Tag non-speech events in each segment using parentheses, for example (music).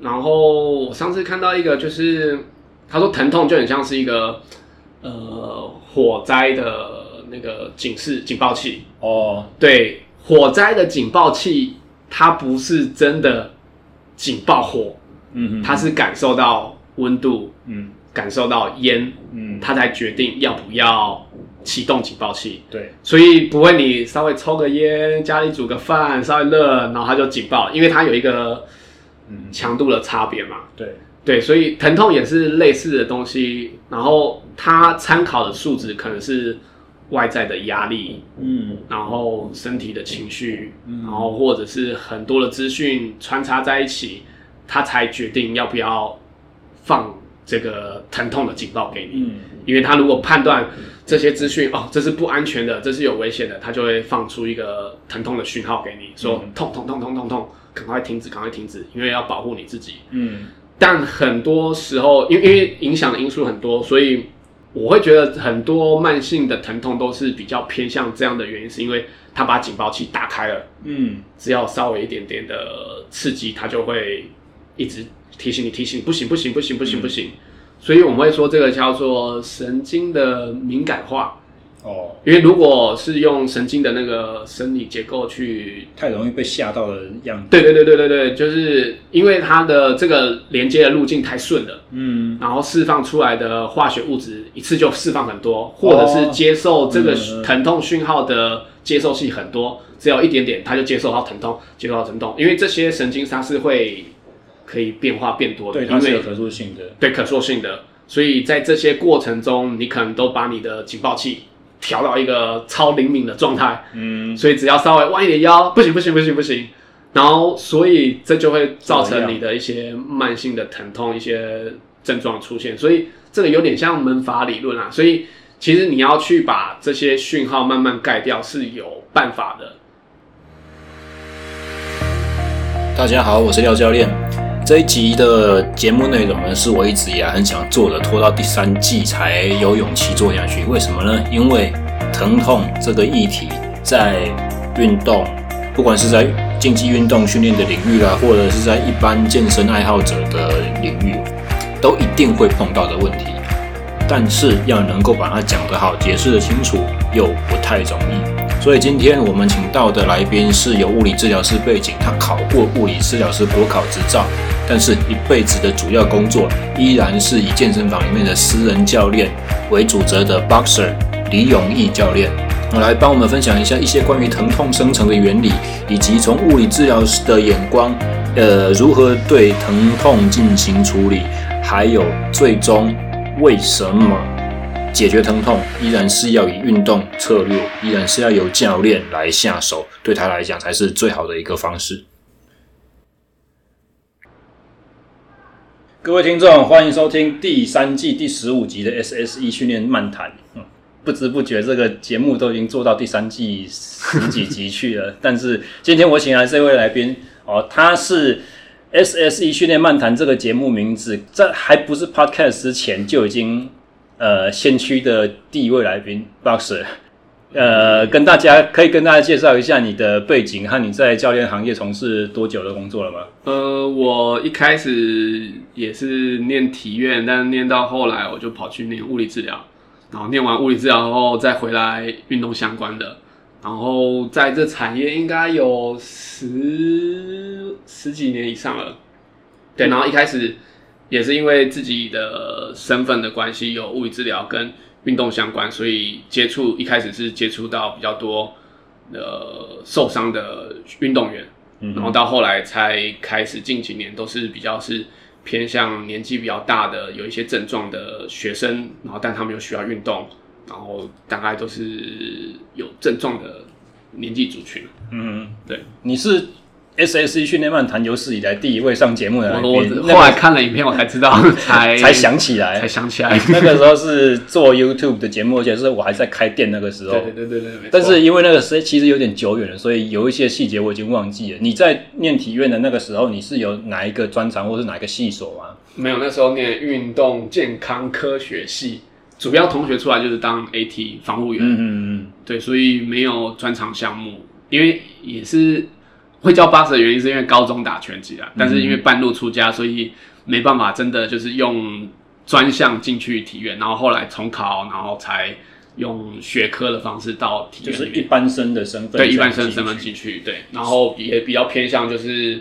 然后我上次看到一个，就是他说疼痛就很像是一个呃火灾的那个警示警报器。哦，对，火灾的警报器它不是真的警报火，嗯，它是感受到温度，嗯，感受到烟，嗯，它才决定要不要启动警报器。对，所以不会你稍微抽个烟，家里煮个饭，稍微热，然后它就警报，因为它有一个嗯，强度的差别嘛。对，对，所以疼痛也是类似的东西，然后它参考的数值可能是外在的压力，嗯，然后身体的情绪，嗯。然后或者是很多的资讯穿插在一起，它才决定要不要放这个疼痛的警报给你。嗯，因为他如果判断这些资讯哦，这是不安全的，这是有危险的，他就会放出一个疼痛的讯号给你，说嗯。痛痛痛痛痛痛，赶快停止，赶快停止，因为要保护你自己。嗯，但很多时候，因为因为影响的因素很多，所以我会觉得很多慢性的疼痛都是比较偏向这样的原因，是因为他把警报器打开了，嗯，只要稍微一点点的刺激，它就会一直提醒你，提醒不行不行不行不行不行。所以我们会说这个叫做神经的敏感化。哦，因为如果是用神经的那个生理结构去，太容易被吓到的样子。对对对对对对，就是因为它的这个连接的路径太顺了，嗯，然后释放出来的化学物质一次就释放很多，或者是接受这个嗯疼痛讯号的接受器很多，只要一点点它就接受到疼痛，接受到疼痛，因为这些神经它是会可以变化变多的，对，它是有可塑性的。对可塑性的，所以在这些过程中，你可能都把你的警报器调到一个超灵敏的状态，嗯，所以只要稍微弯一点腰，不行不行不行不行，然后所以这就会造成你的一些慢性的疼痛，一些症状出现，所以这个有点像门阀理论啊，所以其实你要去把这些讯号慢慢盖掉是有办法的。大家好，我是廖教练。这一集的节目内容呢，是我一直以来很想做的，拖到第三季才有勇气做下去。为什么呢？因为疼痛这个议题，在运动，不管是在竞技运动训练的领域啦，或者是在一般健身爱好者的领域，都一定会碰到的问题。但是要能够把它讲得好，解释得清楚，又不太容易。所以今天我们请到的来宾是有物理治疗师背景，他考过物理治疗师国考执照，但是一辈子的主要工作依然是以健身房里面的私人教练为主责的 Boxer 李永毅教练，来帮我们分享一下一些关于疼痛生成的原理，以及从物理治疗师的眼光，呃，如何对疼痛进行处理，还有最终为什么。解决疼痛依然是要以运动策略，依然是要由教练来下手，对他来讲才是最好的一个方式。各位听众，欢迎收听第三季第十五集的 SSE 训练漫谈。不知不觉这个节目都已经做到第三季十几集去了，(laughs) 但是今天我请来这位来宾哦，他是 SSE 训练漫谈这个节目名字，在还不是 Podcast 之前就已经。呃，先驱的第一位来宾 Boxer，呃，跟大家可以跟大家介绍一下你的背景和你在教练行业从事多久的工作了吗？呃，我一开始也是念体院，但念到后来我就跑去念物理治疗，然后念完物理治疗后再回来运动相关的，然后在这产业应该有十十几年以上了。对，然后一开始。也是因为自己的身份的关系，有物理治疗跟运动相关，所以接触一开始是接触到比较多呃受伤的运动员，嗯，然后到后来才开始近几年都是比较是偏向年纪比较大的，有一些症状的学生，然后但他们又需要运动，然后大概都是有症状的年纪族群。嗯，对，你是。SSE 训练漫谈有史以来第一位上节目的来宾，我后来看了影片，我才知道，(laughs) 才才想起来，才想起来，(laughs) 那个时候是做 YouTube 的节目，而且是我还在开店那个时候。对对对对对。但是因为那个时其实有点久远了，所以有一些细节我已经忘记了。你在念体院的那个时候，你是有哪一个专长，或是哪一个系所吗？没有，那时候念运动健康科学系，主要同学出来就是当 AT 防护员。嗯嗯嗯。对，所以没有专长项目，因为也是。会叫 box 的原因是因为高中打拳击啊，但是因为半路出家，所以没办法真的就是用专项进去体院，然后后来重考，然后才用学科的方式到体院，就是一般生的身份，对一般生的身份进去，对，然后也比较偏向就是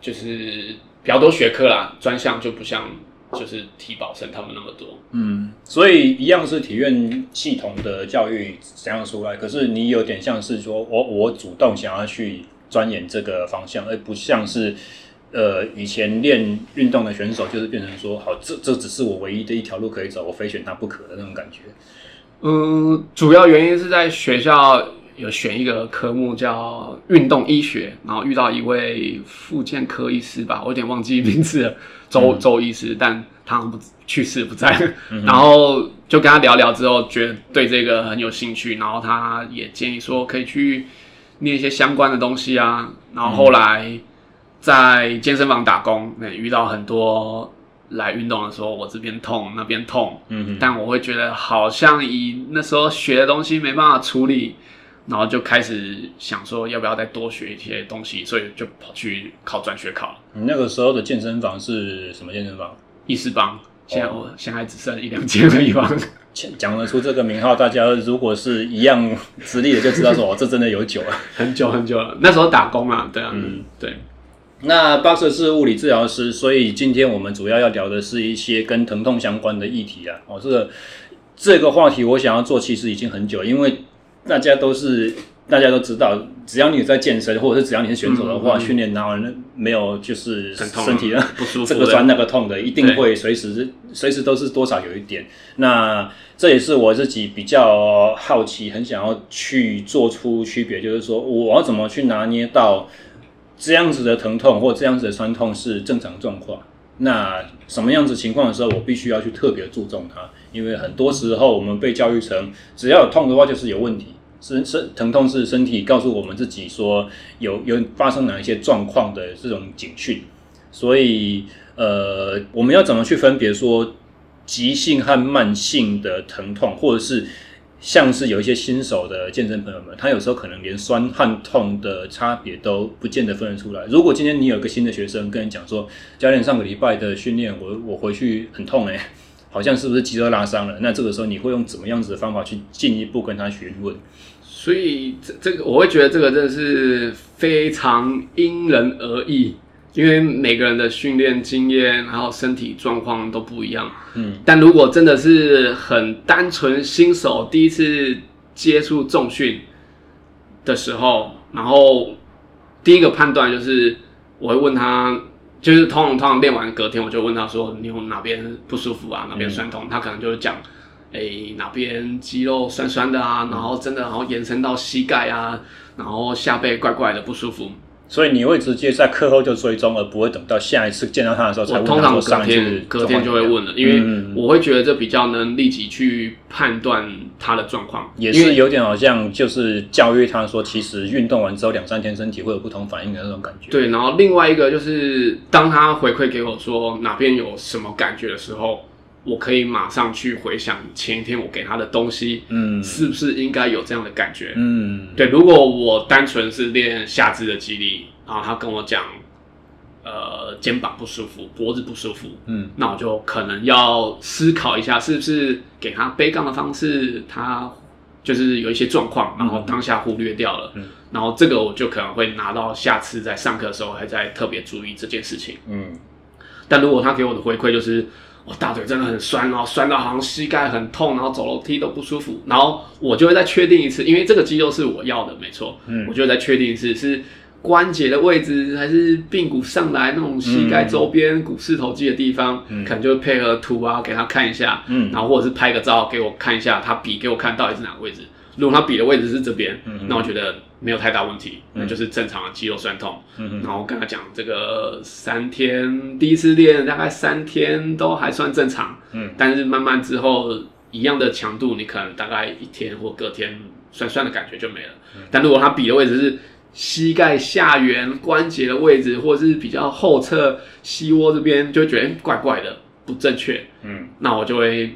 就是比较多学科啦，专项就不像。就是体保生他们那么多，嗯，所以一样是体院系统的教育怎样出来，可是你有点像是说我我主动想要去钻研这个方向，而不像是呃以前练运动的选手，就是变成说好这这只是我唯一的一条路可以走，我非选它不可的那种感觉。嗯，主要原因是在学校有选一个科目叫运动医学，然后遇到一位复健科医师吧，我有点忘记名字了。周周医师，但他不去世不在，嗯、然后就跟他聊聊之后，觉得对这个很有兴趣，然后他也建议说可以去念一些相关的东西啊。然后后来在健身房打工，那遇到很多来运动的时候，我这边痛那边痛，嗯，但我会觉得好像以那时候学的东西没办法处理。然后就开始想说要不要再多学一些东西，所以就跑去考转学考。你那个时候的健身房是什么健身房？医师帮。现在我现在只剩一两间了。一帮讲得出这个名号，大家如果是一样资历的，就知道说 (laughs) 哦，这真的有久了，很久很久了。那时候打工啊，对啊，嗯，对。那 Box 是物理治疗师，所以今天我们主要要聊的是一些跟疼痛相关的议题啊。哦，这个这个话题我想要做，其实已经很久，因为。大家都是，大家都知道，只要你在健身，或者是只要你是选手的话，训练然后没有就是身体的不舒服，这个酸那个痛的，一定会随时随时都是多少有一点。那这也是我自己比较好奇，很想要去做出区别，就是说我要怎么去拿捏到这样子的疼痛或这样子的酸痛是正常状况。那什么样子情况的时候，我必须要去特别注重它，因为很多时候我们被教育成只要有痛的话就是有问题。身身疼痛是身体告诉我们自己说有有发生哪一些状况的这种警讯，所以呃，我们要怎么去分别说急性和慢性的疼痛，或者是像是有一些新手的健身朋友们，他有时候可能连酸和痛的差别都不见得分得出来。如果今天你有个新的学生跟你讲说，教练上个礼拜的训练，我我回去很痛诶，好像是不是肌肉拉伤了？那这个时候你会用怎么样子的方法去进一步跟他询问？所以这这个我会觉得这个真的是非常因人而异，因为每个人的训练经验还有身体状况都不一样。嗯，但如果真的是很单纯新手第一次接触重训的时候，然后第一个判断就是我会问他，就是通常通常练完隔天我就问他说，你有哪边不舒服啊，哪边酸痛？嗯，他可能就会讲。哎、欸，哪边肌肉酸酸的啊？然后真的，然后延伸到膝盖啊，然后下背怪怪的不舒服。所以你会直接在课后就追踪，而不会等到下一次见到他的时候才问。我通常隔天隔天就会问了，因为我会觉得这比较能立即去判断他的状况。也是有点好像就是教育他说，其实运动完之后两三天身体会有不同反应的那种感觉。对，然后另外一个就是当他回馈给我说哪边有什么感觉的时候。我可以马上去回想前一天我给他的东西，嗯，是不是应该有这样的感觉？嗯，对。如果我单纯是练下肢的肌力，然后他跟我讲，呃，肩膀不舒服，脖子不舒服，嗯，那我就可能要思考一下，是不是给他背杠的方式，他就是有一些状况，然后当下忽略掉了，嗯，然后这个我就可能会拿到下次在上课的时候还在特别注意这件事情，嗯。但如果他给我的回馈就是。我大腿真的很酸哦，酸到好像膝盖很痛，然后走楼梯都不舒服。然后我就会再确定一次，因为这个肌肉是我要的，没错。嗯，我就会再确定一次是关节的位置，还是髌骨上来那种膝盖周边股四头肌的地方，嗯，可能就会配合图啊给他看一下，嗯，然后或者是拍个照给我看一下，他比给我看到底是哪个位置。如果他比的位置是这边，嗯，那我觉得没有太大问题，那就是正常的肌肉酸痛。嗯，然后跟他讲这个三天第一次练大概三天都还算正常，嗯，但是慢慢之后一样的强度，你可能大概一天或隔天酸酸的感觉就没了。但如果他比的位置是膝盖下缘关节的位置，或者是比较后侧膝窝这边，就会觉得怪怪的不正确，嗯，那我就会。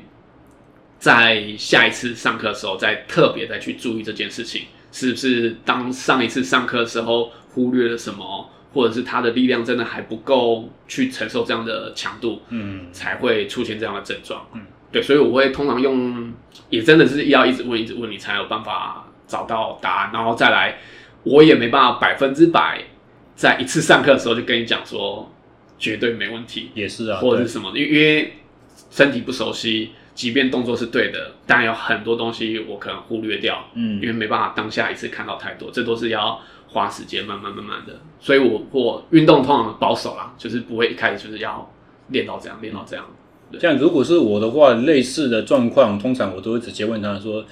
在下一次上课的时候，再特别再去注意这件事情，是不是当上一次上课的时候忽略了什么，或者是他的力量真的还不够去承受这样的强度，嗯，才会出现这样的症状。嗯，对，所以我会通常用，也真的是要一直问，一直问你才有办法找到答案，然后再来，我也没办法百分之百在一次上课的时候就跟你讲说绝对没问题，也是啊，或者是什么，因因为身体不熟悉。即便动作是对的，但有很多东西我可能忽略掉，嗯，因为没办法当下一次看到太多，这都是要花时间慢慢慢慢的。所以我我运动通常保守啦，就是不会一开始就是要练到这样，练到这样。这样如果是我的话，类似的状况，通常我都会直接问他说：“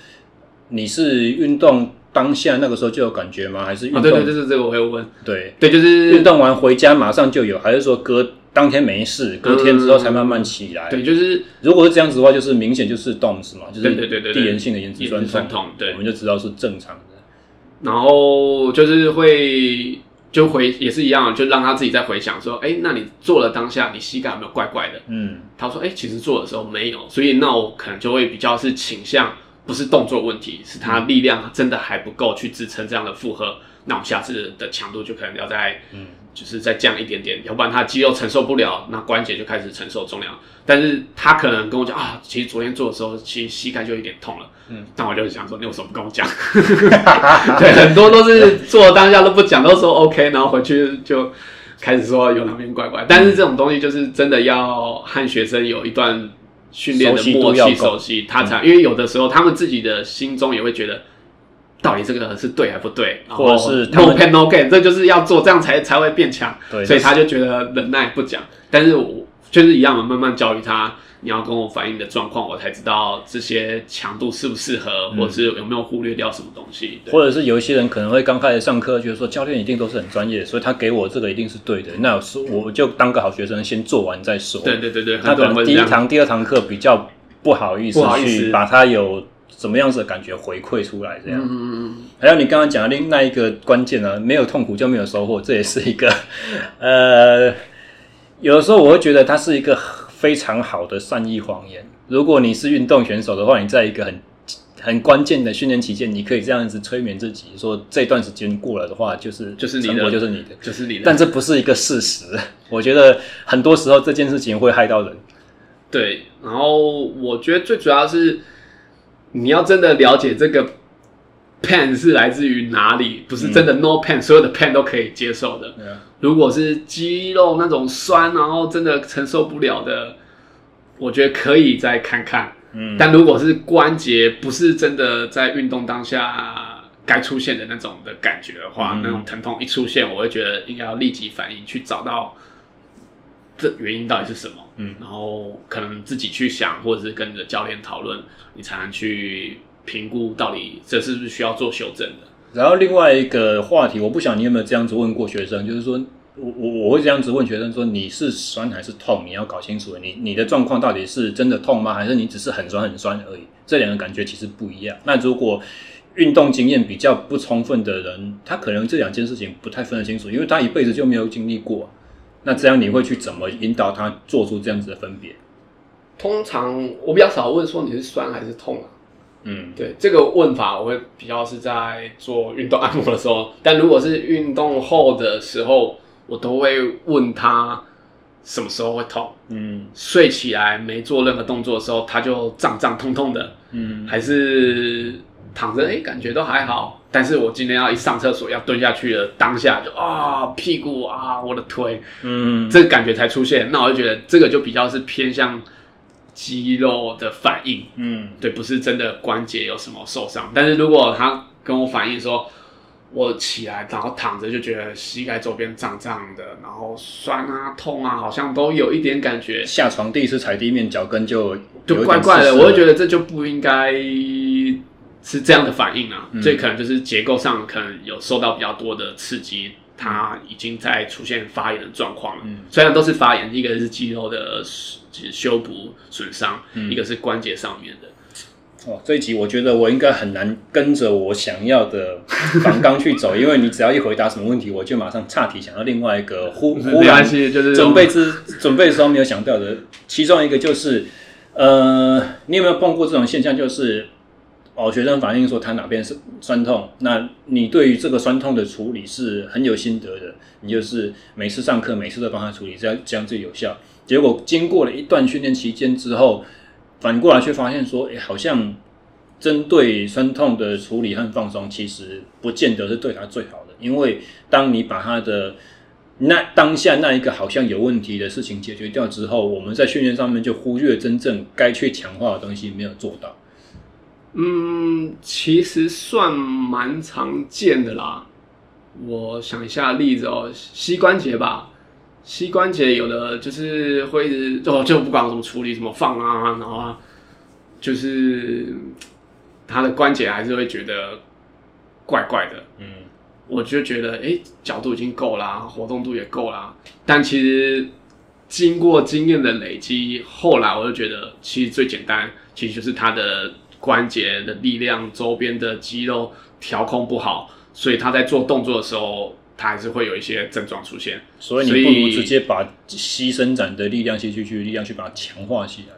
你是运动当下那个时候就有感觉吗？还是运动？”对对，就是这个我会问。对对，就是运动完回家马上就有，还是说隔？当天没事，隔天之后才慢慢起来。嗯、对，就是如果是这样子的话，就是明显就是 DOMS 嘛，就是对对对递延性的延迟酸痛，痛，对，我们就知道是正常的。然后就是会就回也是一样，就让他自己再回想说，哎，那你做了当下，你膝盖有没有怪怪的？嗯，他说，哎，其实做的时候没有，所以那我可能就会比较是倾向不是动作问题，是他力量真的还不够去支撑这样的负荷。那我们下次的强度就可能要在，嗯，就是再降一点点，要不然他肌肉承受不了，那关节就开始承受重量。但是他可能跟我讲啊，其实昨天做的时候，其实膝盖就有点痛了，嗯，但我就想说，你为什么不跟我讲？(laughs) 对，很多都是做当下都不讲，都说 OK，然后回去就开始说有哪边怪怪。但是这种东西就是真的要和学生有一段训练的默契，熟悉他才，因为有的时候他们自己的心中也会觉得。到底这个是对还不对？或者是 no pain no gain，这就是要做，这样才才会变强。对，所以他就觉得忍耐不讲。但是我就是一样的，慢慢教育他，你要跟我反映的状况，我才知道这些强度适不适合，嗯、或者是有没有忽略掉什么东西。或者是有一些人可能会刚开始上课，觉得说教练一定都是很专业，所以他给我这个一定是对的。那我就当个好学生，先做完再说。对对对对，他可能第一堂、第二堂课比较不好意思去把他有。什么样子的感觉回馈出来？这样，嗯嗯嗯。还有你刚刚讲的另那一个关键呢？没有痛苦就没有收获，这也是一个，(laughs) 呃，有的时候我会觉得它是一个非常好的善意谎言。如果你是运动选手的话，你在一个很很关键的训练期间，你可以这样子催眠自己，说这段时间过了的话，就是就是你的就是你的，就是你的。但这不是一个事实。我觉得很多时候这件事情会害到人。对，然后我觉得最主要是。你要真的了解这个 pain 是来自于哪里，不是真的 no pain，、嗯、所有的 pain 都可以接受的。嗯、如果是肌肉那种酸，然后真的承受不了的，我觉得可以再看看。嗯，但如果是关节不是真的在运动当下该出现的那种的感觉的话，嗯、那种疼痛一出现，我会觉得应该要立即反应，去找到这原因到底是什么。嗯，然后可能自己去想，或者是跟你的教练讨论，你才能去评估到底这是不是需要做修正的。然后另外一个话题，我不晓得你有没有这样子问过学生，就是说我我我会这样子问学生说，你是酸还是痛？你要搞清楚，你你的状况到底是真的痛吗？还是你只是很酸很酸而已？这两个感觉其实不一样。那如果运动经验比较不充分的人，他可能这两件事情不太分得清楚，因为他一辈子就没有经历过。那这样你会去怎么引导他做出这样子的分别？通常我比较少问说你是酸还是痛啊。嗯，对，这个问法我会比较是在做运动按摩的时候，但如果是运动后的时候，我都会问他什么时候会痛。嗯，睡起来没做任何动作的时候，他就胀胀痛痛的。嗯，还是躺着，哎，感觉都还好。但是我今天要一上厕所要蹲下去了，当下就啊、哦、屁股啊我的腿，嗯，这个感觉才出现，那我就觉得这个就比较是偏向肌肉的反应，嗯，对，不是真的关节有什么受伤。但是如果他跟我反映说，我起来然后躺着就觉得膝盖周边胀胀的，然后酸啊痛啊，好像都有一点感觉。下床第一次踩地面，脚跟就就怪怪的，我就觉得这就不应该。是这样的反应啊，这、嗯、可能就是结构上可能有受到比较多的刺激，它已经在出现发炎的状况了。嗯，虽然都是发炎，一个是肌肉的修补损伤，嗯、一个是关节上面的。哦，这一集我觉得我应该很难跟着我想要的反纲去走，(laughs) 因为你只要一回答什么问题，我就马上岔题，想到另外一个忽忽然就是准备之准备的时候没有想到的，其中一个就是呃，你有没有碰过这种现象，就是？哦，学生反映说他哪边是酸痛，那你对于这个酸痛的处理是很有心得的，你就是每次上课每次都帮他处理，这样这样最有效。结果经过了一段训练期间之后，反过来却发现说，哎，好像针对酸痛的处理和放松，其实不见得是对他最好的，因为当你把他的那当下那一个好像有问题的事情解决掉之后，我们在训练上面就忽略真正该去强化的东西没有做到。嗯，其实算蛮常见的啦。我想一下例子哦，膝关节吧，膝关节有的就是会一直哦，就不管怎么处理，怎么放啊，然后啊，就是他的关节还是会觉得怪怪的。嗯。我就觉得，哎、欸，角度已经够啦，活动度也够啦。但其实经过经验的累积，后来我就觉得，其实最简单，其实就是他的关节的力量、周边的肌肉调控不好，所以他在做动作的时候，他还是会有一些症状出现。所以你不如直接把膝伸展的力量、膝屈曲的力量去把它强化起来，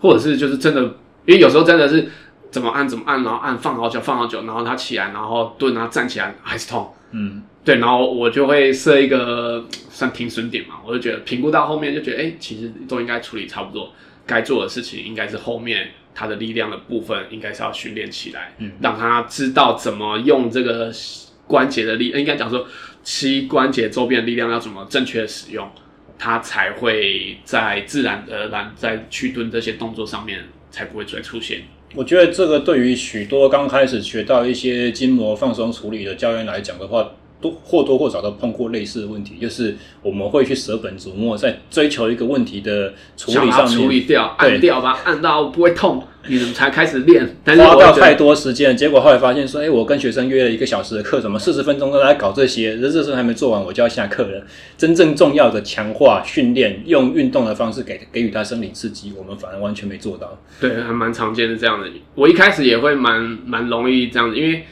或者是就是真的，因为有时候真的是。怎么按怎么按，然后按放好久放好久，然后他起来，然后蹲啊站起来还是痛，嗯，对，然后我就会设一个算停损点嘛，我就觉得评估到后面就觉得，哎，其实都应该处理差不多，该做的事情应该是后面他的力量的部分应该是要训练起来，嗯，让他知道怎么用这个关节的力，应该讲说膝关节周边的力量要怎么正确的使用，他才会在自然而然在去蹲这些动作上面才不会再出现。我觉得这个对于许多刚开始学到一些筋膜放松处理的教练来讲的话，都或多或少都碰过类似的问题，就是我们会去舍本逐末，在追求一个问题的处理上面，处理掉、按掉吧，按到不会痛，你们才开始练。但是花掉太多时间，结果后来发现说，哎，我跟学生约了一个小时的课，怎么四十分钟都在搞这些？这这事还没做完，我就要下课了。真正重要的强化训练，用运动的方式给给予他生理刺激，我们反而完全没做到。对，还蛮常见的这样的。我一开始也会蛮蛮容易这样子，因为。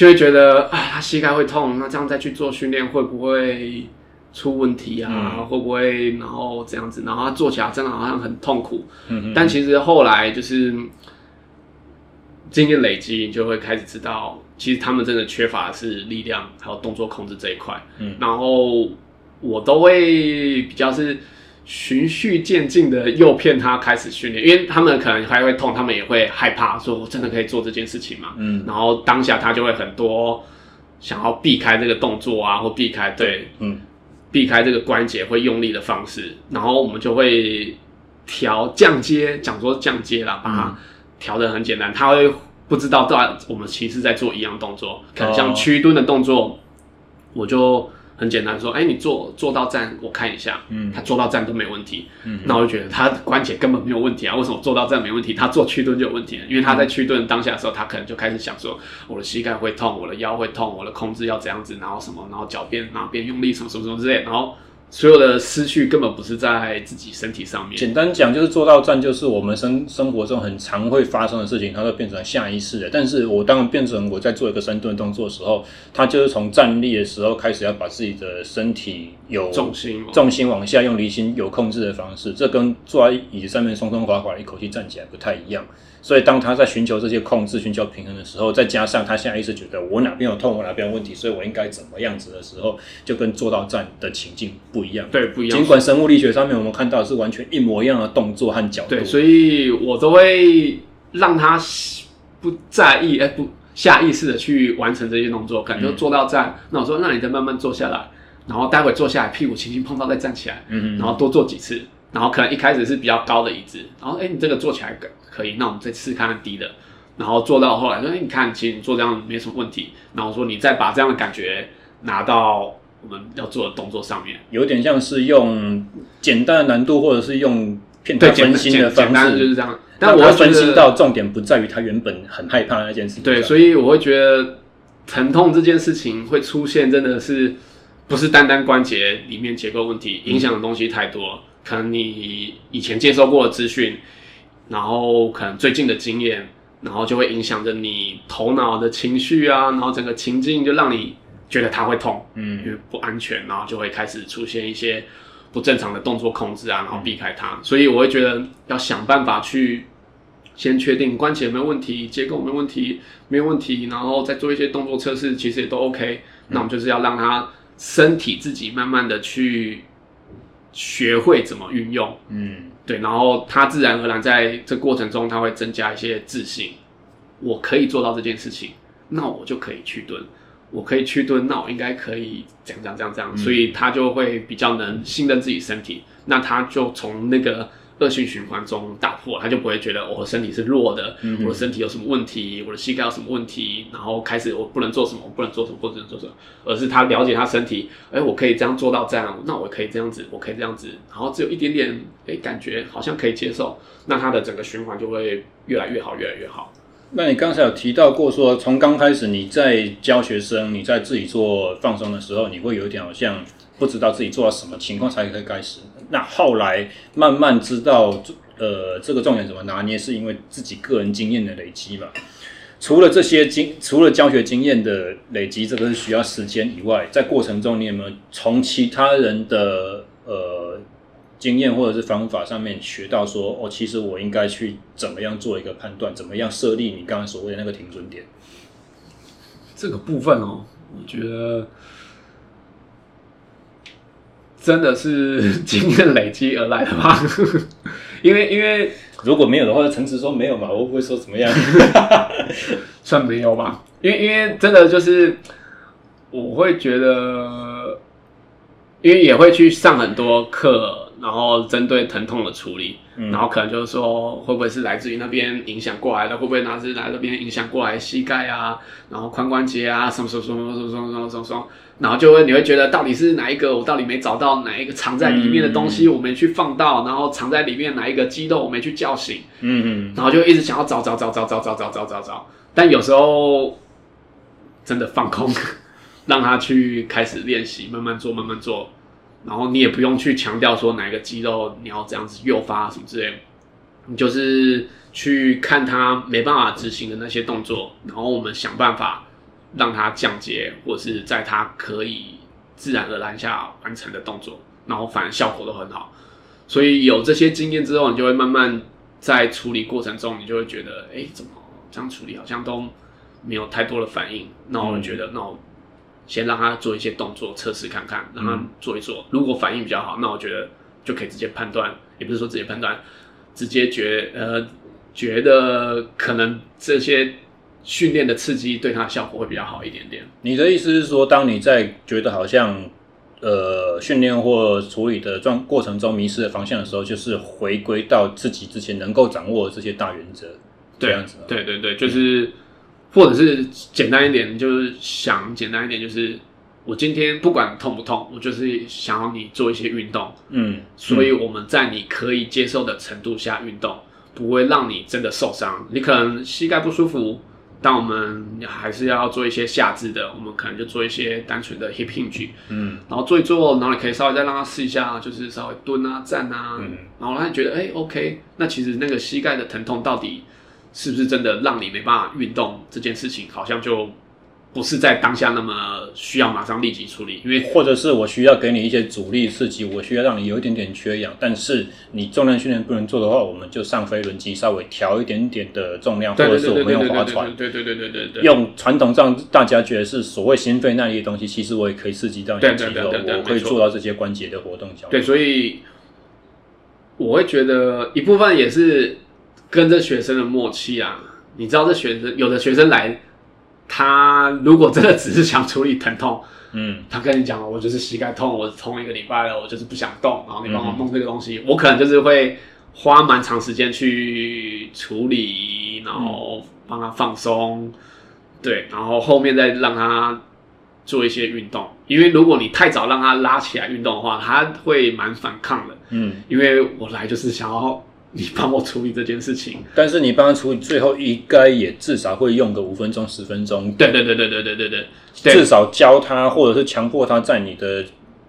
就会觉得啊，他膝盖会痛，那这样再去做训练会不会出问题啊？嗯、会不会然后这样子，然后他做起来真的好像很痛苦。嗯嗯。但其实后来就是经验累积，你就会开始知道，其实他们真的缺乏的是力量还有动作控制这一块。嗯。然后我都会比较是。循序渐进的诱骗他开始训练，因为他们可能还会痛，他们也会害怕，说我真的可以做这件事情吗？嗯，然后当下他就会很多想要避开这个动作啊，或避开对，嗯，避开这个关节会用力的方式，然后我们就会调降阶，讲说降阶啦，把它调的很简单，他会不知道，到我们其实在做一样动作，可能像屈蹲的动作，我就。很简单，说，哎、欸，你做做到站，我看一下，嗯，他做到站都没问题，嗯，那我就觉得他关节根本没有问题啊，为什么做到站没问题，他做屈蹲就有问题呢？因为他在屈蹲当下的时候，他可能就开始想说，我的膝盖会痛，我的腰会痛，我的控制要怎样子，然后什么，然后脚边哪边用力，什么什么什么之类，然后。所有的失去根本不是在自己身体上面。简单讲，就是做到站，就是我们生生活中很常会发生的事情，它会变成下意识的。但是我当变成我在做一个深蹲动作的时候，它就是从站立的时候开始要把自己的身体有重心重心往下用离心有控制的方式，这跟坐在椅子上面松松垮垮一口气站起来不太一样。所以，当他在寻求这些控制、寻求平衡的时候，再加上他下意识觉得我哪边有痛，我哪边有问题，所以我应该怎么样子的时候，就跟做到站的情境不一样。对，不一样。尽管生物力学上面我们看到是完全一模一样的动作和角度。对，所以我都会让他不在意，哎，不下意识的去完成这些动作，感觉做到站。嗯、那我说，那你再慢慢坐下来，然后待会坐下来，屁股轻轻碰到再站起来，嗯嗯，然后多做几次。然后可能一开始是比较高的椅子，然后哎，你这个坐起来可可以，那我们再试看看低的，然后做到后来说，哎，你看，其实你做这样没什么问题。然后说你再把这样的感觉拿到我们要做的动作上面，有点像是用简单的难度，或者是用骗他分心的方式，简单就是这样。但我要分心到重点不在于他原本很害怕那件事情。对，所以我会觉得疼痛这件事情会出现，真的是不是单单关节里面结构问题，影响的东西太多。嗯可能你以前接收过的资讯，然后可能最近的经验，然后就会影响着你头脑的情绪啊，然后整个情境就让你觉得它会痛，嗯，因为不安全，然后就会开始出现一些不正常的动作控制啊，然后避开它。所以我会觉得要想办法去先确定关节有没有问题，结构有没有问题，没有问题，然后再做一些动作测试，其实也都 OK。那我们就是要让他身体自己慢慢的去学会怎么运用，嗯，对，然后他自然而然在这过程中，他会增加一些自信。我可以做到这件事情，那我就可以去蹲。我可以去蹲，那我应该可以这样这样这样这样，所以他就会比较能信任自己身体，那他就从那个恶性循环中打破，他就不会觉得我的身体是弱的，我的身体有什么问题，我的膝盖有什么问题，然后开始我不能做什么，我不能做什么，不能做什么，而是他了解他身体，哎，我可以这样做到这样，那我可以这样子，我可以这样子，然后只有一点点，哎，感觉好像可以接受，那他的整个循环就会越来越好，越来越好。那你刚才有提到过说，从刚开始你在教学生，你在自己做放松的时候，你会有一点好像不知道自己做到什么情况才可以开始。那后来慢慢知道，呃，这个重点怎么拿捏，是因为自己个人经验的累积嘛？除了这些经，除了教学经验的累积，这个是需要时间以外，在过程中你有没有从其他人的呃？经验或者是方法上面学到说，哦，其实我应该去怎么样做一个判断，怎么样设立你刚才所谓的那个停损点。这个部分哦，我觉得真的是经验累积而来的吗？(laughs) 因为因为如果没有的话，诚实说没有嘛，我不会说怎么样，(laughs) 算没有吧？因为因为真的就是我会觉得，因为也会去上很多课。然后针对疼痛的处理，嗯、然后可能就是说，会不会是来自于那边影响过来的？会不会哪是来这边影响过来膝盖啊？然后髋关节啊，什么什么什么什么什么什么什么什么，然后就会你会觉得到底是哪一个？我到底没找到哪一个藏在里面的东西，我没去放到，然后藏在里面哪一个肌肉我没去叫醒？嗯嗯，然后就一直想要找找找找找找找找找找，但有时候真的放空，让他去开始练习，慢慢做，慢慢做。然后你也不用去强调说哪个肌肉你要这样子诱发什么之类，你就是去看他没办法执行的那些动作，然后我们想办法让他降阶，或是在他可以自然而然下完成的动作，然后反而效果都很好。所以有这些经验之后，你就会慢慢在处理过程中，你就会觉得，哎，怎么这样处理好像都没有太多的反应，那我觉得那我。先让他做一些动作测试看看，让他做一做，嗯、如果反应比较好，那我觉得就可以直接判断，也不是说直接判断，直接觉呃觉得可能这些训练的刺激对他的效果会比较好一点点。你的意思是说，当你在觉得好像呃训练或处理的状过程中迷失了方向的时候，就是回归到自己之前能够掌握的这些大原则，这样子。对对对，就是。嗯或者是简单一点，就是想简单一点，就是我今天不管痛不痛，我就是想要你做一些运动，嗯，所以我们在你可以接受的程度下运动，不会让你真的受伤。你可能膝盖不舒服，但我们还是要做一些下肢的，我们可能就做一些单纯的 hip hinge，嗯，然后做一做，然后你可以稍微再让他试一下，就是稍微蹲啊、站啊，嗯，然后让他觉得哎、欸，OK，那其实那个膝盖的疼痛到底。是不是真的让你没办法运动这件事情，好像就不是在当下那么需要马上立即处理，因为或者是我需要给你一些阻力刺激，我需要让你有一点点缺氧，但是你重量训练不能做的话，我们就上飞轮机，稍微调一点点的重量，或者是我们用划船，对对对对对对，用传统上大家觉得是所谓心肺耐力的东西，其实我也可以刺激到你的肌肉，我可以做到这些关节的活动。对，所以我会觉得一部分也是。跟着学生的默契啊，你知道这学生有的学生来，他如果真的只是想处理疼痛，嗯，他跟你讲，我就是膝盖痛，我痛一个礼拜了，我就是不想动，然后你帮我弄这个东西，嗯、我可能就是会花蛮长时间去处理，然后帮他放松，嗯、对，然后后面再让他做一些运动，因为如果你太早让他拉起来运动的话，他会蛮反抗的，嗯，因为我来就是想要。你帮我处理这件事情，但是你帮他处理，最后应该也至少会用个五分钟、十分钟。对对对对对对对对，至少教他，或者是强迫他在你的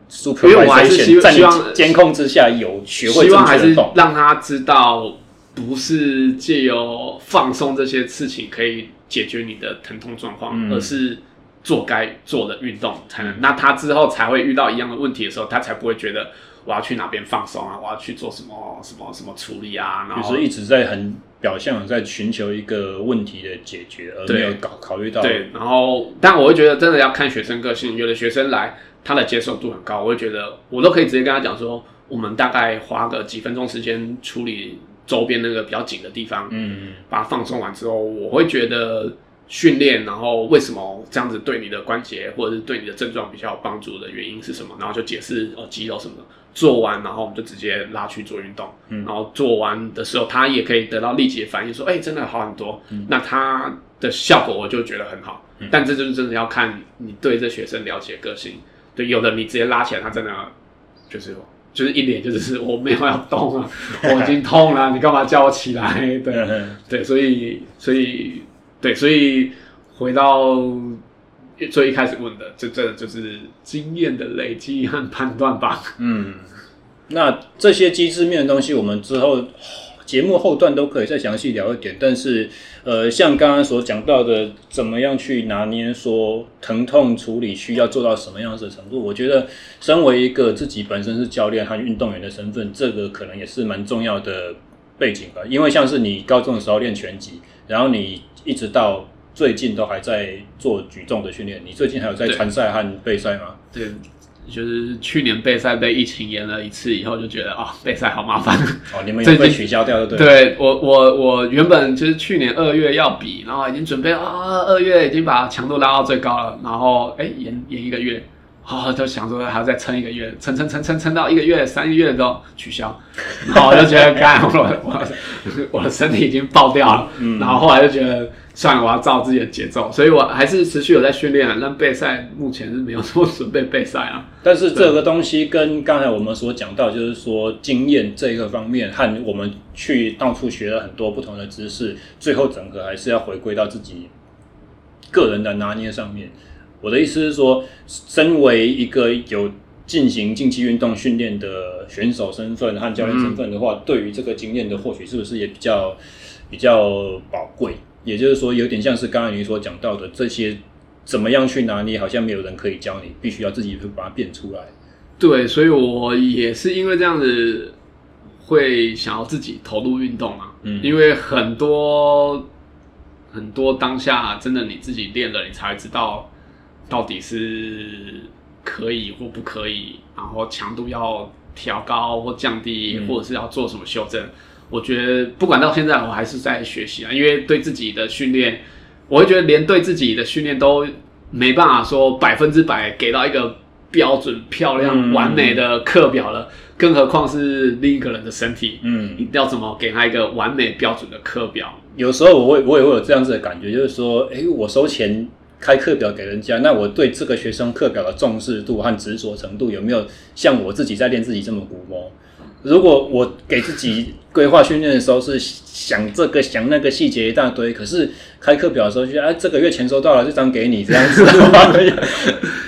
是希望，希望监控之下有学会希望还是让他知道，不是借由放松这些事情可以解决你的疼痛状况，嗯、而是做该做的运动才能。那他之后才会遇到一样的问题的时候，他才不会觉得。我要去哪边放松啊，我要去做什么什么什么处理啊，然后就是一直在很表象在寻求一个问题的解决，而没有考考虑到对。然后，但我会觉得真的要看学生个性，有的学生来他的接受度很高，我会觉得我都可以直接跟他讲说，我们大概花个几分钟时间处理周边那个比较紧的地方，嗯，把它放松完之后，我会觉得。训练，然后为什么这样子对你的关节或者是对你的症状比较有帮助的原因是什么？然后就解释哦，肌肉什么的。做完，然后我们就直接拉去做运动。嗯，然后做完的时候，他也可以得到立即的反应，说：“哎、欸，真的好很多。嗯”那他的效果我就觉得很好。嗯、但这就是真的要看你对这学生了解个性。对，有的你直接拉起来，他真的就是就是一脸就是我没有要动了，(laughs) 我已经痛了，你干嘛叫我起来？对对，所以所以。对，所以回到最一开始问的，这这就是经验的累积和判断吧。嗯，那这些机制面的东西，我们之后节目后段都可以再详细聊一点。但是，呃，像刚刚所讲到的，怎么样去拿捏说疼痛处理需要做到什么样子的程度？我觉得，身为一个自己本身是教练和运动员的身份，这个可能也是蛮重要的背景吧。因为像是你高中的时候练拳击，然后你。一直到最近都还在做举重的训练。你最近还有在参赛和备赛吗？对，就是去年备赛被疫情延了一次以后，就觉得啊，备赛好麻烦。哦，你们也被取消掉了，对？对，我我我原本就是去年二月要比，然后已经准备啊，二月已经把强度拉到最高了，然后哎延延一个月。哦，就想说还要再撑一个月，撑撑撑撑撑到一个月、三个月都取消，然后我就觉得，干我我我的身体已经爆掉了，嗯，然后后来就觉得算了，我要照自己的节奏，所以我还是持续有在训练啊，但备赛目前是没有说准备备赛啊。但是这个东西跟刚才我们所讲到，就是说经验这个方面和我们去到处学了很多不同的知识，最后整个还是要回归到自己个人的拿捏上面。我的意思是说，身为一个有进行竞技运动训练的选手身份和教练身份的话，嗯、对于这个经验的获取，是不是也比较比较宝贵？也就是说，有点像是刚才你所讲到的这些，怎么样去拿捏，好像没有人可以教你，必须要自己去把它变出来。对，所以我也是因为这样子，会想要自己投入运动啊。嗯，因为很多很多当下，真的你自己练了，你才知道。到底是可以或不可以，然后强度要调高或降低，或者是要做什么修正？嗯、我觉得不管到现在，我还是在学习啊。因为对自己的训练，我会觉得连对自己的训练都没办法说百分之百给到一个标准、漂亮、完美的课表了，嗯、更何况是另一个人的身体。嗯，你要怎么给他一个完美标准的课表？有时候我会，我也会有这样子的感觉，就是说，哎，我收钱。开课表给人家，那我对这个学生课表的重视度和执着程度有没有像我自己在练自己这么鼓膜？如果我给自己规划训练的时候是想这个想那个细节一大堆，可是开课表的时候就哎，这个月钱收到了，这张给你这样子的话，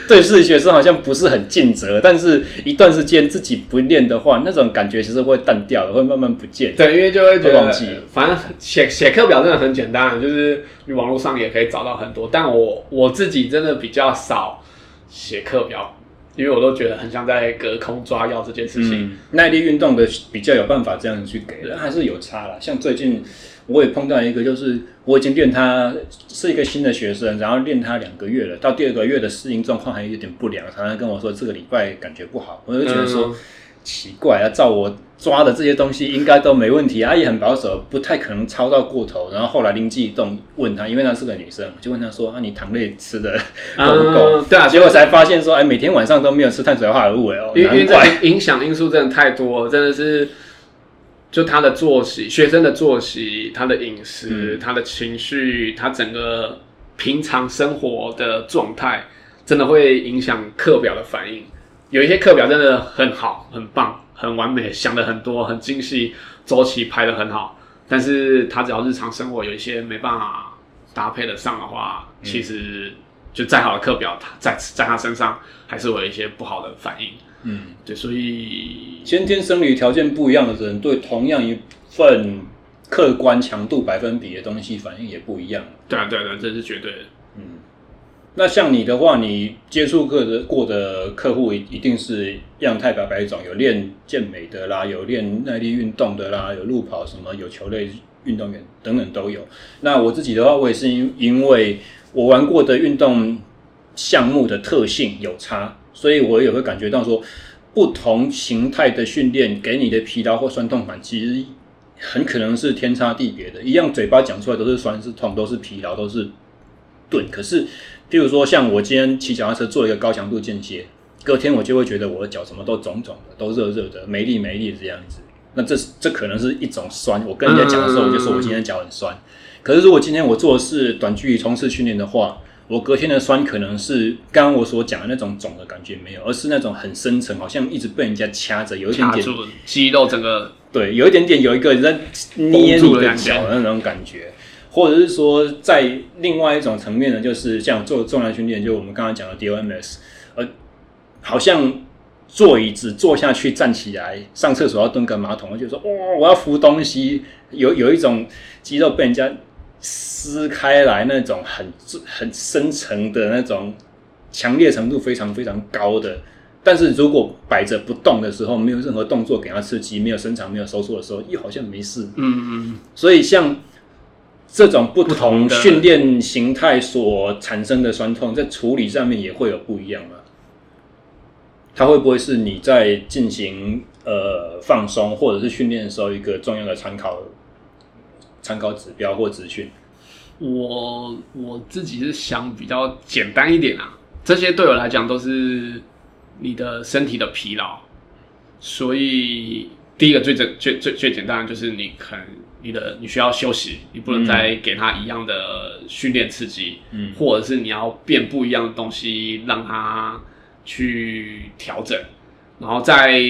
对自己学生好像不是很尽责。但是一段时间自己不练的话，那种感觉其实会淡掉的，会慢慢不见。对，因为就会觉得忘记。反正写写课表真的很简单，就是你网络上也可以找到很多。但我我自己真的比较少写课表。因为我都觉得很像在隔空抓药这件事情，嗯、耐力运动的比较有办法这样去给，人还是有差啦。像最近我也碰到一个，就是我已经练他是一个新的学生，然后练他两个月了，到第二个月的适应状况还有点不良，常常跟我说这个礼拜感觉不好，我就觉得说。嗯奇怪啊，照我抓的这些东西应该都没问题啊，也很保守，不太可能超到过头。然后后来灵机一动，问他，因为她是个女生，就问她说：“啊，你糖类吃的 (laughs) 够不够？”嗯、对啊，结果才发现说，哎，每天晚上都没有吃碳水化合物哦，因为影响因素真的太多，真的是就他的作息、学生的作息、他的饮食、嗯、他的情绪、他整个平常生活的状态，真的会影响课表的反应。有一些课表真的很好、很棒、很完美，想的很多、很精细，周期排的很好。但是他只要日常生活有一些没办法搭配得上的话，嗯、其实就再好的课表，他在在他身上还是会有一些不好的反应。嗯，对，所以先天生理条件不一样的人，对同样一份客观强度百分比的东西反应也不一样。对啊，对啊，对啊，这是绝对的。那像你的话，你接触过的过的客户一一定是样态百百种，有练健美的啦，有练耐力运动的啦，有路跑什么，有球类运动员等等都有。那我自己的话，我也是因因为我玩过的运动项目的特性有差，所以我也会感觉到说，不同形态的训练给你的疲劳或酸痛感，其实很可能是天差地别的。一样嘴巴讲出来都是酸是痛，都是疲劳，都是钝，可是。譬如说，像我今天骑脚踏车做了一个高强度间歇，隔天我就会觉得我的脚什么都肿肿的，都热热的，没力没力的这样子。那这这可能是一种酸。我跟人家讲的时候，我就说我今天脚很酸。可是如果今天我做的是短距离冲刺训练的话，我隔天的酸可能是刚刚我所讲的那种肿的感觉没有，而是那种很深层，好像一直被人家掐着，有一点点肌肉整个对，有一点点有一个人在捏你的脚的那种感觉。或者是说，在另外一种层面呢，就是像做重量训练，就我们刚刚讲的 DOMS，呃，好像坐椅子坐下去，站起来，上厕所要蹲个马桶，就说哇、哦，我要扶东西，有有一种肌肉被人家撕开来那种很很深层的那种强烈程度非常非常高的，但是如果摆着不动的时候，没有任何动作给它刺激，没有伸长，没有收缩的时候，又好像没事。嗯嗯，所以像。这种不同训练形态所产生的酸痛，在处理上面也会有不一样吗？它会不会是你在进行呃放松或者是训练的时候一个重要的参考参考指标或资讯？我我自己是想比较简单一点啊，这些对我来讲都是你的身体的疲劳，所以第一个最最最最最简单的就是你可能。你的你需要休息，你不能再给他一样的训练刺激，嗯，或者是你要变不一样的东西让他去调整。然后在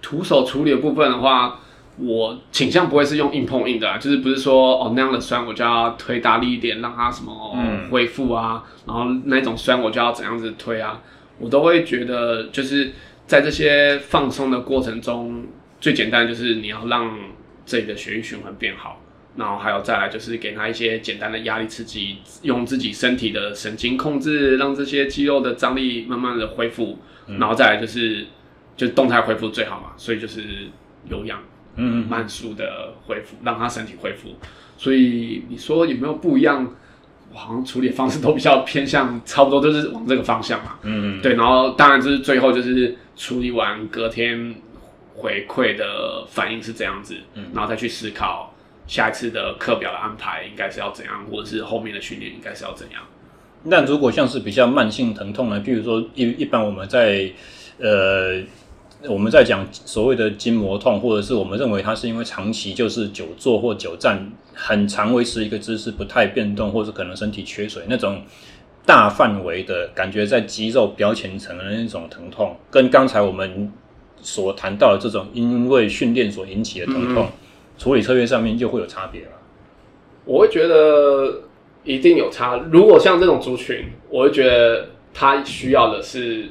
徒手处理的部分的话，我倾向不会是用硬碰硬的啊，就是不是说哦那样的酸我就要推大力一点让他什么恢复啊，然后那种酸我就要怎样子推啊，我都会觉得就是在这些放松的过程中，最简单就是你要让。这里的血液循环变好，然后还有再来就是给他一些简单的压力刺激，用自己身体的神经控制，让这些肌肉的张力慢慢的恢复，嗯、然后再来就是就动态恢复最好嘛，所以就是有氧，嗯，慢速的恢复，让他身体恢复。所以你说有没有不一样？我好像处理方式都比较偏向，差不多都是往这个方向嘛，嗯，对。然后当然就是最后就是处理完隔天。回馈的反应是这样子，嗯，然后再去思考下一次的课表的安排应该是要怎样，或者是后面的训练应该是要怎样。那如果像是比较慢性疼痛呢？譬如说一一般我们在呃我们在讲所谓的筋膜痛，或者是我们认为它是因为长期就是久坐或久站，很长维持一个姿势不太变动，或是可能身体缺水那种大范围的感觉在肌肉表浅层的那种疼痛，跟刚才我们。所谈到的这种因为训练所引起的疼痛，嗯、处理策略上面就会有差别了。我会觉得一定有差。如果像这种族群，我会觉得他需要的是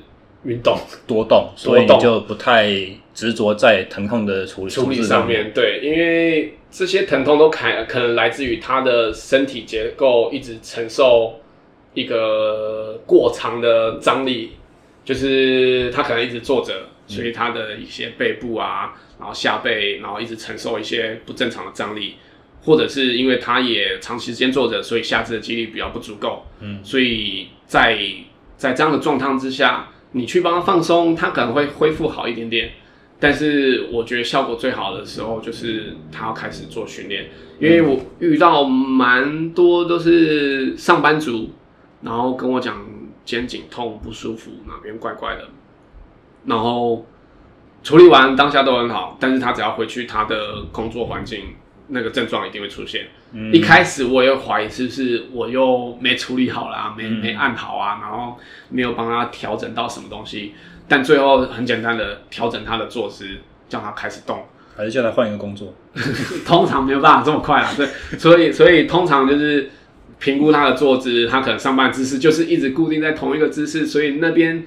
运动多动，所以你就不太执着在疼痛的处理处理上面。对，因为这些疼痛都可可能来自于他的身体结构一直承受一个过长的张力，就是他可能一直坐着。所以他的一些背部啊，然后下背，然后一直承受一些不正常的张力，或者是因为他也长期时间坐着，所以下肢的肌力比较不足够。嗯，所以在在这样的状态之下，你去帮他放松，他可能会恢复好一点点。但是我觉得效果最好的时候就是他要开始做训练，因为我遇到蛮多都是上班族，然后跟我讲肩颈痛不舒服，哪边怪怪的。然后处理完当下都很好，但是他只要回去他的工作环境，那个症状一定会出现。嗯、一开始我也怀疑是不是我又没处理好啦，没、嗯、没按好啊，然后没有帮他调整到什么东西。但最后很简单的调整他的坐姿，叫他开始动，还是叫他换一个工作？(laughs) 通常没有办法这么快啊，对，所以所以通常就是评估他的坐姿，他可能上班姿势就是一直固定在同一个姿势，所以那边。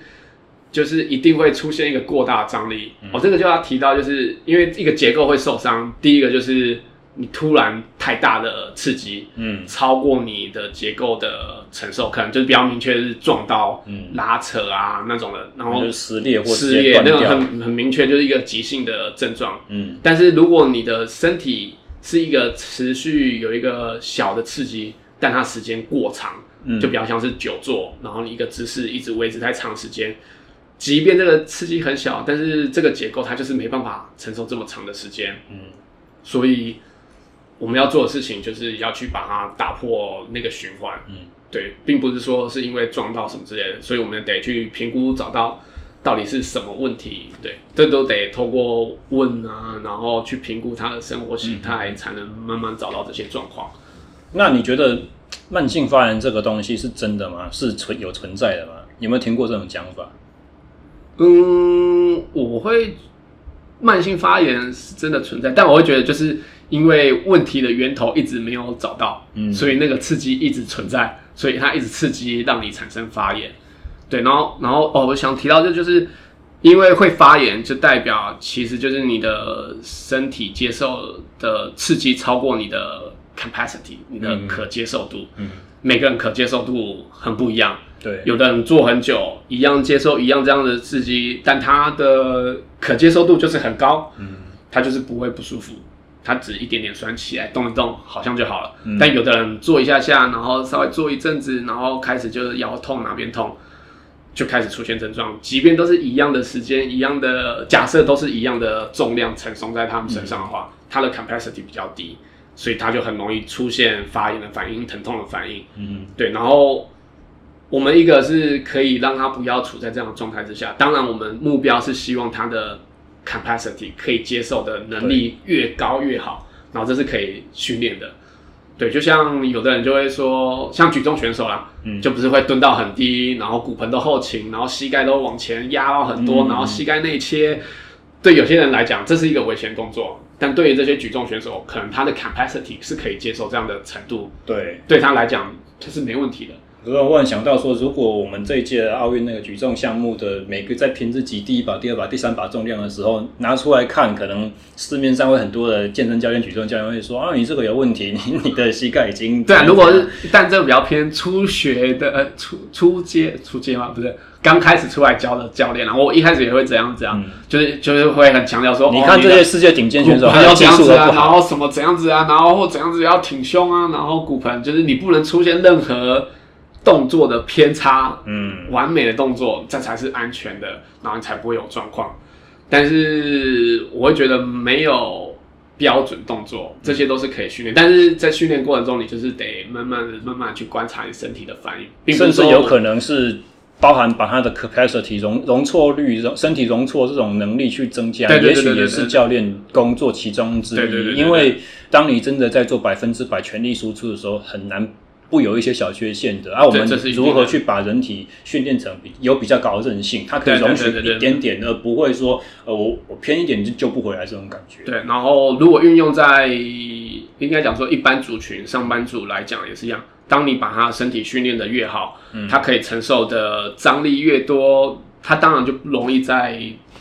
就是一定会出现一个过大的张力，嗯、哦，这个就要提到，就是因为一个结构会受伤。第一个就是你突然太大的刺激，嗯，超过你的结构的承受，可能就是比较明确是撞到、嗯。拉扯啊那种的，然后就是撕裂或撕裂那种很很明确，就是一个急性的症状。嗯。但是如果你的身体是一个持续有一个小的刺激，但它时间过长，嗯，就比较像是久坐，然后你一个姿势一直维持太长时间，即便这个刺激很小，但是这个结构它就是没办法承受这么长的时间。嗯所以我们要做的事情就是要去把它打破那个循环。嗯，对，并不是说是因为撞到什么之类的，所以我们得去评估，找到到底是什么问题。对，这都得透过问啊，然后去评估他的生活形态，才能慢慢找到这些状况。那你觉得慢性发炎这个东西是真的吗？是存有存在的吗？有没有听过这种讲法？嗯，我会慢性发炎是真的存在，但我会觉得就是因为问题的源头一直没有找到，嗯所以那个刺激一直存在，所以它一直刺激让你产生发炎。对，然后然后哦，我想提到这就是因为会发炎，就代表其实就是你的身体接受的刺激超过你的 capacity，你的可接受度。嗯，每个人可接受度很不一样。对，有的人做很久，一样接受一样这样的刺激，但他的可接受度就是很高，嗯他就是不会不舒服，他只一点点酸起来动一动，好像就好了。嗯但有的人做一下下，然后稍微做一阵子，然后开始就是腰痛哪边痛，就开始出现症状。即便都是一样的时间，一样的假设都是一样的重量承重在他们身上的话，他的 capacity 比较低，所以他就很容易出现发炎的反应、疼痛的反应。嗯对，然后我们一个是可以让他不要处在这样的状态之下，当然我们目标是希望他的 capacity 可以接受的能力越高越好，然后这是可以训练的。对，就像有的人就会说，像举重选手啦，嗯就不是会蹲到很低，然后骨盆都后倾，然后膝盖都往前压到很多，嗯然后膝盖内切。对有些人来讲，这是一个危险动作，但对于这些举重选手，可能他的 capacity 是可以接受这样的程度，对。对他来讲这是没问题的。可是我忽然想到说，如果我们这一届奥运那个举重项目的每个在拼自己第一把、第二把、第三把重量的时候拿出来看，可能市面上会很多的健身教练、举重教练会说啊，你这个有问题，你你的膝盖已经对啊，如果是但这个比较偏初学的呃初初阶初阶嘛，不是刚开始出来教的教练啊，我一开始也会这样子啊，嗯。就是就是会很强调说，你看这些世界顶尖选手，他要这样子啊，然后什么怎样子啊，然后或怎样子要挺胸啊，然后骨盆就是你不能出现任何动作的偏差，嗯完美的动作，这才是安全的，然后你才不会有状况。但是我会觉得没有标准动作，这些都是可以训练，但是在训练过程中，你就是得慢慢的、慢慢的去观察你身体的反应，并不甚至有可能是包含把他的 capacity 容容错率、容身体容错这种能力去增加，也许也是教练工作其中之一。因为当你真的在做百分之百全力输出的时候，很难。不有一些小缺陷的啊，我们如何去把人体训练成比有比较高的韧性？它可以容许一点点，而不会说呃我我偏一点就救不回来这种感觉。对，然后如果运用在应该讲说一般族群上班族来讲也是一样，当你把他身体训练的越好，嗯他可以承受的张力越多，他当然就不容易在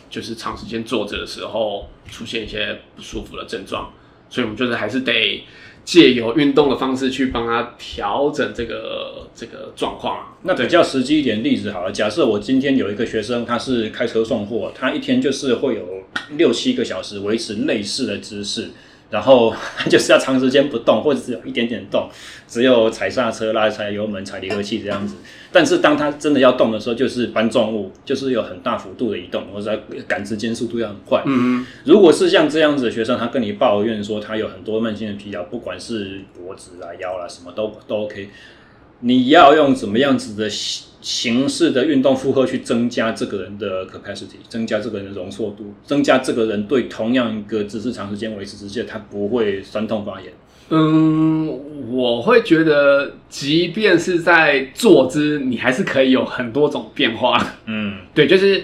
就是长时间坐着的时候出现一些不舒服的症状，所以我们就是还是得借由运动的方式去帮他调整这个这个状况啊。那比较实际一点例子好了，假设我今天有一个学生，他是开车送货，他一天就是会有六七个小时维持类似的姿势，然后就是要长时间不动，或者只有一点点动，只有踩刹车、拉踩油门、踩离合器这样子。但是当他真的要动的时候，就是搬重物，就是有很大幅度的移动，或者赶时间速度要很快。嗯如果是像这样子的学生，他跟你抱怨说他有很多慢性的疲劳，不管是脖子啊、腰啦，什么都都 OK。你要用怎么样子的形形式的运动负荷去增加这个人的 capacity，增加这个人的容错度，增加这个人对同样一个姿势长时间维持之下，他不会酸痛发炎。嗯，我会觉得，即便是在坐姿，你还是可以有很多种变化。嗯，对，就是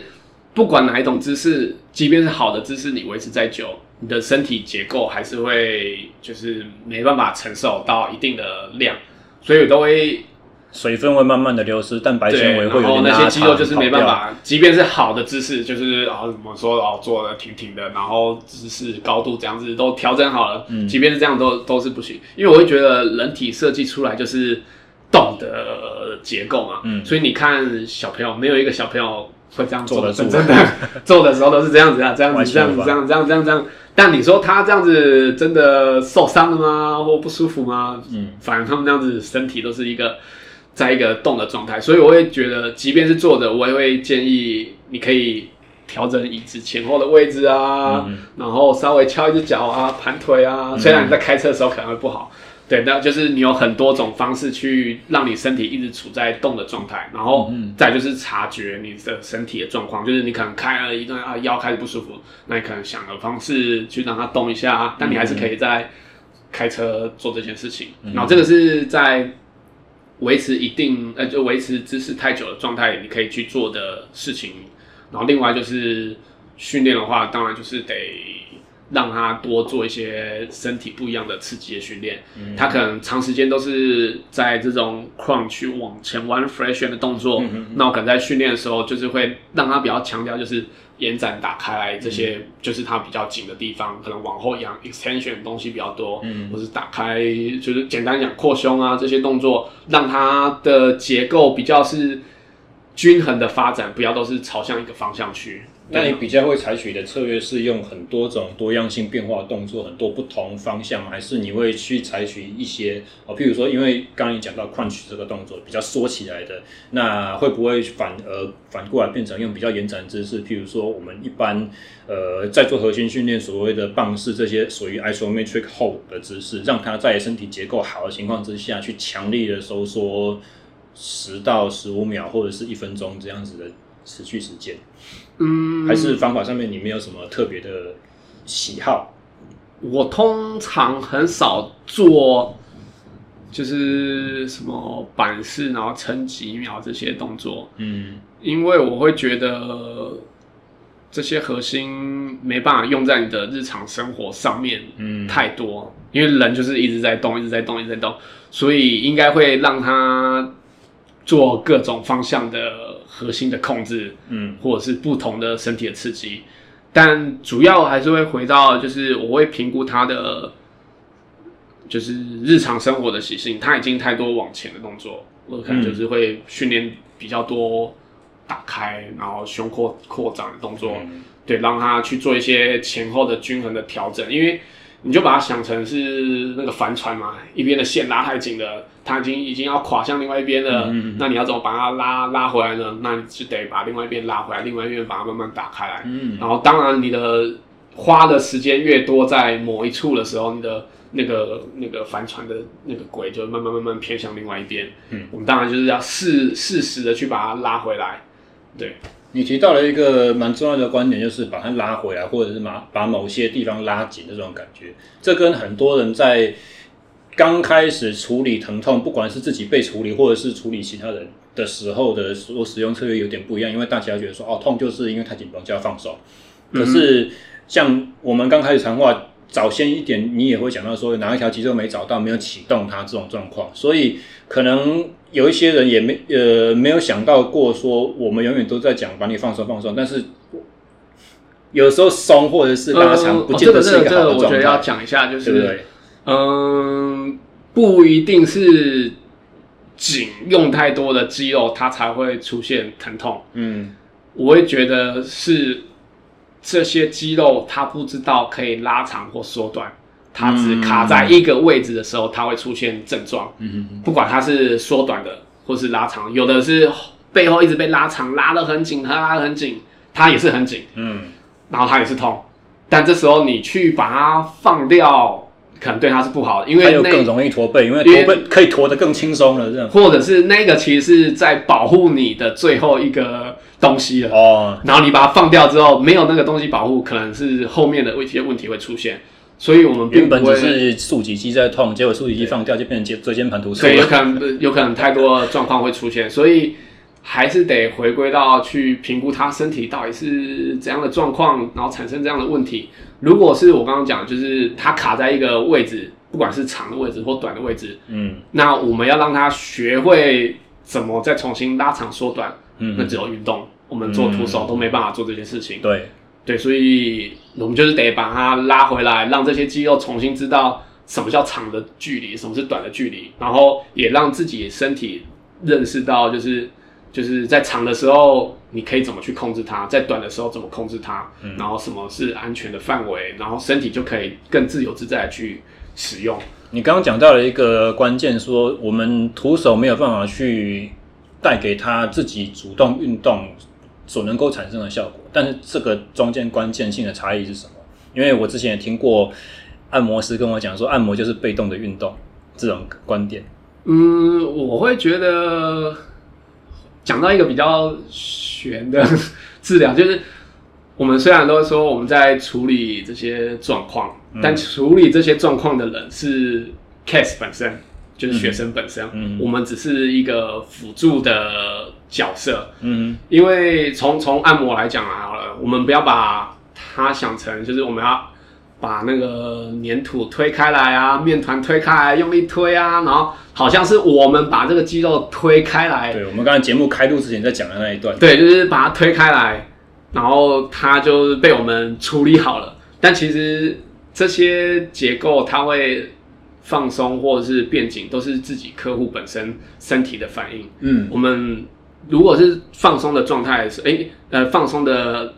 不管哪一种姿势，即便是好的姿势，你维持再久，你的身体结构还是会就是没办法承受到一定的量，所以我都会水分会慢慢的流失，蛋白纤维会有点拉长。然后那些肌肉就是没办法，即便是好的姿势，就是啊怎么说哦，坐的挺挺的，然后姿势高度这样子都调整好了，嗯，即便是这样都都是不行，因为我会觉得人体设计出来就是动的结构嘛，嗯，所以你看小朋友，没有一个小朋友会这样做的，真的 (laughs) 做的时候都是这样子啊，这样子，这样子，这样，这样，这样，这样。但你说他这样子真的受伤了吗？或不舒服吗？嗯，反正他们这样子身体都是一个在一个动的状态，所以我会觉得，即便是坐着，我也会建议你可以调整椅子前后的位置啊，嗯、然后稍微翘一只脚啊，盘腿啊。虽然你在开车的时候可能会不好。对，那就是你有很多种方式去让你身体一直处在动的状态，然后再就是察觉你的身体的状况，就是你可能开了一段啊腰开始不舒服，那你可能想个方式去让它动一下，但你还是可以在开车做这件事情。然后这个是在维持一定呃就维持姿势太久的状态，你可以去做的事情。然后另外就是训练的话，当然就是得。让他多做一些身体不一样的刺激的训练，嗯、他可能长时间都是在这种 crunch 往前弯 flexion 的动作，嗯、那我可能在训练的时候，就是会让他比较强调，就是延展打开来这些，嗯、就是他比较紧的地方，可能往后仰 extension 的东西比较多，嗯、或是打开，就是简单讲扩胸啊这些动作，让他的结构比较是均衡的发展，不要都是朝向一个方向去。那你比较会采取的策略是用很多种多样性变化动作，很多不同方向，还是你会去采取一些哦？譬如说，因为刚刚你讲到 crunch 这个动作比较缩起来的，那会不会反而反过来变成用比较延展姿势？譬如说，我们一般呃在做核心训练，所谓的棒式这些属于 isometric hold 的姿势，让它在身体结构好的情况之下去强力的收缩十到十五秒或者是一分钟这样子的持续时间。嗯，还是方法上面你没有什么特别的喜好？我通常很少做，就是什么板式，然后撑几秒这些动作。嗯，因为我会觉得这些核心没办法用在你的日常生活上面，嗯，太多。因为人就是一直在动，一直在动，一直在动，所以应该会让他做各种方向的。核心的控制，嗯，或者是不同的身体的刺激，但主要还是会回到，就是我会评估他的，就是日常生活的习性，他已经太多往前的动作，我可能就是会训练比较多打开，然后胸廓扩展的动作，嗯、对，让他去做一些前后的均衡的调整，因为。你就把它想成是那个帆船嘛，一边的线拉太紧了，它已经已经要垮向另外一边了。嗯嗯，那你要怎么把它拉拉回来呢？那你就得把另外一边拉回来，另外一边把它慢慢打开来。嗯，然后当然你的花的时间越多，在某一处的时候，你的那个那个帆船的那个轨就慢慢慢慢偏向另外一边。嗯，我们当然就是要适适时的去把它拉回来。对。你提到了一个蛮重要的观点，就是把它拉回来，或者是把把某些地方拉紧的这种感觉。这跟很多人在刚开始处理疼痛，不管是自己被处理，或者是处理其他人的时候的所使用策略有点不一样。因为大家觉得说，哦，痛就是因为太紧绷就要放手。可是像我们刚开始谈话早先一点，你也会想到说，哪一条肌肉没找到，没有启动它这种状况，所以可能。有一些人也没呃没有想到过说，我们永远都在讲把你放松放松，但是有时候松或者是拉长，不见得是一个好的状态。这个我觉得要讲一下，就是对对嗯，不一定是紧用太多的肌肉，它才会出现疼痛。嗯，我会觉得是这些肌肉它不知道可以拉长或缩短。它只卡在一个位置的时候，它会出现症状。嗯哼，不管它是缩短的，或是拉长，有的是背后一直被拉长，拉得很紧，它拉得很紧，它也是很紧。嗯，然后它也是痛。但这时候你去把它放掉，可能对他是不好的，因为那更容易驼背，因为驼背可以驼得更轻松了。这样，或者是那个其实是在保护你的最后一个东西了。哦，然后你把它放掉之后，没有那个东西保护，可能是后面的一些问题会出现。所以我们原本只是竖脊肌在痛，结果竖脊肌放掉就变成椎间盘突出。对，有可能有可能太多状况会出现，所以还是得回归到去评估他身体到底是怎样的状况，然后产生这样的问题。如果是我刚刚讲，就是他卡在一个位置，不管是长的位置或短的位置，嗯，那我们要让他学会怎么再重新拉长缩短，嗯，那只有运动，我们做徒手都没办法做这些事情。对，对，所以我们就是得把它拉回来，让这些肌肉重新知道什么叫长的距离，什么是短的距离，然后也让自己身体认识到，就是就是在长的时候你可以怎么去控制它，在短的时候怎么控制它，嗯，然后什么是安全的范围，然后身体就可以更自由自在的去使用。你刚刚讲到了一个关键，说我们徒手没有办法去带给他自己主动运动所能够产生的效果，但是这个中间关键性的差异是什么？因为我之前也听过按摩师跟我讲说，按摩就是被动的运动这种观点。嗯，我会觉得讲到一个比较悬的 (laughs) 治疗，就是我们虽然都说我们在处理这些状况。但处理这些状况的人是 case 本身，就是学生本身。嗯，我们只是一个辅助的角色。嗯，因为从从按摩来讲啊，好了，我们不要把它想成就是我们要把那个粘土推开来啊，面团推开来，用力推啊，然后好像是我们把这个肌肉推开来。对，我们刚才节目开录之前在讲的那一段。对，就是把它推开来，然后它就被我们处理好了。但其实。这些结构它会放松或者是变紧，都是自己客户本身身体的反应。嗯，我们如果是放松的状态是，诶，呃，放松的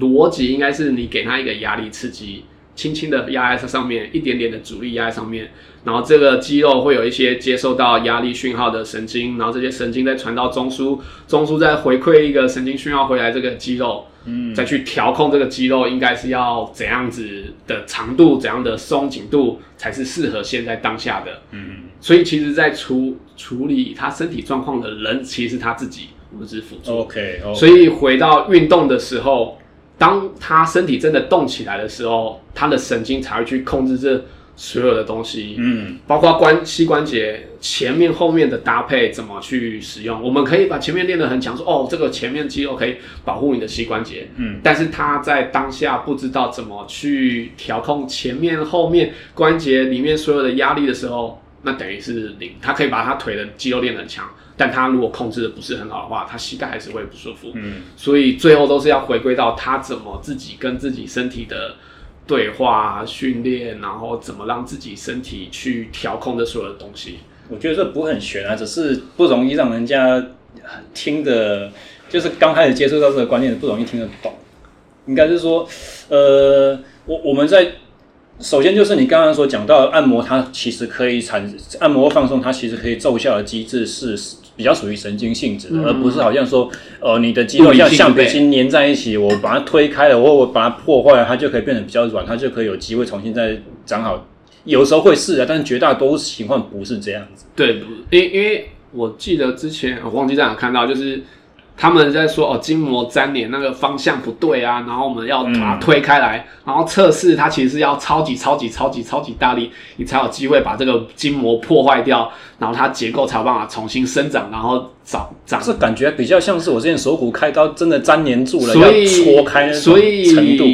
逻辑应该是你给他一个压力刺激，轻轻的压在这上面，一点点的阻力压在上面，然后这个肌肉会有一些接受到压力讯号的神经，然后这些神经再传到中枢，中枢再回馈一个神经讯号回来这个肌肉。嗯，再去调控这个肌肉应该是要怎样子的长度，怎样的松紧度才是适合现在当下的。嗯，所以其实，在处处理他身体状况的人，其实他自己，我们只是辅助。OK，, okay. 所以回到运动的时候，当他身体真的动起来的时候，他的神经才会去控制这。所有的东西，嗯，包括关膝关节前面后面的搭配怎么去使用？我们可以把前面练得很强，说哦，这个前面肌肉可以保护你的膝关节，嗯，但是他在当下不知道怎么去调控前面后面关节里面所有的压力的时候，那等于是零。他可以把他腿的肌肉练得很强，但他如果控制的不是很好的话，他膝盖还是会不舒服，嗯，所以最后都是要回归到他怎么自己跟自己身体的。对话训练，然后怎么让自己身体去调控这所有的东西？我觉得这不会很悬啊，只是不容易让人家听的，就是刚开始接触到这个观念不容易听得懂。应该是说，呃，我我们在首先就是你刚刚所讲到的按摩，它其实可以产按摩放松，它其实可以奏效的机制是。比较属于神经性质的，嗯、而不是好像说，呃，你的肌肉像橡皮筋粘在一起，我把它推开了，或我把它破坏了，它就可以变得比较软，它就可以有机会重新再长好。有时候会是啊，但是绝大多数情况不是这样子。对，因因为我记得之前我忘记在哪看到，就是。他们在说哦，筋膜粘连那个方向不对啊，然后我们要把它推开来，嗯、然后测试它其实是要超级超级超级超级大力，你才有机会把这个筋膜破坏掉，然后它结构才有办法重新生长，然后长长。这感觉比较像是我之前手骨开刀真的粘连住了，所以要戳开那种程度，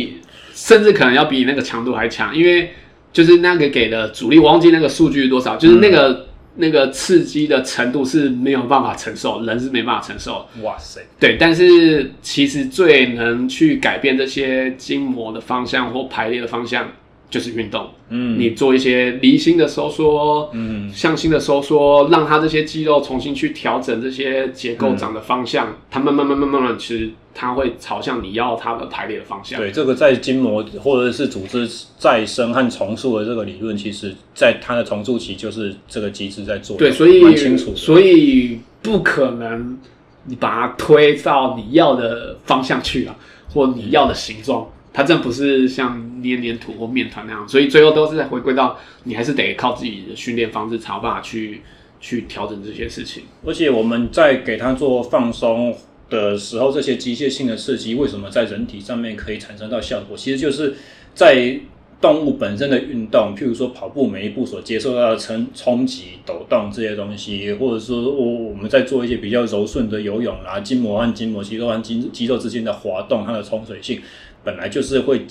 甚至可能要比那个强度还强，因为就是那个给的阻力，我忘记那个数据是多少，就是那个。嗯那个刺激的程度是没有办法承受，人是没办法承受。哇塞！对，但是其实最能去改变这些筋膜的方向或排列的方向，就是运动。嗯，你做一些离心的收缩，嗯，向心的收缩，让它这些肌肉重新去调整这些结构长的方向，嗯、它慢慢慢慢慢慢其实它会朝向你要它的排列的方向。对，这个在筋膜或者是组织再生和重塑的这个理论，其实在它的重塑期就是这个机制在做。对，所以蛮清楚，所以不可能你把它推到你要的方向去了，或你要的形状。嗯它这不是像捏黏土或面团那样，所以最后都是在回归到你还是得靠自己的训练方式，才有办法去去调整这些事情。而且我们在给它做放松的时候，这些机械性的刺激为什么在人体上面可以产生到效果？其实就是在动物本身的运动，譬如说跑步，每一步所接受到的冲冲击、抖动这些东西，或者说我我们在做一些比较柔顺的游泳啦，筋膜和筋膜、肌肉和筋肌肉之间的滑动，它的冲水性。本来就是会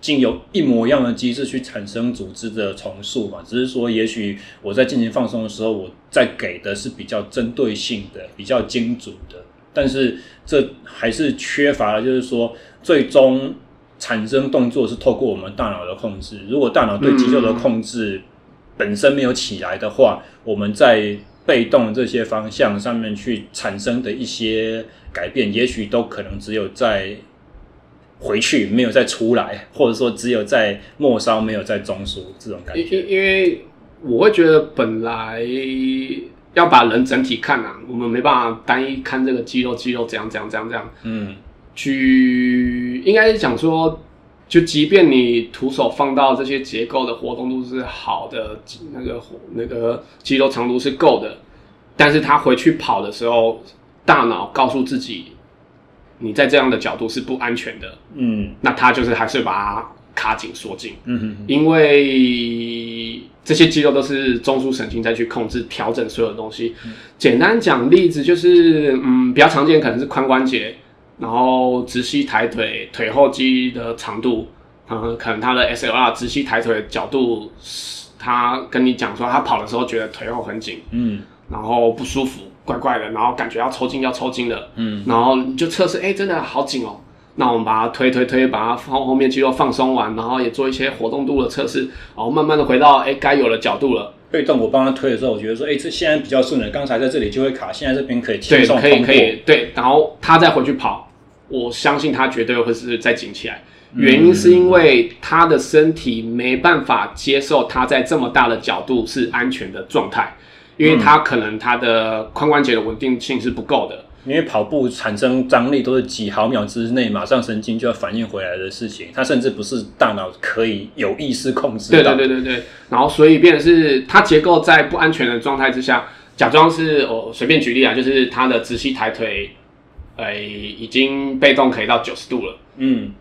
经由一模一样的机制去产生组织的重塑嘛，只是说也许我在进行放松的时候，我在给的是比较针对性的、比较精准的，但是这还是缺乏了，就是说最终产生动作是透过我们大脑的控制。如果大脑对肌肉的控制本身没有起来的话，嗯、我们在被动这些方向上面去产生的一些改变，也许都可能只有在。回去没有再出来，或者说只有在末梢没有在中枢这种感觉。因因为我会觉得本来要把人整体看啊，我们没办法单一看这个肌肉，肌肉怎样怎样怎样怎样。嗯，去应该是讲说，就即便你徒手放到这些结构的活动度是好的，那个那个肌肉长度是够的，但是他回去跑的时候，大脑告诉自己。你在这样的角度是不安全的，嗯，那他就是还是把它卡紧缩紧，嗯哼，因为这些肌肉都是中枢神经再去控制调整所有的东西。嗯、简单讲例子就是，嗯，比较常见可能是髋关节，然后直膝抬腿，腿后肌的长度，嗯，可能他的 SLR 直膝抬腿的角度，他跟你讲说他跑的时候觉得腿后很紧，嗯，然后不舒服。怪怪的，然后感觉要抽筋，要抽筋了，嗯，然后你就测试，哎、欸，真的好紧哦。那我们把它推推推，把它放后面肌肉放松完，然后也做一些活动度的测试，然后慢慢的回到哎该有的角度了。被动我帮他推的时候，我觉得说，哎、欸，这现在比较顺了，刚才在这里就会卡，现在这边可以轻松。对，可以可以，对，然后他再回去跑，我相信他绝对会是再紧起来。原因是因为他的身体没办法接受他在这么大的角度是安全的状态。因为它可能它的髋关节的稳定性是不够的，因为跑步产生张力都是几毫秒之内马上神经就要反应回来的事情，它甚至不是大脑可以有意识控制。对对对对对，然后所以变成是它结构在不安全的状态之下，假装是我随便举例啊，就是他的直膝抬腿，呃，已经被动可以到九十度了，嗯，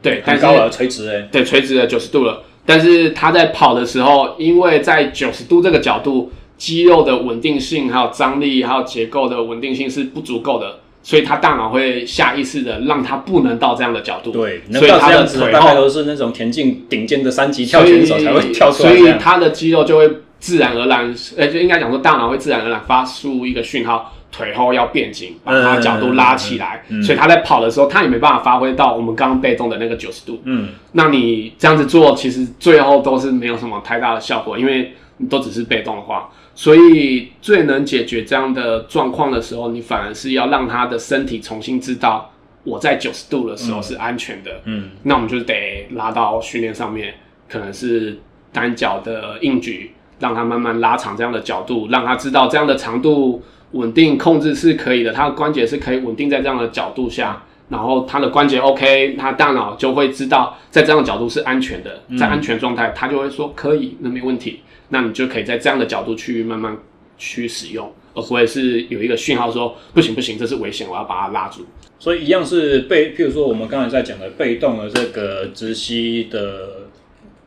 对，很高了，垂直哎，对，垂直的九十度了，但是他在跑的时候，因为在九十度这个角度。肌肉的稳定性，还有张力，还有结构的稳定性是不足够的，所以他大脑会下意识的让他不能到这样的角度。对，所以他的腿大概都是那种田径顶尖的三级跳选手才会跳出来。所以他的肌肉就会自然而然，呃，就应该讲说大脑会自然而然发出一个讯号，腿后要变紧，把他的角度拉起来。嗯嗯嗯嗯、所以他在跑的时候，他也没办法发挥到我们刚刚被动的那个九十度。嗯，那你这样子做，其实最后都是没有什么太大的效果，因为你都只是被动的话。所以最能解决这样的状况的时候，你反而是要让他的身体重新知道我在九十度的时候是安全的。嗯，那我们就得拉到训练上面，可能是单脚的硬举，让他慢慢拉长这样的角度，让他知道这样的长度稳定控制是可以的，他的关节是可以稳定在这样的角度下，然后他的关节 OK，他大脑就会知道在这样的角度是安全的，在安全状态，他就会说可以，那没问题。那你就可以在这样的角度去慢慢去使用，而不会是有一个讯号说不行不行，这是危险，我要把它拉住。所以一样是被，譬如说我们刚才在讲的被动的这个直膝的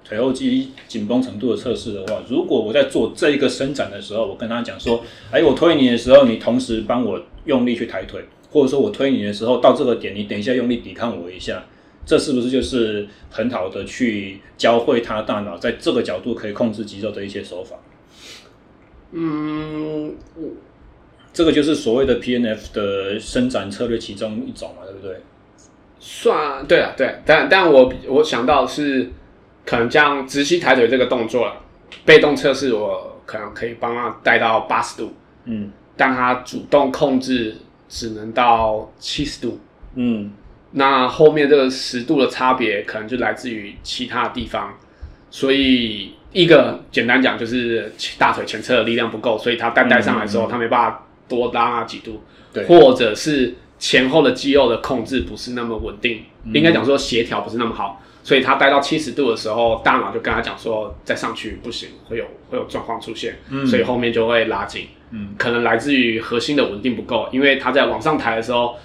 腿后肌紧绷程度的测试的话，如果我在做这一个伸展的时候，我跟他讲说，哎，我推你的时候，你同时帮我用力去抬腿，或者说我推你的时候到这个点，你等一下用力抵抗我一下。这是不是就是很好的去教会他大脑在这个角度可以控制肌肉的一些手法？嗯，这个就是所谓的 PNF 的伸展策略其中一种嘛，对不对？算对啊，对，但但我我想到是可能将直膝抬腿这个动作了，被动测试我可能可以帮他带到八十度，嗯，但他主动控制只能到七十度，嗯。那后面这个十度的差别，可能就来自于其他的地方，所以一个简单讲就是大腿前侧的力量不够，所以他带带上来的时候，他没办法多拉那几度，对，或者是前后的肌肉的控制不是那么稳定，应该讲说协调不是那么好，所以他带到七十度的时候，大脑就跟他讲说再上去不行，会有会有状况出现，所以后面就会拉紧，嗯，可能来自于核心的稳定不够，因为他在往上抬的时候。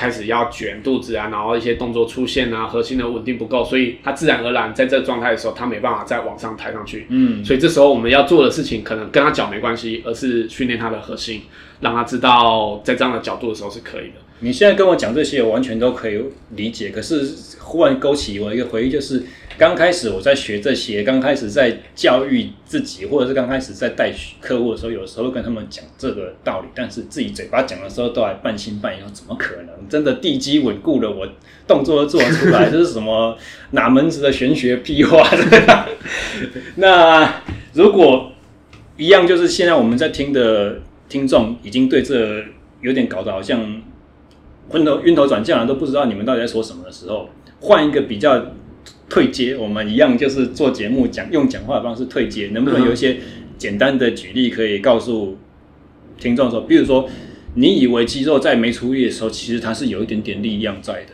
开始要卷肚子啊，然后一些动作出现啊，核心的稳定不够，所以他自然而然在这个状态的时候，他没办法再往上抬上去。嗯，所以这时候我们要做的事情，可能跟他脚没关系，而是训练他的核心，让他知道在这样的角度的时候是可以的。你现在跟我讲这些，我完全都可以理解。可是忽然勾起我一个回忆，就是刚开始我在学这些，刚开始在教育自己，或者是刚开始在带客户的时候，有时候跟他们讲这个道理，但是自己嘴巴讲的时候都还半信半疑，怎么可能？真的地基稳固了，我动作都做出来，这是什么哪门子的玄学屁话？那如果一样，就是现在我们在听的听众已经对这有点搞得好像昏头晕头转向了，都不知道你们到底在说什么的时候，换一个比较。退阶，我们一样就是做节目讲用讲话的方式退阶，能不能有一些简单的举例可以告诉听众说，比如说你以为肌肉在没出力的时候，其实它是有一点点力量在的，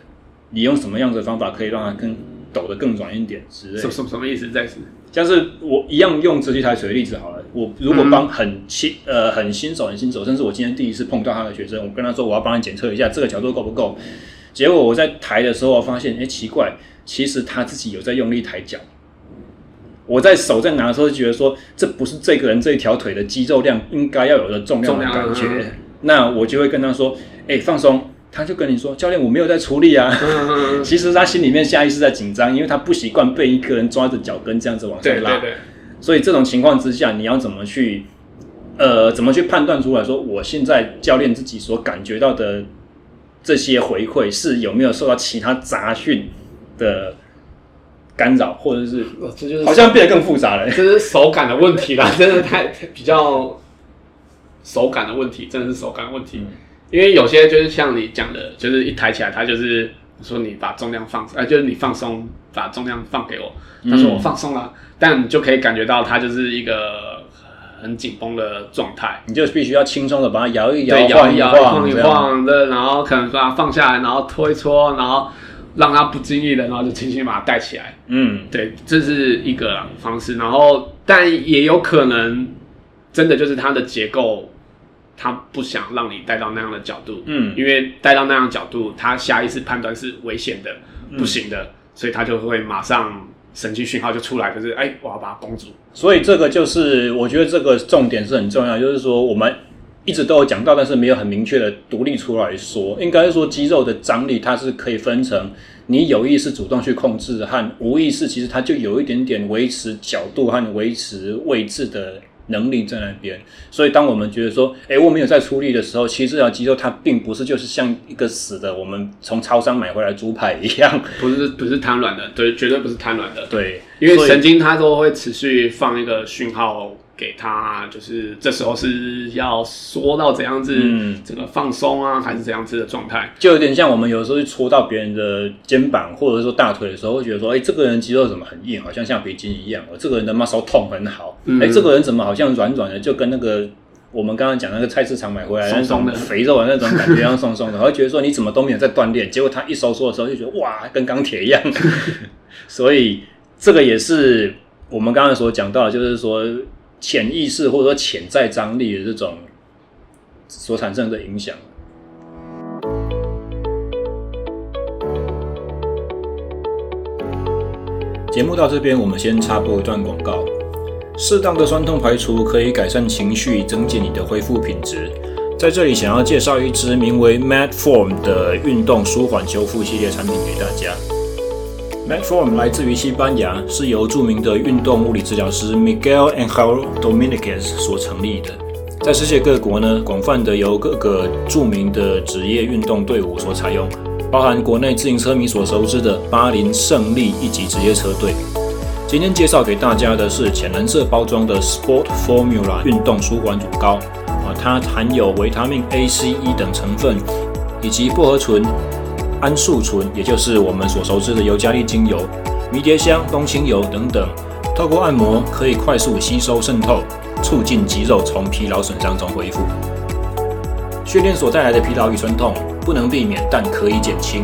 你用什么样的方法可以让它更抖得更软一点之类？什什什么意思？再次，像是我一样用直立抬水的例子好了，我如果帮很新呃很新手很新手，甚至我今天第一次碰到他的学生，我跟他说我要帮你检测一下这个角度够不够，结果我在抬的时候我发现，哎、欸，奇怪。其实他自己有在用力抬脚，我在手在拿的时候就觉得说，这不是这个人这一条腿的肌肉量应该要有的重量的感觉。嗯、那我就会跟他说：“哎、欸，放松。”他就跟你说：“教练，我没有在出力啊。嗯” (laughs) 其实他心里面下意识在紧张，因为他不习惯被一个人抓着脚跟这样子往上拉。对对对。所以这种情况之下，你要怎么去呃，怎么去判断出来说，我现在教练自己所感觉到的这些回馈是有没有受到其他杂讯？的干扰，或者是，这就是好像变得更复杂了。这是手感的问题啦，真的太比较手感的问题，真的是手感问题。嗯、因为有些就是像你讲的，就是一抬起来，它就是说你把重量放，哎，就是你放松，把重量放给我。他说我放松了，嗯、但你就可以感觉到它就是一个很紧绷的状态，你就必须要轻松的把它摇一摇，摇一摇，晃一晃的，然后可能把它放下来，然后拖一搓，然后。让他不经意的，然后就轻轻把它带起来。嗯，对，这是一个方式。然后，但也有可能，真的就是它的结构，他不想让你带到那样的角度。嗯，因为带到那样的角度，他下意识判断是危险的、不行的，嗯、所以他就会马上神经讯号就出来，就是哎，我要把它绷住。所以这个就是，我觉得这个重点是很重要，就是说我们。一直都有讲到，但是没有很明确的独立出来说。应该说，肌肉的张力它是可以分成你有意识主动去控制和无意识，其实它就有一点点维持角度和维持位置的能力在那边。所以，当我们觉得说，哎，我没有在出力的时候，其实这条肌肉它并不是就是像一个死的，我们从超商买回来猪排一样，不是不是瘫软的，对，绝对不是瘫软的，对，因为神经它都会持续放一个讯号。给他就是这时候是要说到怎样子，嗯，这个放松啊，还是怎样子的状态？就有点像我们有时候去戳到别人的肩膀或者说大腿的时候，会觉得说，哎，这个人肌肉怎么很硬，好像橡皮筋一样。这个人的 muscle tone 很好，哎，这个人怎么好像软软的，就跟那个我们刚刚讲那个菜市场买回来那种肥肉的那种感觉一样松松的。会觉得说你怎么都没有在锻炼，结果他一收缩的时候就觉得哇，跟钢铁一样。(laughs) 所以这个也是我们刚刚所讲到的，就是说。潜意识或者说潜在张力的这种所产生的影响。节目到这边，我们先插播一段广告。适当的酸痛排除可以改善情绪，增进你的恢复品质。在这里，想要介绍一支名为 Medform 的运动舒缓修复系列产品给大家。Metform 来自于西班牙，是由著名的运动物理治疗师 Miguel Angel Dominguez 所成立的。在世界各国呢，广泛的由各个著名的职业运动队伍所采用，包含国内自行车迷所熟知的巴林胜利一级职业车队。今天介绍给大家的是浅蓝色包装的 Sport Formula 运动舒缓乳膏啊，它含有维他命 A、C、E 等成分，以及薄荷醇。桉树醇，也就是我们所熟知的尤加利精油、迷迭香、冬青油等等，透过按摩可以快速吸收渗透，促进肌肉从疲劳损伤中恢复。训练所带来的疲劳与酸痛不能避免，但可以减轻。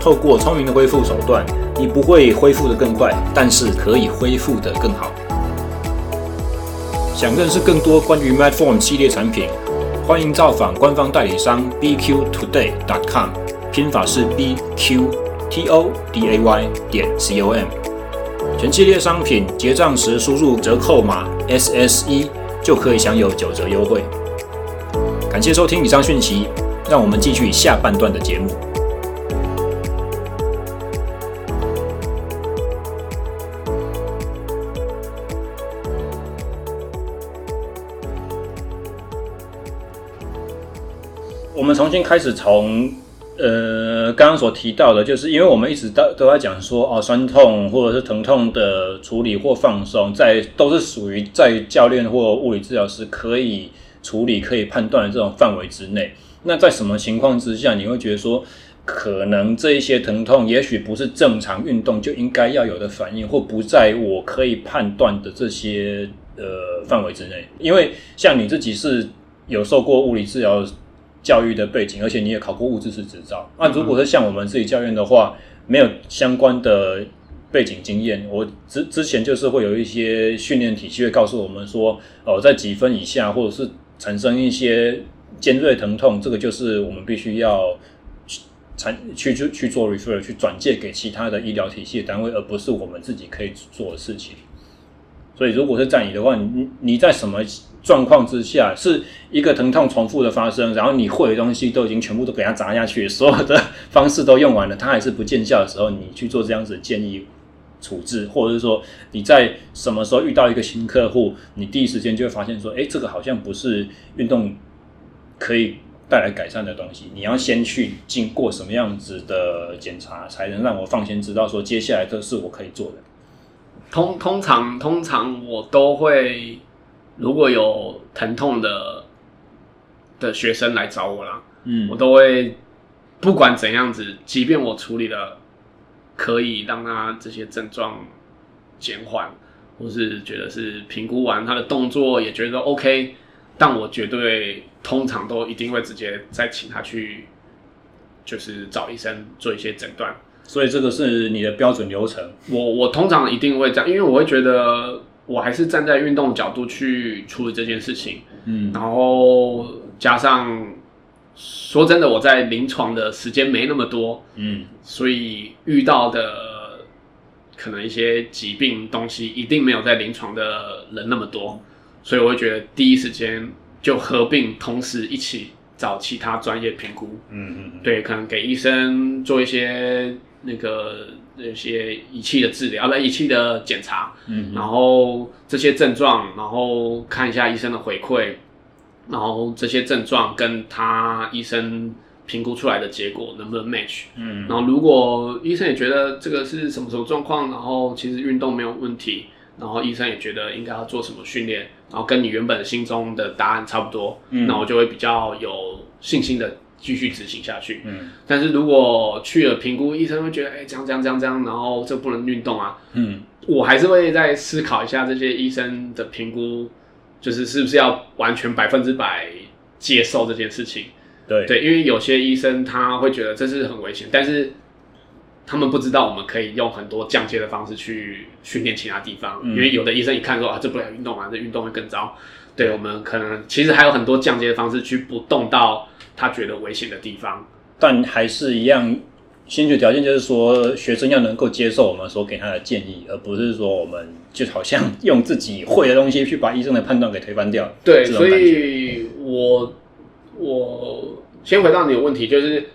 透过聪明的恢复手段，你不会恢复得更快，但是可以恢复得更好。想认识更多关于 Medform 系列产品，欢迎造访官方代理商 bqtoday.com。拼法是 bq today 点 com 全系列商品结账时输入折扣码 sse 就可以享有九折优惠。感谢收听以上讯息让我们继续下半段的节目。我们重新开始从呃刚刚所提到的，就是因为我们一直都都在讲说哦，酸痛或者是疼痛的处理或放松，在都是属于在教练或物理治疗师可以处理、可以判断的这种范围之内。那在什么情况之下，你会觉得说，可能这一些疼痛，也许不是正常运动就应该要有的反应，或不在我可以判断的这些呃范围之内？因为像你自己是有受过物理治疗教育的背景，而且你也考过物理治师执照。那如果是像我们自己教练的话，没有相关的背景经验，我之之前就是会有一些训练体系会告诉我们说，哦，在几分以下，或者是产生一些。尖锐疼痛，这个就是我们必须要去去去做 refer 去转介给其他的医疗体系的单位，而不是我们自己可以做的事情。所以，如果是在你的话，你你在什么状况之下，是一个疼痛重复的发生，然后你会的东西都已经全部都给它砸下去，所有的方式都用完了，它还是不见效的时候，你去做这样子建议处置，或者是说你在什么时候遇到一个新客户，你第一时间就会发现说，哎，这个好像不是运动。可以带来改善的东西，你要先去经过什么样子的检查，才能让我放心知道说接下来这是我可以做的。通通常通常我都会，如果有疼痛的的学生来找我啦，嗯，我都会不管怎样子，即便我处理了可以让他这些症状减缓，或是觉得是评估完他的动作也觉得 OK。但我绝对通常都一定会直接再请他去，就是找医生做一些诊断。所以这个是你的标准流程。我我通常一定会这样，因为我会觉得我还是站在运动角度去处理这件事情。嗯，然后加上说真的，我在临床的时间没那么多。嗯，所以遇到的可能一些疾病东西一定没有在临床的人那么多。所以我会觉得第一时间就合并，同时一起找其他专业评估。嗯嗯，对，可能给医生做一些那个那些仪器的治疗，啊，不，仪器的检查。嗯，然后这些症状，然后看一下医生的回馈，然后这些症状跟他医生评估出来的结果能不能 match？嗯，然后如果医生也觉得这个是什么什么状况，然后其实运动没有问题。然后医生也觉得应该要做什么训练，然后跟你原本心中的答案差不多，嗯，那我就会比较有信心的继续执行下去。嗯，但是如果去了评估，医生会觉得，哎，这样这样这样这样，然后这不能运动啊，嗯，我还是会再思考一下这些医生的评估，就是是不是要完全百分之百接受这件事情。对对，因为有些医生他会觉得这是很危险，但是。他们不知道我们可以用很多降阶的方式去训练其他地方，嗯、因为有的医生一看说啊，这不能运动啊，这运动会更糟。对，我们可能其实还有很多降阶的方式去不动到他觉得危险的地方，但还是一样，先决条件就是说学生要能够接受我们所给他的建议，而不是说我们就好像用自己会的东西去把医生的判断给推翻掉。对，所以我我先回到你的问题，就是。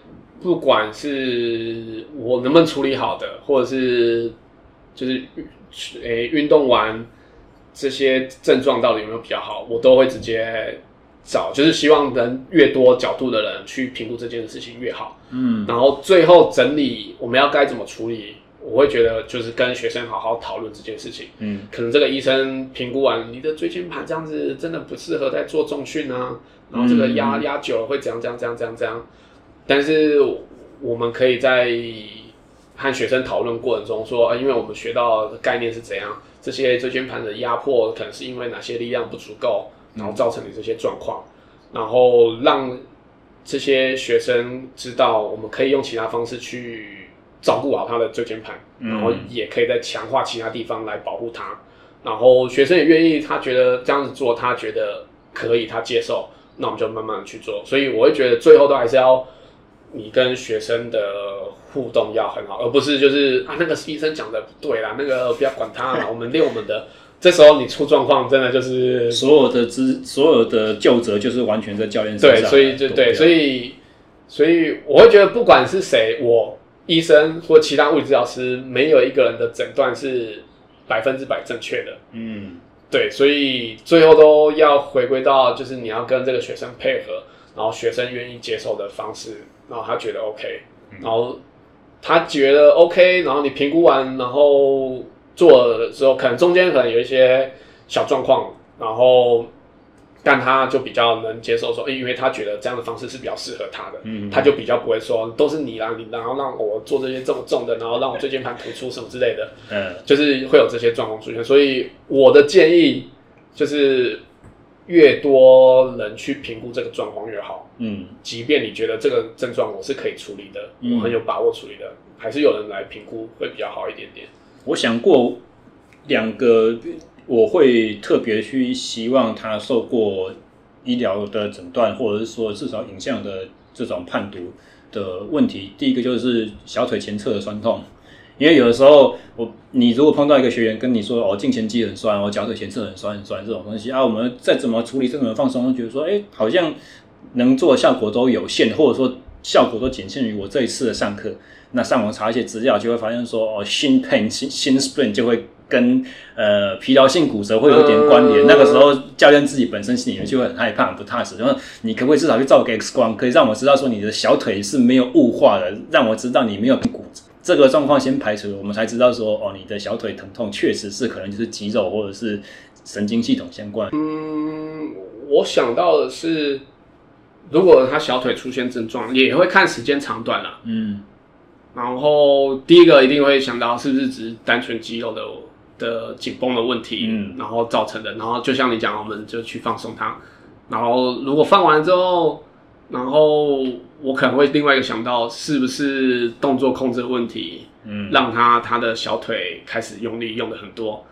不管是我能不能处理好的，或者是就是诶运动完这些症状到底有没有比较好，我都会直接找，就是希望能越多角度的人去评估这件事情越好。嗯，然后最后整理我们要该怎么处理，我会觉得就是跟学生好好讨论这件事情。嗯，可能这个医生评估完你的椎间盘这样子真的不适合再做重训啊，然后这个压压久了会怎样怎样怎样怎样怎样。但是我们可以在和学生讨论过程中说，啊，因为我们学到的概念是怎样，这些椎间盘的压迫可能是因为哪些力量不足够，然后造成的这些状况，然后让这些学生知道我们可以用其他方式去照顾好他的椎间盘，然后也可以再强化其他地方来保护他，然后学生也愿意，他觉得这样子做他觉得可以，他接受，那我们就慢慢去做，所以我会觉得最后都还是要。你跟学生的互动要很好，而不是就是啊，那个医生讲的不对啦，那个不要管他啦，(laughs) 我们练我们的。这时候你出状况，真的就是所有的资，所有的究责就是完全在教练身上。对，所以就对，所以所以我会觉得，不管是谁，我医生或其他物理治疗师，没有一个人的诊断是百分之百正确的。嗯，对，所以最后都要回归到，就是你要跟这个学生配合。然后学生愿意接受的方式，然后他觉得 OK，然后他觉得 OK，然后你评估完，然后做了之后，可能中间可能有一些小状况，然后。但他就比较能接受说，因为他觉得这样的方式是比较适合他的，嗯，他就比较不会说都是你啦，你然后让我做这些这么重的，然后让我椎间盘突出什么之类的，嗯，就是会有这些状况出现。所以我的建议就是，越多人去评估这个状况越好，嗯，即便你觉得这个症状我是可以处理的，我很有把握处理的，还是有人来评估会比较好一点点。我想过两个。我会特别去希望他受过医疗的诊断，或者是说至少影像的这种判读的问题。第一个就是小腿前侧的酸痛，因为有的时候我你如果碰到一个学员跟你说哦，胫前肌很酸，我脚腿前侧很酸很酸这种东西啊，我们再怎么处理，再怎么放松，都觉得说哎，好像能做的效果都有限，或者说效果都仅限于我这一次的上课。那上网查一些资料，就会发现说哦，新 pain 新新 sprain 就会。跟呃疲劳性骨折会有一点关联，那个时候教练自己本身心里面就会很害怕、很不踏实。然后你可不可以至少去照个 X 光，可以让我知道说你的小腿是没有雾化的，让我知道你没有骨折。这个状况先排除，我们才知道说哦，你的小腿疼痛确实是可能就是肌肉或者是神经系统相关。嗯，我想到的是，如果他小腿出现症状，也会看时间长短啦。嗯，然后第一个一定会想到是不是只是单纯肌肉的。的紧绷的问题，嗯，然后造成的，然后就像你讲，我们就去放松它，然后如果放完之后，然后我可能会另外一个想到，是不是动作控制的问题，嗯，让他他的小腿开始用力用的很多，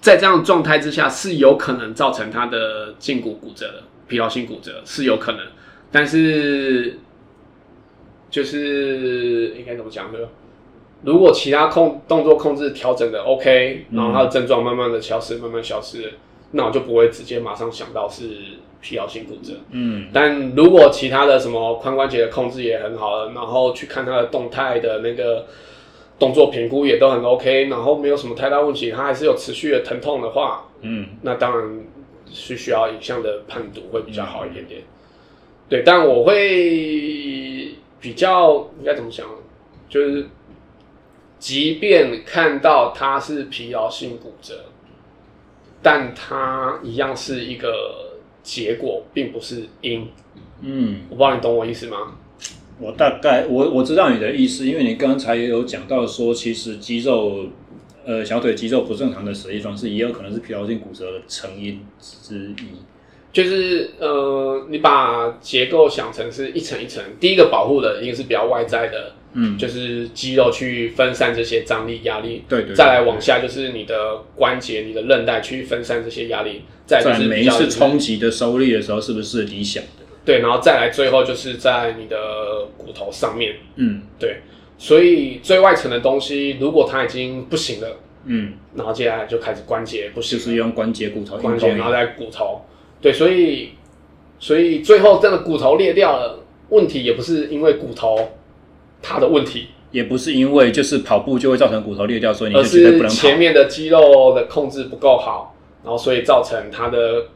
在这样的状态之下，是有可能造成他的胫骨骨折的，疲劳性骨折是有可能，但是就是应该怎么讲呢？如果其他控动作控制调整的 OK，然后他的症状慢慢的消失，慢慢消失，那我就不会直接马上想到是疲劳性骨折。嗯，但如果其他的什么髋关节的控制也很好了，然后去看他的动态的那个动作评估也都很 OK，然后没有什么太大问题，他还是有持续的疼痛的话，嗯，那当然是需要影像的判读会比较好一点点。对，但我会比较应该怎么讲，就是。即便看到他是疲劳性骨折，但他一样是一个结果，并不是因。嗯，我不知道你懂我意思吗？我大概我我知道你的意思，因为你刚才也有讲到说，其实肌肉呃小腿肌肉不正常的实际方式也有可能是疲劳性骨折的成因之一。就是呃，你把结构想成是一层一层，第一个保护的一定是比较外在的。嗯，就是肌肉去分散这些张力压力，对，对对，再来往下就是你的关节、你的韧带去分散这些压力，再就是每一次冲击的收力的时候是不是理想的？对，然后再来最后就是在你的骨头上面，嗯，对，所以最外层的东西如果它已经不行了，嗯，然后接下来就开始关节不行，就是用关节骨头关节，然后再骨头，对，所以所以最后真的骨头裂掉了，问题也不是因为骨头。他的问题也不是因为就是跑步就会造成骨头裂掉，所以你就绝对不能跑。前面的肌肉的控制不够好，然后所以造成他的